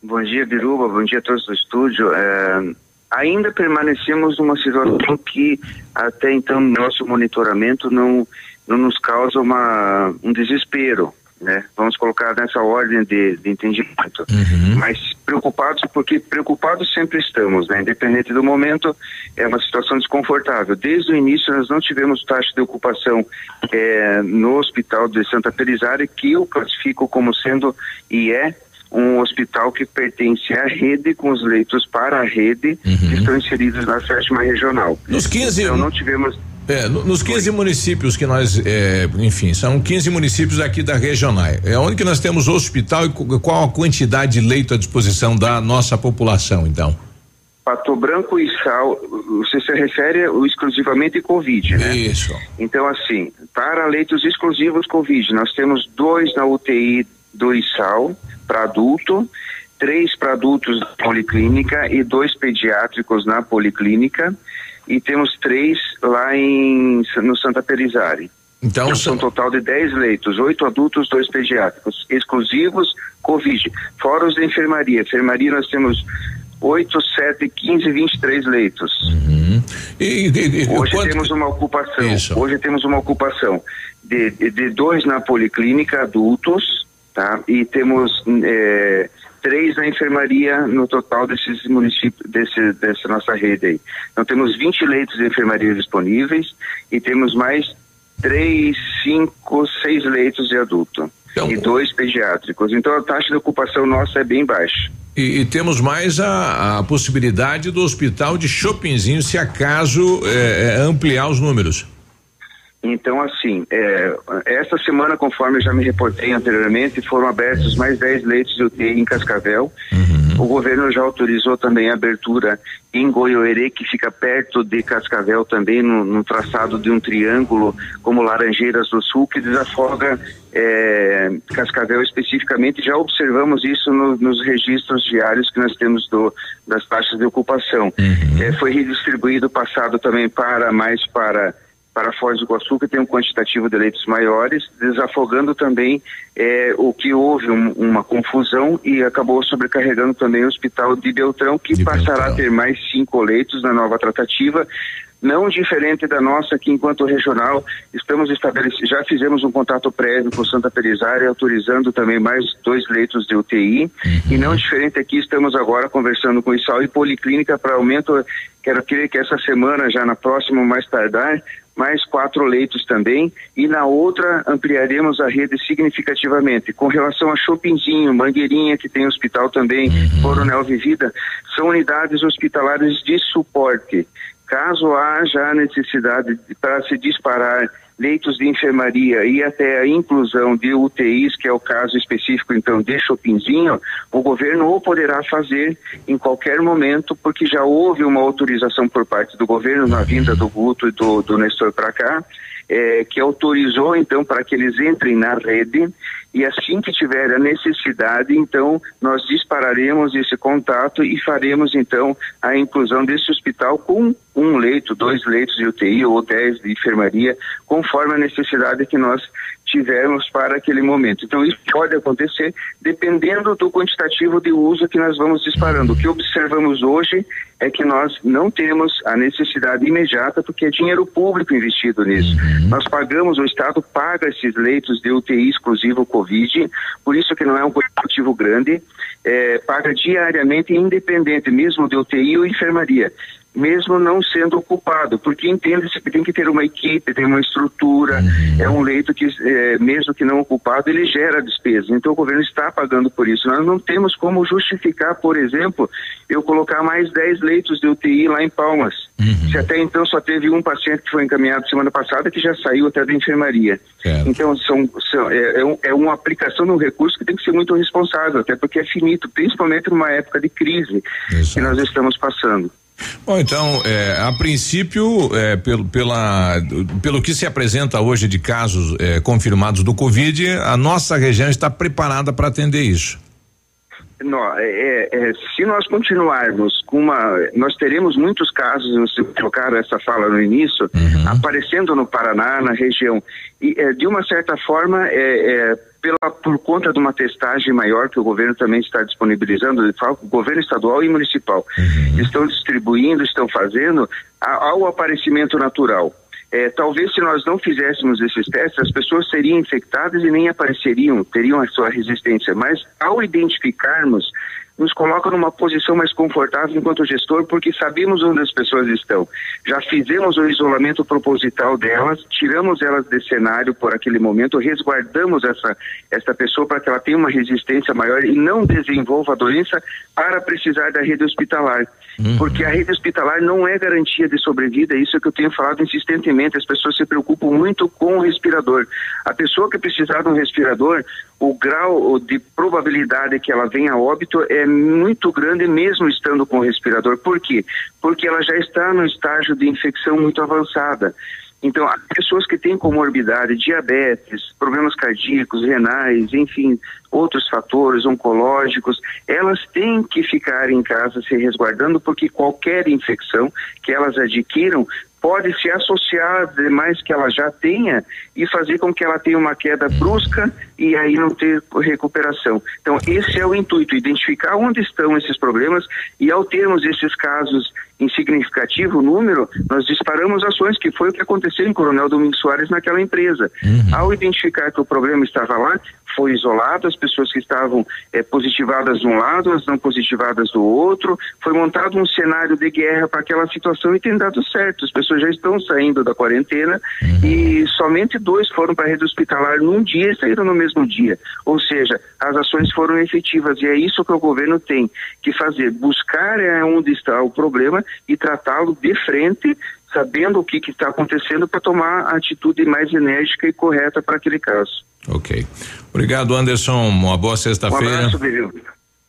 Bom dia, Biruba. Bom dia a todos do estúdio. É, ainda permanecemos numa situação que até então nosso monitoramento não não nos causa uma um desespero, né? Vamos colocar nessa ordem de, de entendimento. Uhum. Mas preocupados, porque preocupados sempre estamos, né? Independente do momento, é uma situação desconfortável. Desde o início nós não tivemos taxa de ocupação eh, no hospital de Santa Pelizari, que eu classifico como sendo e é um hospital que pertence à rede, com os leitos para a rede, que estão inseridos na sétima regional. Nos 15 Então não tivemos É, no- nos 15 municípios que nós, é, enfim, são 15 municípios aqui da regional. É onde que nós temos hospital e qu- qual a quantidade de leito à disposição da nossa população, então? Pato Branco e Sal, você se refere exclusivamente Covid, né? Isso. Então, assim, para leitos exclusivos Covid, nós temos dois na UTI do ISAL para adulto, três para adultos na policlínica e dois pediátricos na policlínica e temos três lá em no Santa Pelizari. Então, são um total de 10 leitos, oito adultos, dois pediátricos, exclusivos Covid. Fora os da enfermaria. Enfermaria nós temos 8, 7, 15, 23 leitos. E, e- e Hoje quanto- temos uma ocupação. Hoje temos uma ocupação de, de, de dois na policlínica adultos, tá? E temos eh, três na enfermaria no total desses municípios, desse, dessa nossa rede aí. Então temos 20 leitos de enfermaria disponíveis e temos mais três, cinco, seis leitos de adulto. e dois pediátricos. Então a taxa de ocupação nossa é bem baixa. E, e temos mais a, a possibilidade do hospital de shoppingzinho, se acaso é, é, ampliar os números. Então, assim, é, esta semana, conforme eu já me reportei anteriormente, foram abertos mais 10 leitos de UTI em Cascavel. O governo já autorizou também a abertura em Goiôerê, que fica perto de Cascavel também, no, no traçado de um triângulo, como Laranjeiras do Sul, que desafoga é, Cascavel especificamente. Já observamos isso no- nos registros diários que nós temos do, das taxas de ocupação. É, foi redistribuído passado também para mais para para Foz do Iguaçu, que tem um quantitativo de leitos maiores, desafogando também eh, o que houve um- uma confusão e acabou sobrecarregando também o hospital de Beltrão, que passará a ter mais cinco leitos na nova tratativa. Não diferente da nossa, que enquanto regional estamos estabelecidos, já fizemos um contato prévio com Santa Pelizari, autorizando também mais dois leitos de UTI. E não diferente aqui, estamos agora conversando com o ISAL e Policlínica para aumento. Quero crer que essa semana, já na próxima, mais tardar, mais quatro leitos também, e na outra ampliaremos a rede significativamente. Com relação a Chopinzinho, Mangueirinha, que tem hospital também, Coronel Vivida, são unidades hospitalares de suporte. Caso haja necessidade de- para se disparar leitos de enfermaria e até a inclusão de UTIs, que é o caso específico então de Chopinzinho, o governo ou poderá fazer em qualquer momento, porque já houve uma autorização por parte do governo na vinda do Guto e do, do Nestor para cá, eh, que autorizou então para que eles entrem na rede. E assim que tiver a necessidade, então nós dispararemos esse contato e faremos então a inclusão desse hospital com um leito, dois leitos de UTI ou dez de enfermaria, conforme a necessidade que nós tivermos para aquele momento. Então isso pode acontecer dependendo do quantitativo de uso que nós vamos disparando. O que observamos hoje é que nós não temos a necessidade imediata porque é dinheiro público investido nisso. Nós pagamos, o Estado paga esses leitos de UTI exclusivo Covid, por isso que não é um quantitativo grande, eh, paga diariamente independente mesmo de UTI ou enfermaria mesmo não sendo ocupado, porque entende-se que tem que ter uma equipe, tem uma estrutura, é um leito que, eh, mesmo que não ocupado, ele gera despesa. Então o governo está pagando por isso. Nós não temos como justificar, por exemplo, eu colocar mais 10 leitos de UTI lá em Palmas. Se até então só teve um paciente que foi encaminhado semana passada que já saiu até da enfermaria. Então são, são- é, é um- é uma aplicação de um recurso que tem que ser muito responsável, até porque é finito, principalmente numa época de crise que nós estamos passando. Bom, então, é, a princípio, é, pelo, pela, pelo que se apresenta hoje de casos é, confirmados do Covid, a nossa região está preparada para atender isso. Nó, é, é, se nós continuarmos com uma. Nós teremos muitos casos, você colocaram essa fala no início, aparecendo no Paraná, na região. E é, de uma certa forma, é, é, pela, por conta de uma testagem maior que o governo também está disponibilizando, o governo estadual e municipal estão distribuindo, estão fazendo, há, há o aparecimento natural. é, talvez se nós não fizéssemos esses testes, as pessoas seriam infectadas e nem apareceriam, teriam a sua resistência. Mas ao identificarmos nos coloca numa posição mais confortável enquanto gestor, porque sabemos onde as pessoas estão. Já fizemos o isolamento proposital delas, tiramos elas desse cenário por aquele momento, resguardamos essa, essa pessoa para que ela tenha uma resistência maior e não desenvolva a doença para precisar da rede hospitalar. Uhum. Porque a rede hospitalar não é garantia de sobrevida, isso é que eu tenho falado insistentemente. As pessoas se preocupam muito com o respirador. A pessoa que precisar de um respirador, o grau de probabilidade que ela venha a óbito é muito grande mesmo estando com o respirador. Por quê? Porque ela já está no estágio de infecção muito avançada. Então, as pessoas que têm comorbidade, diabetes, problemas cardíacos, renais, enfim, outros fatores oncológicos, elas têm que ficar em casa se resguardando, porque qualquer infecção que elas adquiram pode se associar demais que ela já tenha e fazer com que ela tenha uma queda brusca e aí não ter recuperação. Então, esse é o intuito, identificar onde estão esses problemas e ao termos esses casos em significativo número, nós disparamos ações, que foi o que aconteceu em Coronel Domingos Soares naquela empresa. Uhum. Ao identificar que o problema estava lá, foi isolado, as pessoas que estavam é, positivadas de um lado, as não positivadas do outro, foi montado um cenário de guerra para aquela situação e tem dado certo. As pessoas já estão saindo da quarentena uhum. e somente dois foram para a rede hospitalar num dia e saíram no mesmo dia. Ou seja, as ações foram efetivas e é isso que o governo tem que fazer, buscar é onde está o problema e tratá-lo de frente sabendo o que está acontecendo para tomar a atitude mais enérgica e correta para aquele caso. Ok. Obrigado, Anderson. Uma boa sexta-feira. Um abraço, Viril.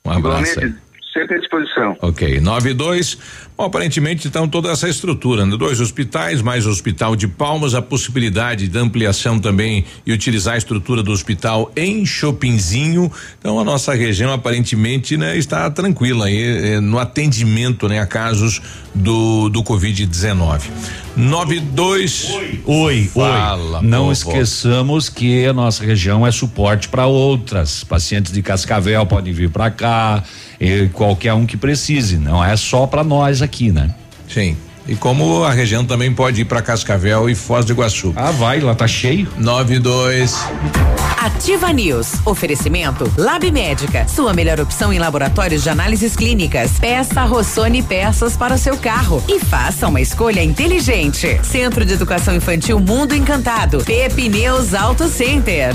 Um abraço. Igualmente, sempre à disposição. Ok, nove e dois. Bom, aparentemente então toda essa estrutura, né? dois hospitais, mais o hospital de Palmas, a possibilidade de ampliação também e utilizar a estrutura do hospital em Chopinzinho. Então a nossa região aparentemente, né, está tranquila aí eh, no atendimento, né, a casos do do COVID-19. Nove dois. Oi, oi. Fala, Não povo. esqueçamos que a nossa região é suporte para outras. Pacientes de Cascavel podem vir para cá e qualquer um que precise, não é só para nós aqui, né? Sim. E como a região também pode ir para Cascavel e Foz do Iguaçu. Ah, vai, lá tá cheio. 92. Ativa News. Oferecimento Lab Médica. Sua melhor opção em laboratórios de análises clínicas. Peça Rossoni peças para o seu carro e faça uma escolha inteligente. Centro de Educação Infantil Mundo Encantado. Pepineus Auto Center.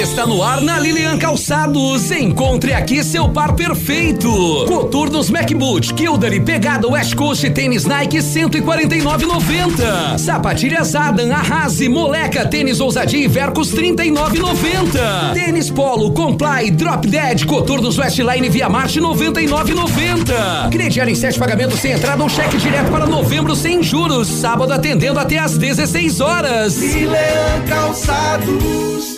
Está no ar na Lilian Calçados. Encontre aqui seu par perfeito. Coturnos MacBoot, Kildare, Pegada West Coast, tênis Nike 149,90. Sapatilhas Adam, Arrase, Moleca, tênis Ousadia e Vercos 39,90. Tênis Polo, Comply, Drop Dead, Coturnos Westline Via Marte 99,90. Crediário em sete pagamentos sem entrada ou cheque direto para novembro sem juros. Sábado atendendo até às 16 horas. Lilian Calçados.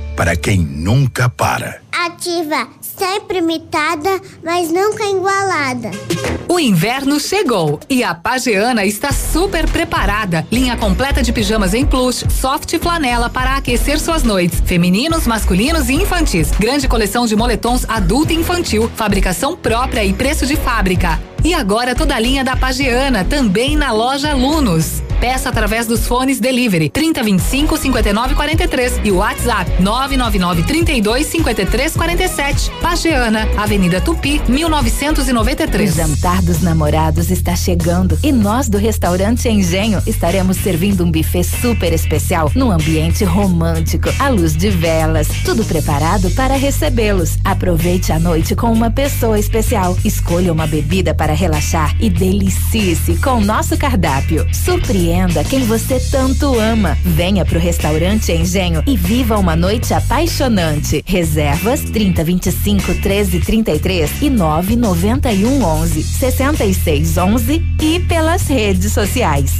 para quem nunca para. Ativa, sempre imitada, mas nunca igualada. O inverno chegou e a Pageana está super preparada. Linha completa de pijamas em plush, soft e flanela para aquecer suas noites. Femininos, masculinos e infantis. Grande coleção de moletons adulto e infantil. Fabricação própria e preço de fábrica. E agora toda a linha da Pageana também na loja Alunos. Peça através dos fones Delivery 3025 5943 e WhatsApp 999 32 53 47. Pageana, Avenida Tupi, 1993. O jantar dos namorados está chegando e nós do restaurante Engenho estaremos servindo um buffet super especial num ambiente romântico, à luz de velas, tudo preparado para recebê-los. Aproveite a noite com uma pessoa especial. Escolha uma bebida para relaxar e delicie-se com nosso cardápio. Surpreenda quem você tanto ama. Venha pro restaurante Engenho e viva uma noite apaixonante. Reservas 30 25 13 33 e 9 91 11 66 11 e pelas redes sociais.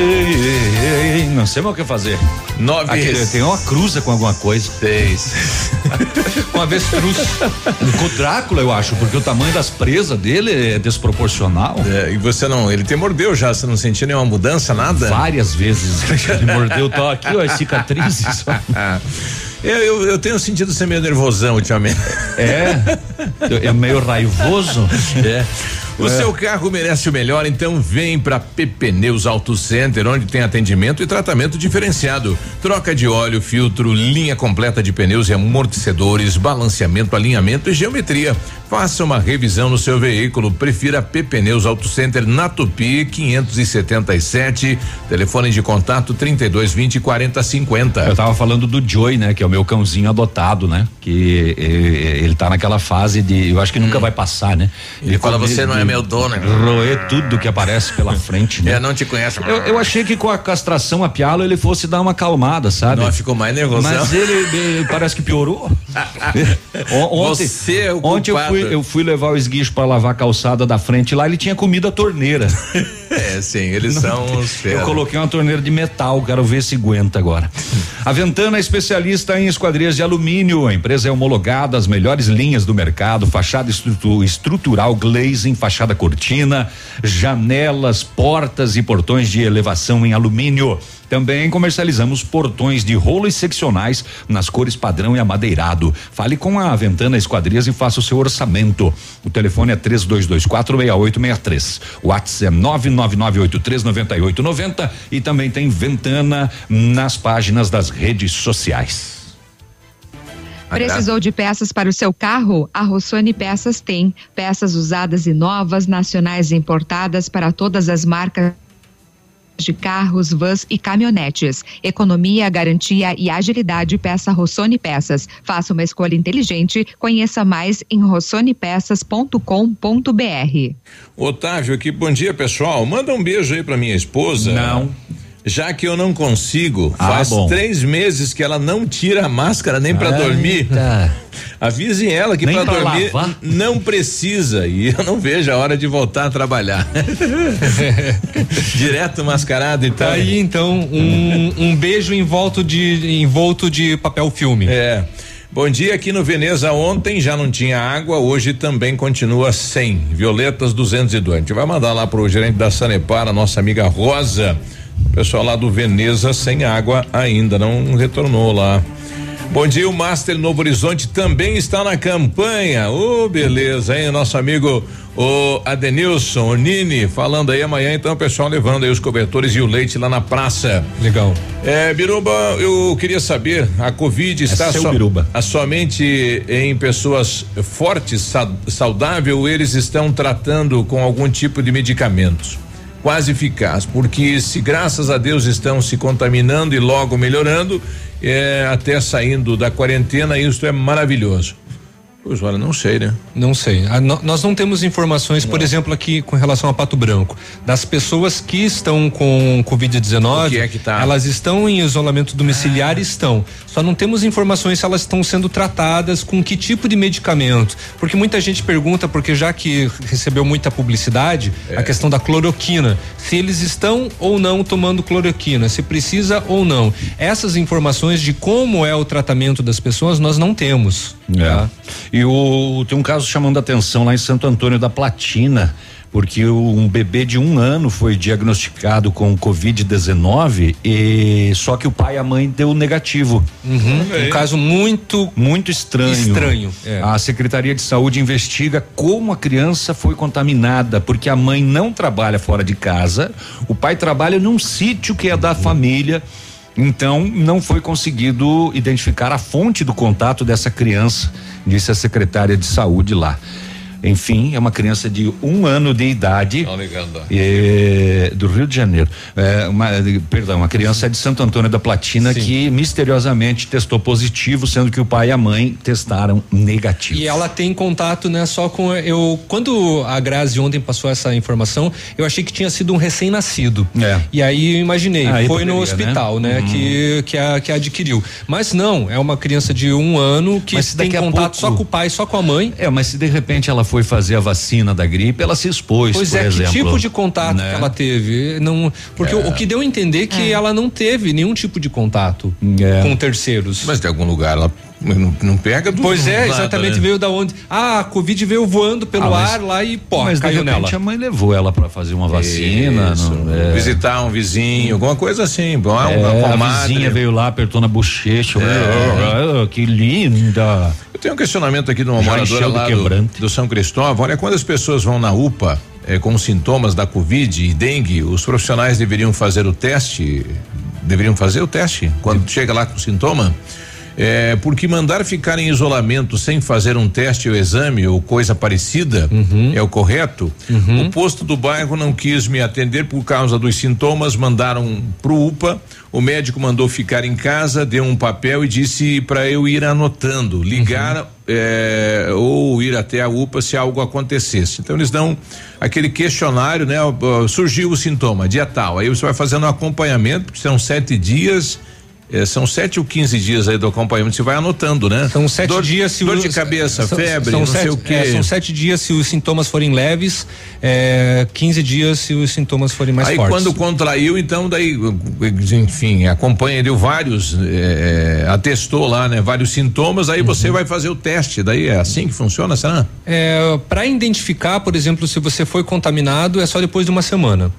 Ei, ei, ei, não sei mais o que fazer. Nove. Aqui, tem uma cruza com alguma coisa. Seis. uma avestruz. Com o Drácula, eu acho, porque o tamanho das presas dele é desproporcional. É, e você não, ele te mordeu já, você não sentiu nenhuma mudança, nada? Várias vezes ele mordeu, tá aqui, ó, as cicatrizes. Eu, eu, eu, tenho sentido ser meio nervosão ultimamente. É? É meio raivoso? É. O é. seu carro merece o melhor, então vem para Pneus Auto Center, onde tem atendimento e tratamento diferenciado. Troca de óleo, filtro, linha completa de pneus e amortecedores, balanceamento, alinhamento e geometria. Faça uma revisão no seu veículo. Prefira Pneus Auto Center na Tupi 577. Telefone de contato 32 20 40 50. Eu tava falando do Joy, né? Que é o meu cãozinho adotado, né? Que eh, ele tá naquela fase de. Eu acho que nunca Hum. vai passar, né? Ele fala, "Você não é meu dono." Roer tudo que aparece pela frente, né? É, não te conhece. Eu, eu achei que com a castração a pialo ele fosse dar uma acalmada, sabe? Não, ficou mais nervoso. Mas ele, ele parece que piorou. Ontem, Você é o ontem eu fui, eu fui levar o esguicho pra lavar a calçada da frente lá, ele tinha comido a torneira. É, sim, eles são os Eu coloquei uma torneira de metal, quero ver se aguenta agora. A Ventana é especialista em esquadrias de alumínio. A empresa é homologada às melhores linhas do mercado: fachada estrutu- estrutural, glazing, fachada cortina, janelas, portas e portões de elevação em alumínio. Também comercializamos portões de rolo e seccionais nas cores padrão e amadeirado. Fale com a Ventana Esquadrias e faça o seu orçamento. O telefone é 32246863. O WhatsApp é 999839890 e também tem Ventana nas páginas das redes sociais. Precisou de peças para o seu carro? A Rossoni Peças tem. Peças usadas e novas, nacionais e importadas para todas as marcas de carros, vans e caminhonetes. Economia, garantia e agilidade peça Rossoni Peças. Faça uma escolha inteligente. Conheça mais em rossonepeças.com.br. Otávio aqui, bom dia pessoal. Manda um beijo aí pra minha esposa. Não. Já que eu não consigo, Ah, faz bom. três meses que ela não tira a máscara nem Eita. dormir. Avise ela que pra dormir lavar? não precisa e eu não vejo a hora de voltar a trabalhar. Direto mascarado e tal. Aí então um, um beijo envolto de envolto de papel filme. É. Bom dia aqui no Veneza ontem já não tinha água, hoje também continua sem. Violetas 202. A gente vai mandar lá pro gerente da Sanepar, a nossa amiga Rosa. O pessoal lá do Veneza sem água ainda, não retornou lá. Bom dia, o Master Novo Horizonte também está na campanha. Ô, beleza, hein? Nosso amigo o Adenilson, o Nini, falando aí amanhã, então, o pessoal levando aí os cobertores e o leite lá na praça. Legal. É, Biruba, eu queria saber, a Covid está seu so- Biruba. a somente em pessoas fortes, sa- saudável, ou eles estão tratando com algum tipo de medicamentos? Quase eficaz, porque se graças a Deus estão se contaminando e logo melhorando, é, até saindo da quarentena, isso é maravilhoso. Pois olha, não sei, né? Não sei. Ah, no- nós não temos informações, por exemplo, aqui com relação a Pato Branco, das pessoas que estão com Covid-19. O que é tá? Elas estão em isolamento domiciliar e estão. Só não temos informações se elas estão sendo tratadas com que tipo de medicamento. Porque muita gente pergunta, porque já que recebeu muita publicidade, É. a questão da cloroquina. Se eles estão ou não tomando cloroquina, se precisa ou não. Essas informações de como é o tratamento das pessoas, nós não temos. É. E o, tem um caso chamando a atenção lá em Santo Antônio da Platina, porque o- um bebê de um ano foi diagnosticado com Covid-19 e só que o pai e a mãe deu negativo. Um caso muito muito estranho. Estranho, é. A Secretaria de Saúde investiga como a criança foi contaminada, porque a mãe não trabalha fora de casa, o pai trabalha num sítio que é da família. Então, não foi conseguido identificar a fonte do contato dessa criança, disse a secretária de saúde lá. Enfim, é uma criança de um ano de idade. é, do Rio de Janeiro. É, uma, perdão, uma criança de Santo Antônio da Platina que misteriosamente testou positivo, sendo que o pai e a mãe testaram negativo. E ela tem contato, né, só com eu quando a Grazi ontem passou essa informação, eu achei que tinha sido um recém-nascido. É. E aí eu imaginei, Aí foi no poderia, hospital, né, né? que que, a, que adquiriu. Mas não, é uma criança de um ano que Mas tem contato pouco- só com o pai, só com a mãe. É, mas se de repente ela foi fazer a vacina da gripe, ela se expôs, Pois por é, exemplo. que tipo de contato né? que ela teve? Não, porque o, o que deu a entender que ela não teve nenhum tipo de contato É. com terceiros. Mas de algum lugar ela não, não pega do Pois é, exatamente né? veio da onde? Ah, a Covid veio voando pelo Ah, mas- ar lá e pô, mas de caiu repente nela. a mãe levou ela para fazer uma vacina. Isso. não- é. Visitar um vizinho, alguma coisa assim. Bom, uma É, a comadre. vizinha veio lá, apertou na bochecha. É. Ah, que linda. Tenho um questionamento aqui de uma Já moradora lá do, do São Cristóvão. Olha, quando as pessoas vão na UPA eh, com sintomas da Covid e dengue, os profissionais deveriam fazer o teste, deveriam fazer o teste quando chega lá com sintoma. É, porque mandar ficar em isolamento sem fazer um teste ou exame ou coisa parecida é o correto. O posto do bairro não quis me atender por causa dos sintomas, mandaram pro UPA. O médico mandou ficar em casa, deu um papel e disse para eu ir anotando, ligar é, ou ir até a UPA se algo acontecesse. Então eles dão aquele questionário, né? Surgiu o sintoma, dia tal. Aí você vai fazendo um acompanhamento, porque são sete dias. É, são sete ou 15 dias aí do acompanhamento, você vai anotando, né? São sete dor, dias se dor de cabeça, são- febre, são não sete, sei o quê. é, são sete dias se os sintomas forem leves, é, 15 dias se os sintomas forem mais aí fortes. quando contraiu, então daí, enfim, acompanha, deu vários, é, atestou lá, né? Vários sintomas, aí Uhum. você vai fazer o teste, daí é assim que funciona, será? É, para identificar, por exemplo, se você foi contaminado, é só depois de uma semana.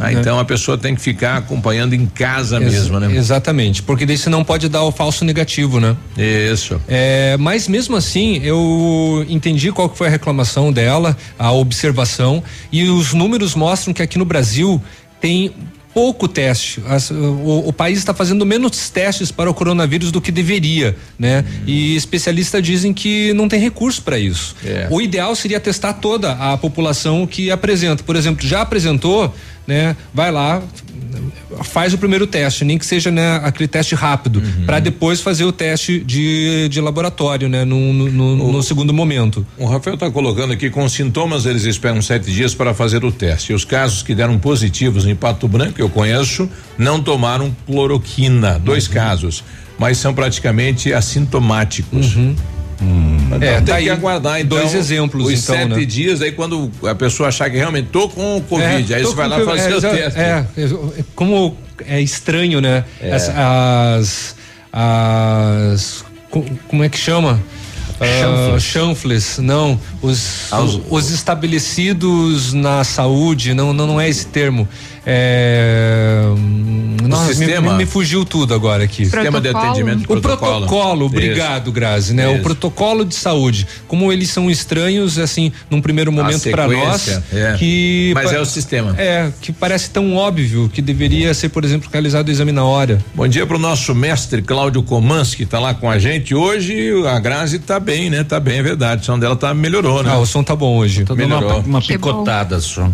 Ah, então a pessoa tem que ficar acompanhando em casa Ex- mesmo, né? Exatamente, porque daí você não pode dar o falso negativo, né? Isso. É, mas mesmo assim, eu entendi qual que foi a reclamação dela, a observação, e os números mostram que aqui no Brasil tem pouco teste. As- o, o país está fazendo menos testes para o coronavírus do que deveria, né? E especialistas dizem que não tem recurso para isso. É. O ideal seria testar toda a população que apresenta. Por exemplo, já apresentou, né? Vai lá, faz o primeiro teste, nem que seja né, aquele teste rápido, para depois fazer o teste de, de laboratório, né? No, no, no- no segundo momento. O Rafael está colocando aqui com sintomas, eles esperam sete dias para fazer o teste. E os casos que deram positivos em Pato Branco, eu conheço, não tomaram cloroquina. Dois Uhum. casos, mas são praticamente assintomáticos. Então É, tem tá que aí aguardar então dois exemplos, os então, sete né? dias aí quando a pessoa achar que realmente tô com o covid, É, aí você vai lá fazer é, teste. É, é, como é estranho, né? É. As, as, as- co- como é que chama? Chanfles. chanfles, não, os, os- os, os estabelecidos na saúde, não, não, não é esse termo. É, nossa, me- sistema? me, me fugiu tudo agora aqui. Sistema de atendimento, O protocolo, obrigado, Grazi, né? O Isso. protocolo de saúde, como eles são estranhos, assim, num primeiro momento para nós, é. que Mas pa- é o sistema. É, que parece tão óbvio que deveria ser, por exemplo, realizado o exame na hora. Bom dia para o nosso mestre Cláudio Comans, que está lá com a gente. Hoje a Grazi tá bem, né? Tá bem, é verdade. O som dela tá melhorou, né? Ah, o som tá bom hoje. Tô uma, Melhorou. uma bom. picotada só.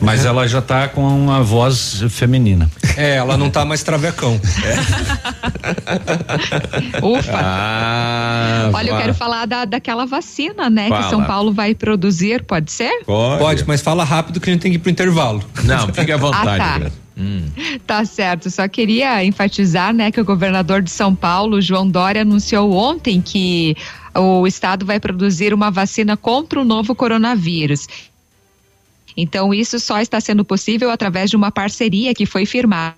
Mas ela já tá com uma voz feminina. É, ela não tá mais travecão. Ufa. Ah, Olha, eu quero falar da, daquela vacina, né? Fala. Que São Paulo vai produzir, pode ser? Pode. Pode, mas fala rápido que a gente tem que ir pro intervalo. Não, fique à vontade. Ah, tá. Hum. Tá certo, só queria enfatizar, né, que o governador de São Paulo, João Dória, anunciou ontem que o estado vai produzir uma vacina contra o novo coronavírus. Então, isso só está sendo possível através de uma parceria que foi firmada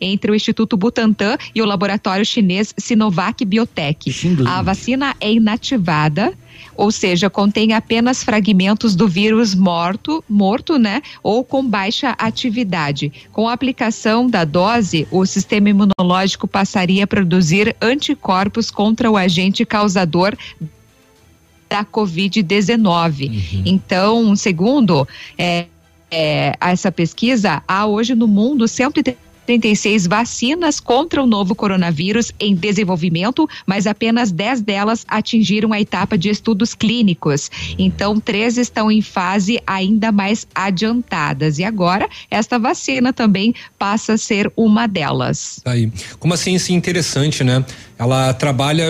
entre o Instituto Butantan e o laboratório chinês Sinovac Biotech. A vacina é inativada, ou seja, contém apenas fragmentos do vírus morto, morto, né, ou com baixa atividade. Com a aplicação da dose, o sistema imunológico passaria a produzir anticorpos contra o agente causador da Covid-19. Então, segundo é, é, essa pesquisa, há hoje no mundo 136 vacinas contra o novo coronavírus em desenvolvimento, mas apenas 10 delas atingiram a etapa de estudos clínicos. Então, três estão em fase ainda mais adiantadas. E agora, esta vacina também passa a ser uma delas. Tá Aí. Como assim, assim, interessante, né? Ela trabalha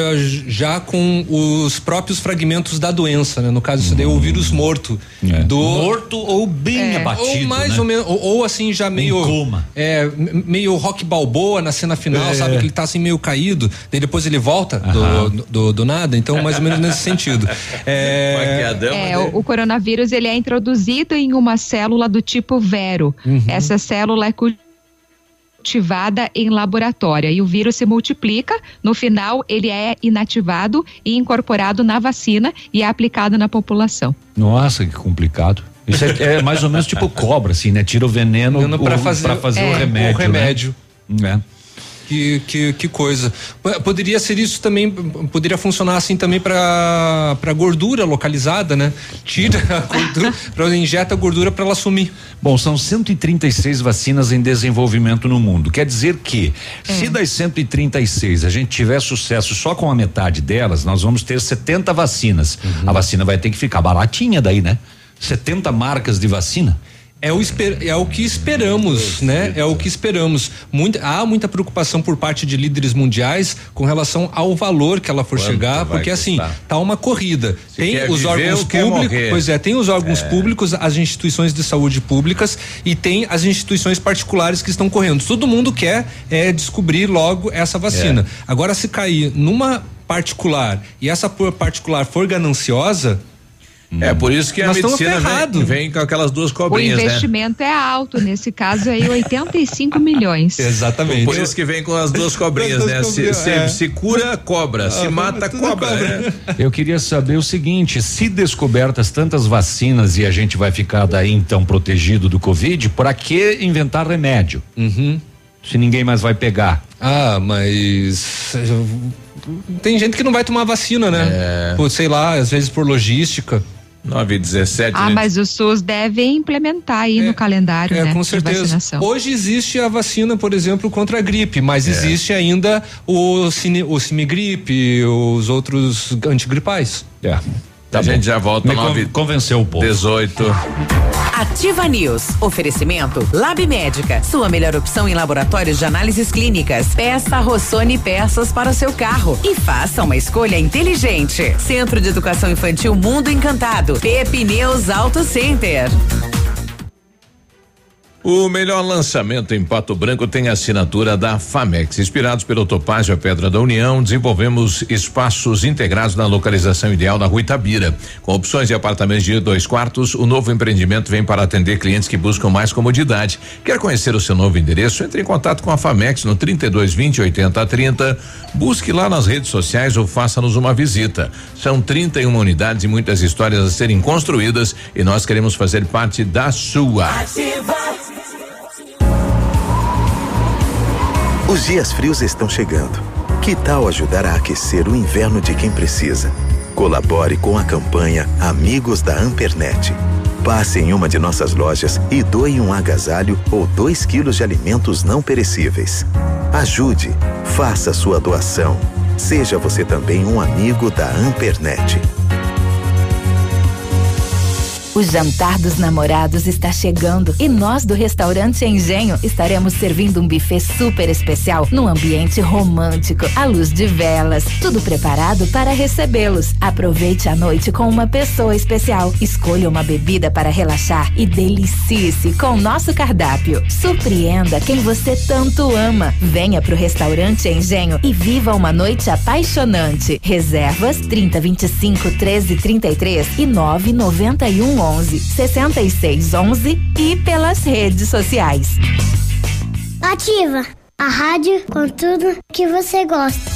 já com os próprios fragmentos da doença, né? No caso, isso daí é o vírus morto. Do... Morto ou bem É, abatido. Ou mais né? ou menos, ou, ou assim, já meio. coma. É, meio rock balboa na cena final, É. sabe? Que ele tá assim meio caído, daí depois ele volta do, do, do nada, então mais ou menos nesse sentido. É, É, o, o coronavírus ele é introduzido em uma célula do tipo vero. Uhum. Essa célula é cultivada em laboratório e o vírus se multiplica. No final, ele é inativado e incorporado na vacina e é aplicado na população. Nossa, que complicado. Isso é, é mais ou menos tipo cobra, assim, né? Tira o veneno, o- fazer- pra fazer é, o remédio. o remédio. Né? Que, que, que coisa. Poderia ser isso também, poderia funcionar assim também para para gordura localizada, né? Tira a gordura, pra, injeta a gordura para ela sumir. Bom, são 136 vacinas em desenvolvimento no mundo. Quer dizer que, se das 136 a gente tiver sucesso só com a metade delas, nós vamos ter 70 vacinas. A vacina vai ter que ficar baratinha daí, né? 70 marcas de vacina. É o, esper- é o que esperamos, né? É o que esperamos. Muita, há muita preocupação por parte de líderes mundiais com relação ao valor que ela for Quanto chegar, porque assim, custar? tá uma corrida. Se tem os órgãos públicos, pois é, tem os órgãos É. públicos, as instituições de saúde públicas e tem as instituições particulares que estão correndo. Todo mundo quer é, descobrir logo essa vacina. É. Agora, se cair numa particular e essa particular for gananciosa, É por isso que a Nós estamos medicina vem, vem com aquelas duas O cobrinhas, né? investimento é alto, nesse caso aí, 85 milhões. Exatamente. Por isso que vem com as duas cobrinhas, As né? duas Se, cobrinhas, se- é. se cura, cobra. Se Ah, mata, tudo cobra. cobra. né? Eu queria saber o seguinte: se descobertas tantas vacinas e a gente vai ficar daí então protegido do Covid, para que inventar remédio? Se ninguém mais vai pegar. Ah, mas tem gente que não vai tomar vacina, né? É. Por, sei lá, às vezes por logística. 9 e 17. Ah, mas o SUS deve implementar aí no calendário, É, né? com certeza. vacinação. Hoje existe a vacina, por exemplo, contra a gripe, mas É. existe ainda o, cine, o Cimigripe, os outros antigripais. É. a gente já volta Me 9 con- convenceu o povo. 18. Ativa News. Oferecimento Lab Médica. Sua melhor opção em laboratórios de análises clínicas. Peça Rossoni peças para o seu carro e faça uma escolha inteligente. Centro de Educação Infantil Mundo Encantado. Pepineus Auto Center. O melhor lançamento em Pato Branco tem a assinatura da Famex. Inspirados pelo Topázio a Pedra da União, desenvolvemos espaços integrados na localização ideal na Rua Itabira. Com opções de apartamentos de dois quartos, o novo empreendimento vem para atender clientes que buscam mais comodidade. Quer conhecer o seu novo endereço? Entre em contato com a Famex no 32 20 80 30. Busque lá nas redes sociais ou faça-nos uma visita. São 31 unidades e muitas histórias a serem construídas e nós queremos fazer parte da sua. Os dias frios estão chegando. Que tal ajudar a aquecer o inverno de quem precisa? Colabore com a campanha Amigos da Ampernet. Passe em uma de nossas lojas e doe um agasalho ou dois quilos de alimentos não perecíveis. Ajude, faça sua doação. Seja você também um amigo da Ampernet. O jantar dos namorados está chegando e nós do restaurante Engenho estaremos servindo um buffet super especial num ambiente romântico, à luz de velas, tudo preparado para recebê-los. Aproveite a noite com uma pessoa especial. Escolha uma bebida para relaxar e delicie-se com nosso cardápio. Surpreenda quem você tanto ama. Venha pro restaurante Engenho e viva uma noite apaixonante. Reservas 30 25 13 33 e 9 91 11 66 11 e pelas redes sociais. Ativa a rádio com tudo que você gosta.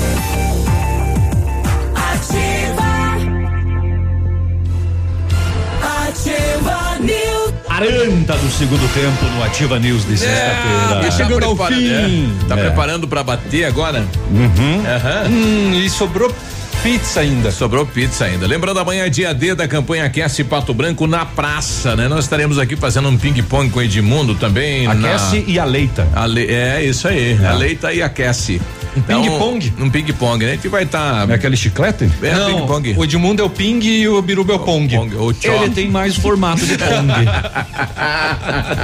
40 do segundo tempo no Ativa News de sexta-feira. tá Chegando ao preparando, fim. é, Tá É. preparando pra bater agora? Uhum. Aham. Hum, e sobrou pizza ainda. Sobrou pizza ainda. Lembrando, amanhã é dia D da campanha Aquece Pato Branco na praça, né? Nós estaremos aqui fazendo um ping-pong com o Edmundo também. Aquece na... e aleita. A le... É, isso aí. É. Aleita e aquece. Então, ping-pong? Um ping-pong, né? Gente vai estar. É aquele chiclete? É, Não, ping-pong. o Edmundo é o ping e o Biruba é o pong. O chó. Ele tem mais formato de pong.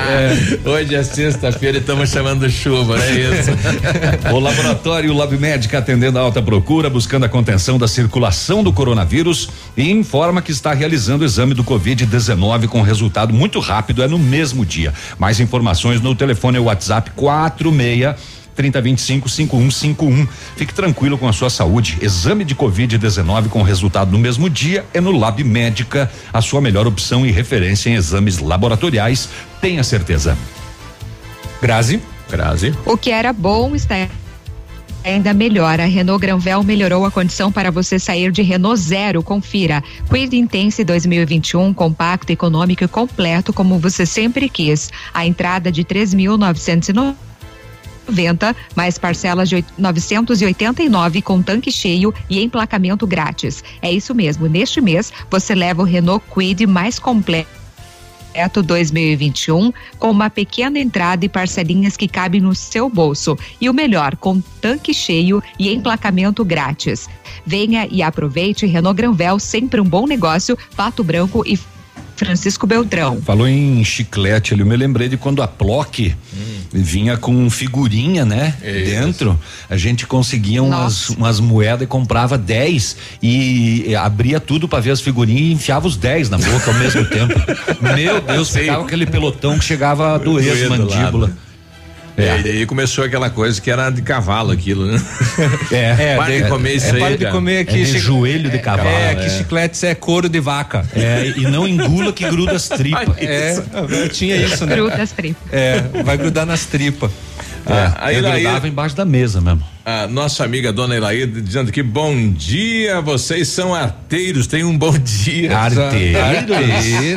É, Hoje é sexta-feira e estamos chamando chuva, não é isso? O laboratório Lab Médica atendendo a alta procura, buscando a contenção da circulação do coronavírus e informa que está realizando o exame do Covid-19 com resultado muito rápido, é no mesmo dia. Mais informações no telefone WhatsApp 46 3025 5151. Fique tranquilo com a sua saúde. Exame de Covid-19 com resultado no mesmo dia é no Lab Médica, a sua melhor opção e referência em exames laboratoriais. Tenha certeza. Grazi. Grazi. O que era bom está ainda melhor. A Renault Granvel melhorou a condição para você sair de Renault Zero. Confira. Quid Intense 2021, compacto, econômico e completo, como você sempre quis. A entrada de 3.990 mais parcelas de oit- 989 com tanque cheio e emplacamento grátis. É isso mesmo. Neste mês você leva o Renault Quid mais completo projeto 2021 com uma pequena entrada e parcelinhas que cabem no seu bolso. E o melhor, com tanque cheio e emplacamento grátis. Venha e aproveite Renault Granvel, sempre um bom negócio, Pato Branco e Francisco Beltrão. Falou em chiclete ali, eu me lembrei de quando a Plock vinha com figurinha, né? Dentro. A gente conseguia umas, umas moedas e comprava 10 e, abria tudo pra ver as figurinhas e enfiava os 10 na boca ao mesmo tempo. Meu Deus, pegava aquele pelotão que chegava a doer as mandíbula. É. E daí começou aquela coisa que era de cavalo aquilo, né? É, Para de comer isso é, aí. Para de comer aqui. É de joelho de cavalo, É, é. que chicletes é couro de vaca. É, e não engula que gruda as tripas. É, tinha isso, né? Gruda as tripas. É, vai grudar nas tripas. Ah, É, eu grudava embaixo da mesa mesmo. A nossa amiga dona Elaída dizendo que bom dia, vocês são arteiros, tenham um bom dia. Arteiros?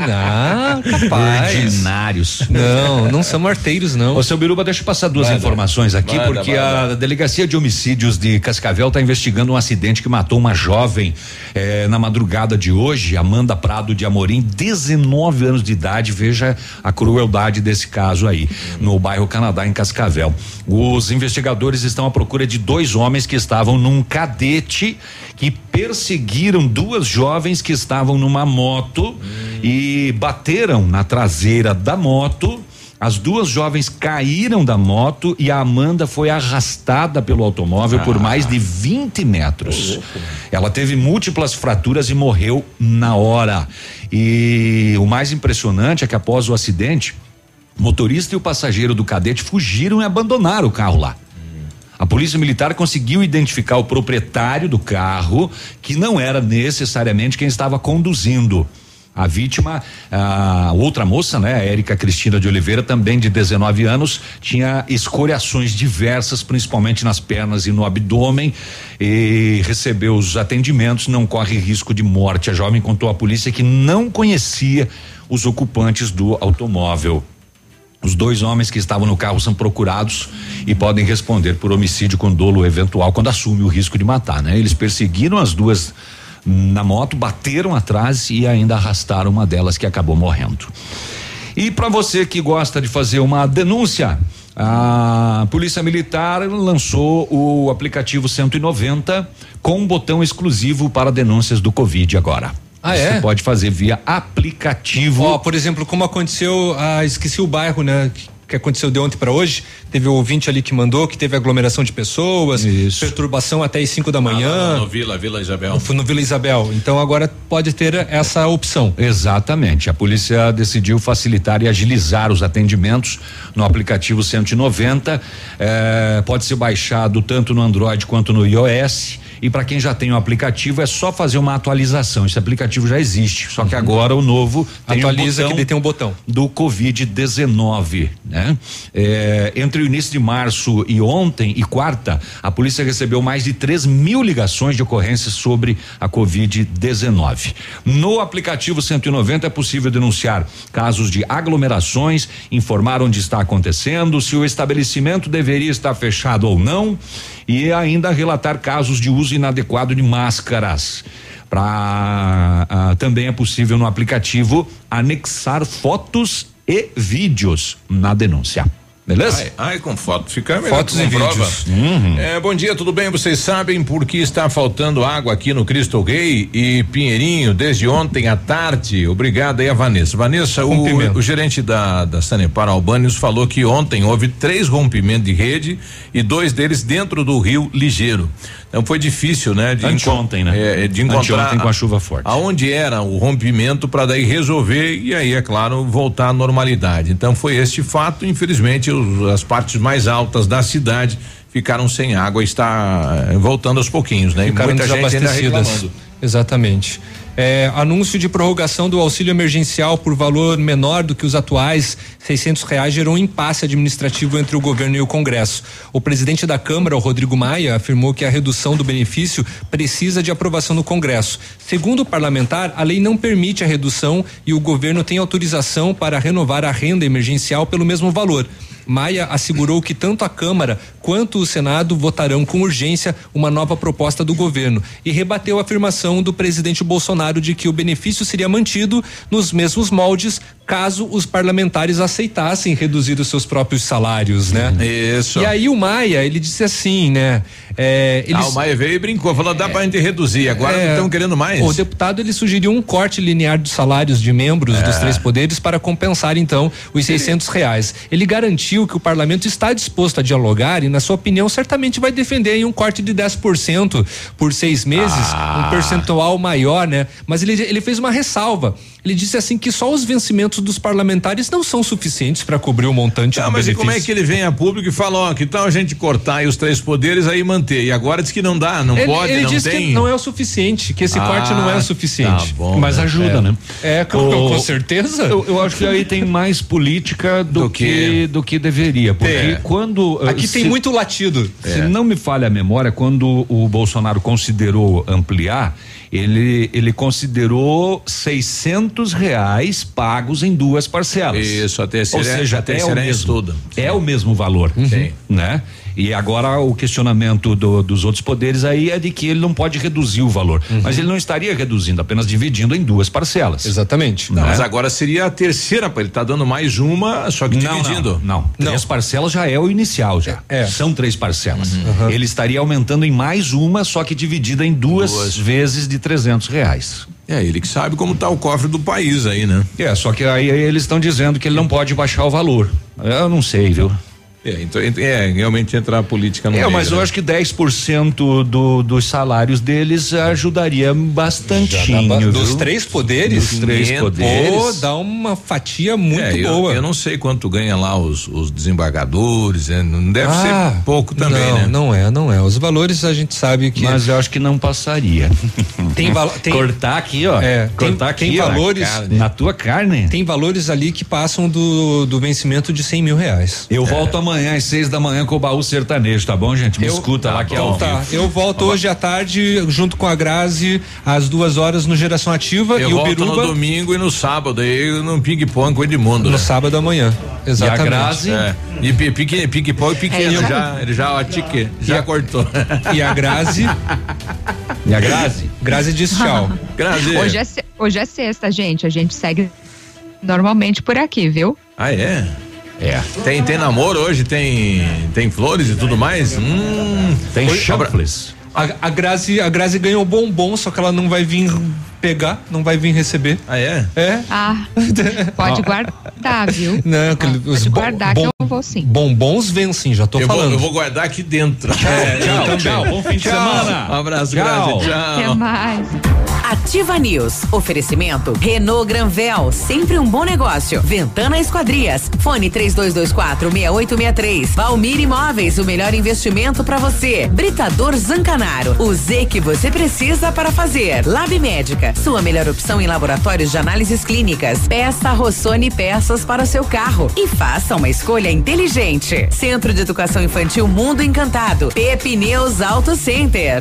Ah, capaz. Ordinários. Não, não somos arteiros, não. Ô, seu Biruba, deixa eu passar duas informações aqui, porque a Delegacia de Homicídios de Cascavel está investigando um acidente que matou uma jovem eh, na madrugada de hoje, Amanda Prado de Amorim, 19 anos de idade. Veja a crueldade desse caso aí, no bairro Canadá, em Cascavel. Os investigadores estão à procura de dois homens que estavam num cadete que perseguiram duas jovens que estavam numa moto e bateram na traseira da moto. As duas jovens caíram da moto e a Amanda foi arrastada pelo automóvel por mais de 20 metros. Ela teve múltiplas fraturas e morreu na hora. E o mais impressionante é que após o acidente, o motorista e o passageiro do cadete fugiram e abandonaram o carro lá. A polícia militar conseguiu identificar o proprietário do carro, que não era necessariamente quem estava conduzindo. A vítima, a outra moça, né, a Érica Cristina de Oliveira, também de 19 anos, tinha escoriações diversas, principalmente nas pernas e no abdômen, e recebeu os atendimentos, não corre risco de morte. A jovem contou à polícia que não conhecia os ocupantes do automóvel. Os dois homens que estavam no carro são procurados e podem responder por homicídio com dolo eventual quando assume o risco de matar, né? Eles perseguiram as duas na moto, bateram atrás e ainda arrastaram uma delas que acabou morrendo. E para você que gosta de fazer uma denúncia, a Polícia Militar lançou o aplicativo 190 com um botão exclusivo para denúncias do Covid agora. Ah, Você é? pode fazer via aplicativo. Ó, por exemplo, como aconteceu, ah, esqueci o bairro, né? Que, que aconteceu de ontem para hoje, teve o ouvinte ali que mandou que teve aglomeração de pessoas, perturbação até as 5 da manhã. No Vila, Vila Isabel. Foi no Vila Isabel. Então agora pode ter essa opção. Exatamente. A polícia decidiu facilitar e agilizar os atendimentos no aplicativo 190. Eh, pode ser baixado tanto no Android quanto no iOS. E para quem já tem o aplicativo é só fazer uma atualização. Esse aplicativo já existe, só que agora o novo tem Uhum. Atualiza um botão que daí tem um botão do Covid-19, né? É, entre o início de março e ontem e quarta, a polícia recebeu mais de 3 mil ligações de ocorrências sobre a Covid-19. No aplicativo 190 é possível denunciar casos de aglomerações, informar onde está acontecendo, se o estabelecimento deveria estar fechado ou não e ainda relatar casos de uso inadequado de máscaras. Pra, ah, também é possível no aplicativo anexar fotos e vídeos na denúncia. Beleza? Ai, ai, com foto fica melhor. Fotos e vídeos. Uhum. É, bom dia, tudo bem? Vocês sabem por que está faltando água aqui no Cristo Rei e Pinheirinho desde ontem à tarde? Obrigado aí a Vanessa. Vanessa, o, o gerente da, da Sanepar Albânios falou que ontem houve três rompimentos de rede e dois deles dentro do Rio Ligeiro. Então foi difícil, né? De Anteontem, né? É, de encontrar Anteontem com a chuva forte. aonde era o rompimento para daí resolver e aí é claro voltar à normalidade. Então foi este fato, infelizmente os- as partes mais altas da cidade ficaram sem água, e está eh, voltando aos pouquinhos, né? E Ficaram muita gente ainda reclamando. Exatamente. É, anúncio de prorrogação do auxílio emergencial por valor menor do que os atuais 600 reais gerou um impasse administrativo entre o governo e o Congresso. O presidente da Câmara, Rodrigo Maia, afirmou que a redução do benefício precisa de aprovação no Congresso. Segundo o parlamentar, a lei não permite a redução e o governo tem autorização para renovar a renda emergencial pelo mesmo valor. Maia assegurou que tanto a Câmara quanto o Senado votarão com urgência uma nova proposta do governo e rebateu a afirmação do presidente Bolsonaro de que o benefício seria mantido nos mesmos moldes caso os parlamentares aceitassem reduzir os seus próprios salários, né? Isso. E aí o Maia, ele disse assim, né? É, Ah, o Maia veio e brincou, falou, dá pra gente reduzir, agora É, não estão querendo mais. O deputado ele sugeriu um corte linear dos salários de membros dos É. três poderes para compensar então os 600 reais. Ele garantiu que o parlamento está disposto a dialogar e, na sua opinião, certamente vai defender um corte de 10% por seis meses, Ah. um percentual maior, né? Mas ele, ele fez uma ressalva. Ele disse assim que só os vencimentos dos parlamentares não são suficientes para cobrir o montante Ah, do mas e benefício. como é que ele vem a público e fala, ó, que tal a gente cortar aí os três poderes aí manter? E agora diz que não dá, não ele, pode, ele não disse tem. que não é o suficiente, que esse Ah, corte não é o suficiente. tá bom, Mas né? ajuda, É. né? É, com, O- com certeza. Eu, eu acho que aí tem mais política do, Do que, que- do que deveria. Porque É. quando. Aqui tem muito latido. Se É. não me falha a memória, quando o Bolsonaro considerou ampliar, ele, ele considerou 600 reais pagos em duas parcelas. Isso, a terceira- Ou seja, a terceira é o é mesmo, estudo. É o mesmo valor, Sim. né? E agora o questionamento do- dos outros poderes aí é de que ele não pode reduzir o valor, mas ele não estaria reduzindo, apenas dividindo em duas parcelas. Exatamente. Não, né? Mas agora seria a terceira, ele tá dando mais uma, só que Não, dividindo. Não, não. Três parcelas já é o inicial já. É. São três parcelas. Uhum. Ele estaria aumentando em mais uma, só que dividida em duas, vezes de trezentos reais. É ele que sabe como tá o cofre do país aí, né? É, só que aí, aí eles estão dizendo que ele não pode baixar o valor. Eu não sei, viu? É, então, é, realmente entrar a política no É, meio, mas eu né? acho que 10% do, dos salários deles ajudaria bastantinho. Dá ba- dos três poderes? Dos três 500. poderes. Pô, dá uma fatia muito É, eu, boa. eu não sei quanto ganha lá os, os desembargadores, né? não deve Ah, ser pouco também, não, né? Não é, não é. Os valores a gente sabe que. Mas eu acho que não passaria. Tem tem- Cortar aqui, ó. É, tem- Cortar aqui, tem ó, valores- na, carne. na tua carne. Tem valores ali que passam do, do vencimento de 100 mil reais. Eu volto amanhã às seis da manhã com o baú sertanejo, tá bom, gente? Me Eu- escuta lá que é ao Tá, vivo. eu volto hoje à tarde junto com a Grazi às duas horas no Geração Ativa Eu e o volto Biruba no domingo e no sábado, aí no ping-pong com o Edmundo. no né? sábado amanhã. Exatamente. Grazi? É. E pi- pique- pique-pão e pequeno, aí. já, ele já, ó, tique, já cortou. E a Grazi, E a Grazi? Grazi diz tchau. Grazi. Hoje é, hoje é sexta, gente. A gente segue normalmente por aqui, viu? Ah, é? É. Tem, tem namoro hoje, tem, tem flores e tudo mais? Hum, Tem chanfles. A, a Grazi, a Grazi ganhou bombom, só que ela não vai vir pegar, não vai vir receber. Ah, é? É? Ah, pode guardar, viu? Não, aquele- os Pode bo- guardar bom- que eu vou sim. Bombons vêm sim, já tô Eu vou, falando. eu vou guardar aqui dentro. É, eu Tchau, também. tchau. Bom fim de Tchau. semana. Um abraço, Tchau. Até Tchau. mais. Ativa News. Oferecimento Renault Granvel, sempre um bom negócio. Ventana Esquadrias. Fone 3224 6863. Valmir Imóveis, o melhor investimento para você. Britador Zancanaro. O Z que você precisa para fazer. Lab Médica, sua melhor opção em laboratórios de análises clínicas. Peça Rossoni peças para o seu carro e faça uma escolha inteligente. Centro de Educação Infantil Mundo Encantado. Pepineus Auto Center.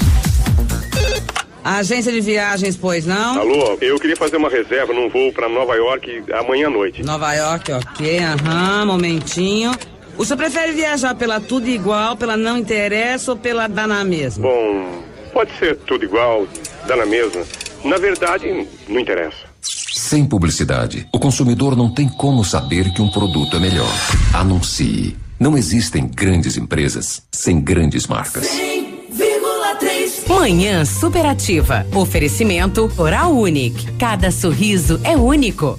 Agência de viagens, pois não? Alô, eu queria fazer uma reserva num voo para Nova York amanhã à noite. Nova York, ok, aham, momentinho. O senhor prefere viajar pela tudo igual, pela não interessa ou pela dá na mesma? Bom, pode ser tudo igual, dá na mesma. Na verdade, não interessa. Sem publicidade, o consumidor não tem como saber que um produto é melhor. Anuncie. Não existem grandes empresas sem grandes marcas. Manhã superativa. Oferecimento Oral Unique. Cada sorriso é único.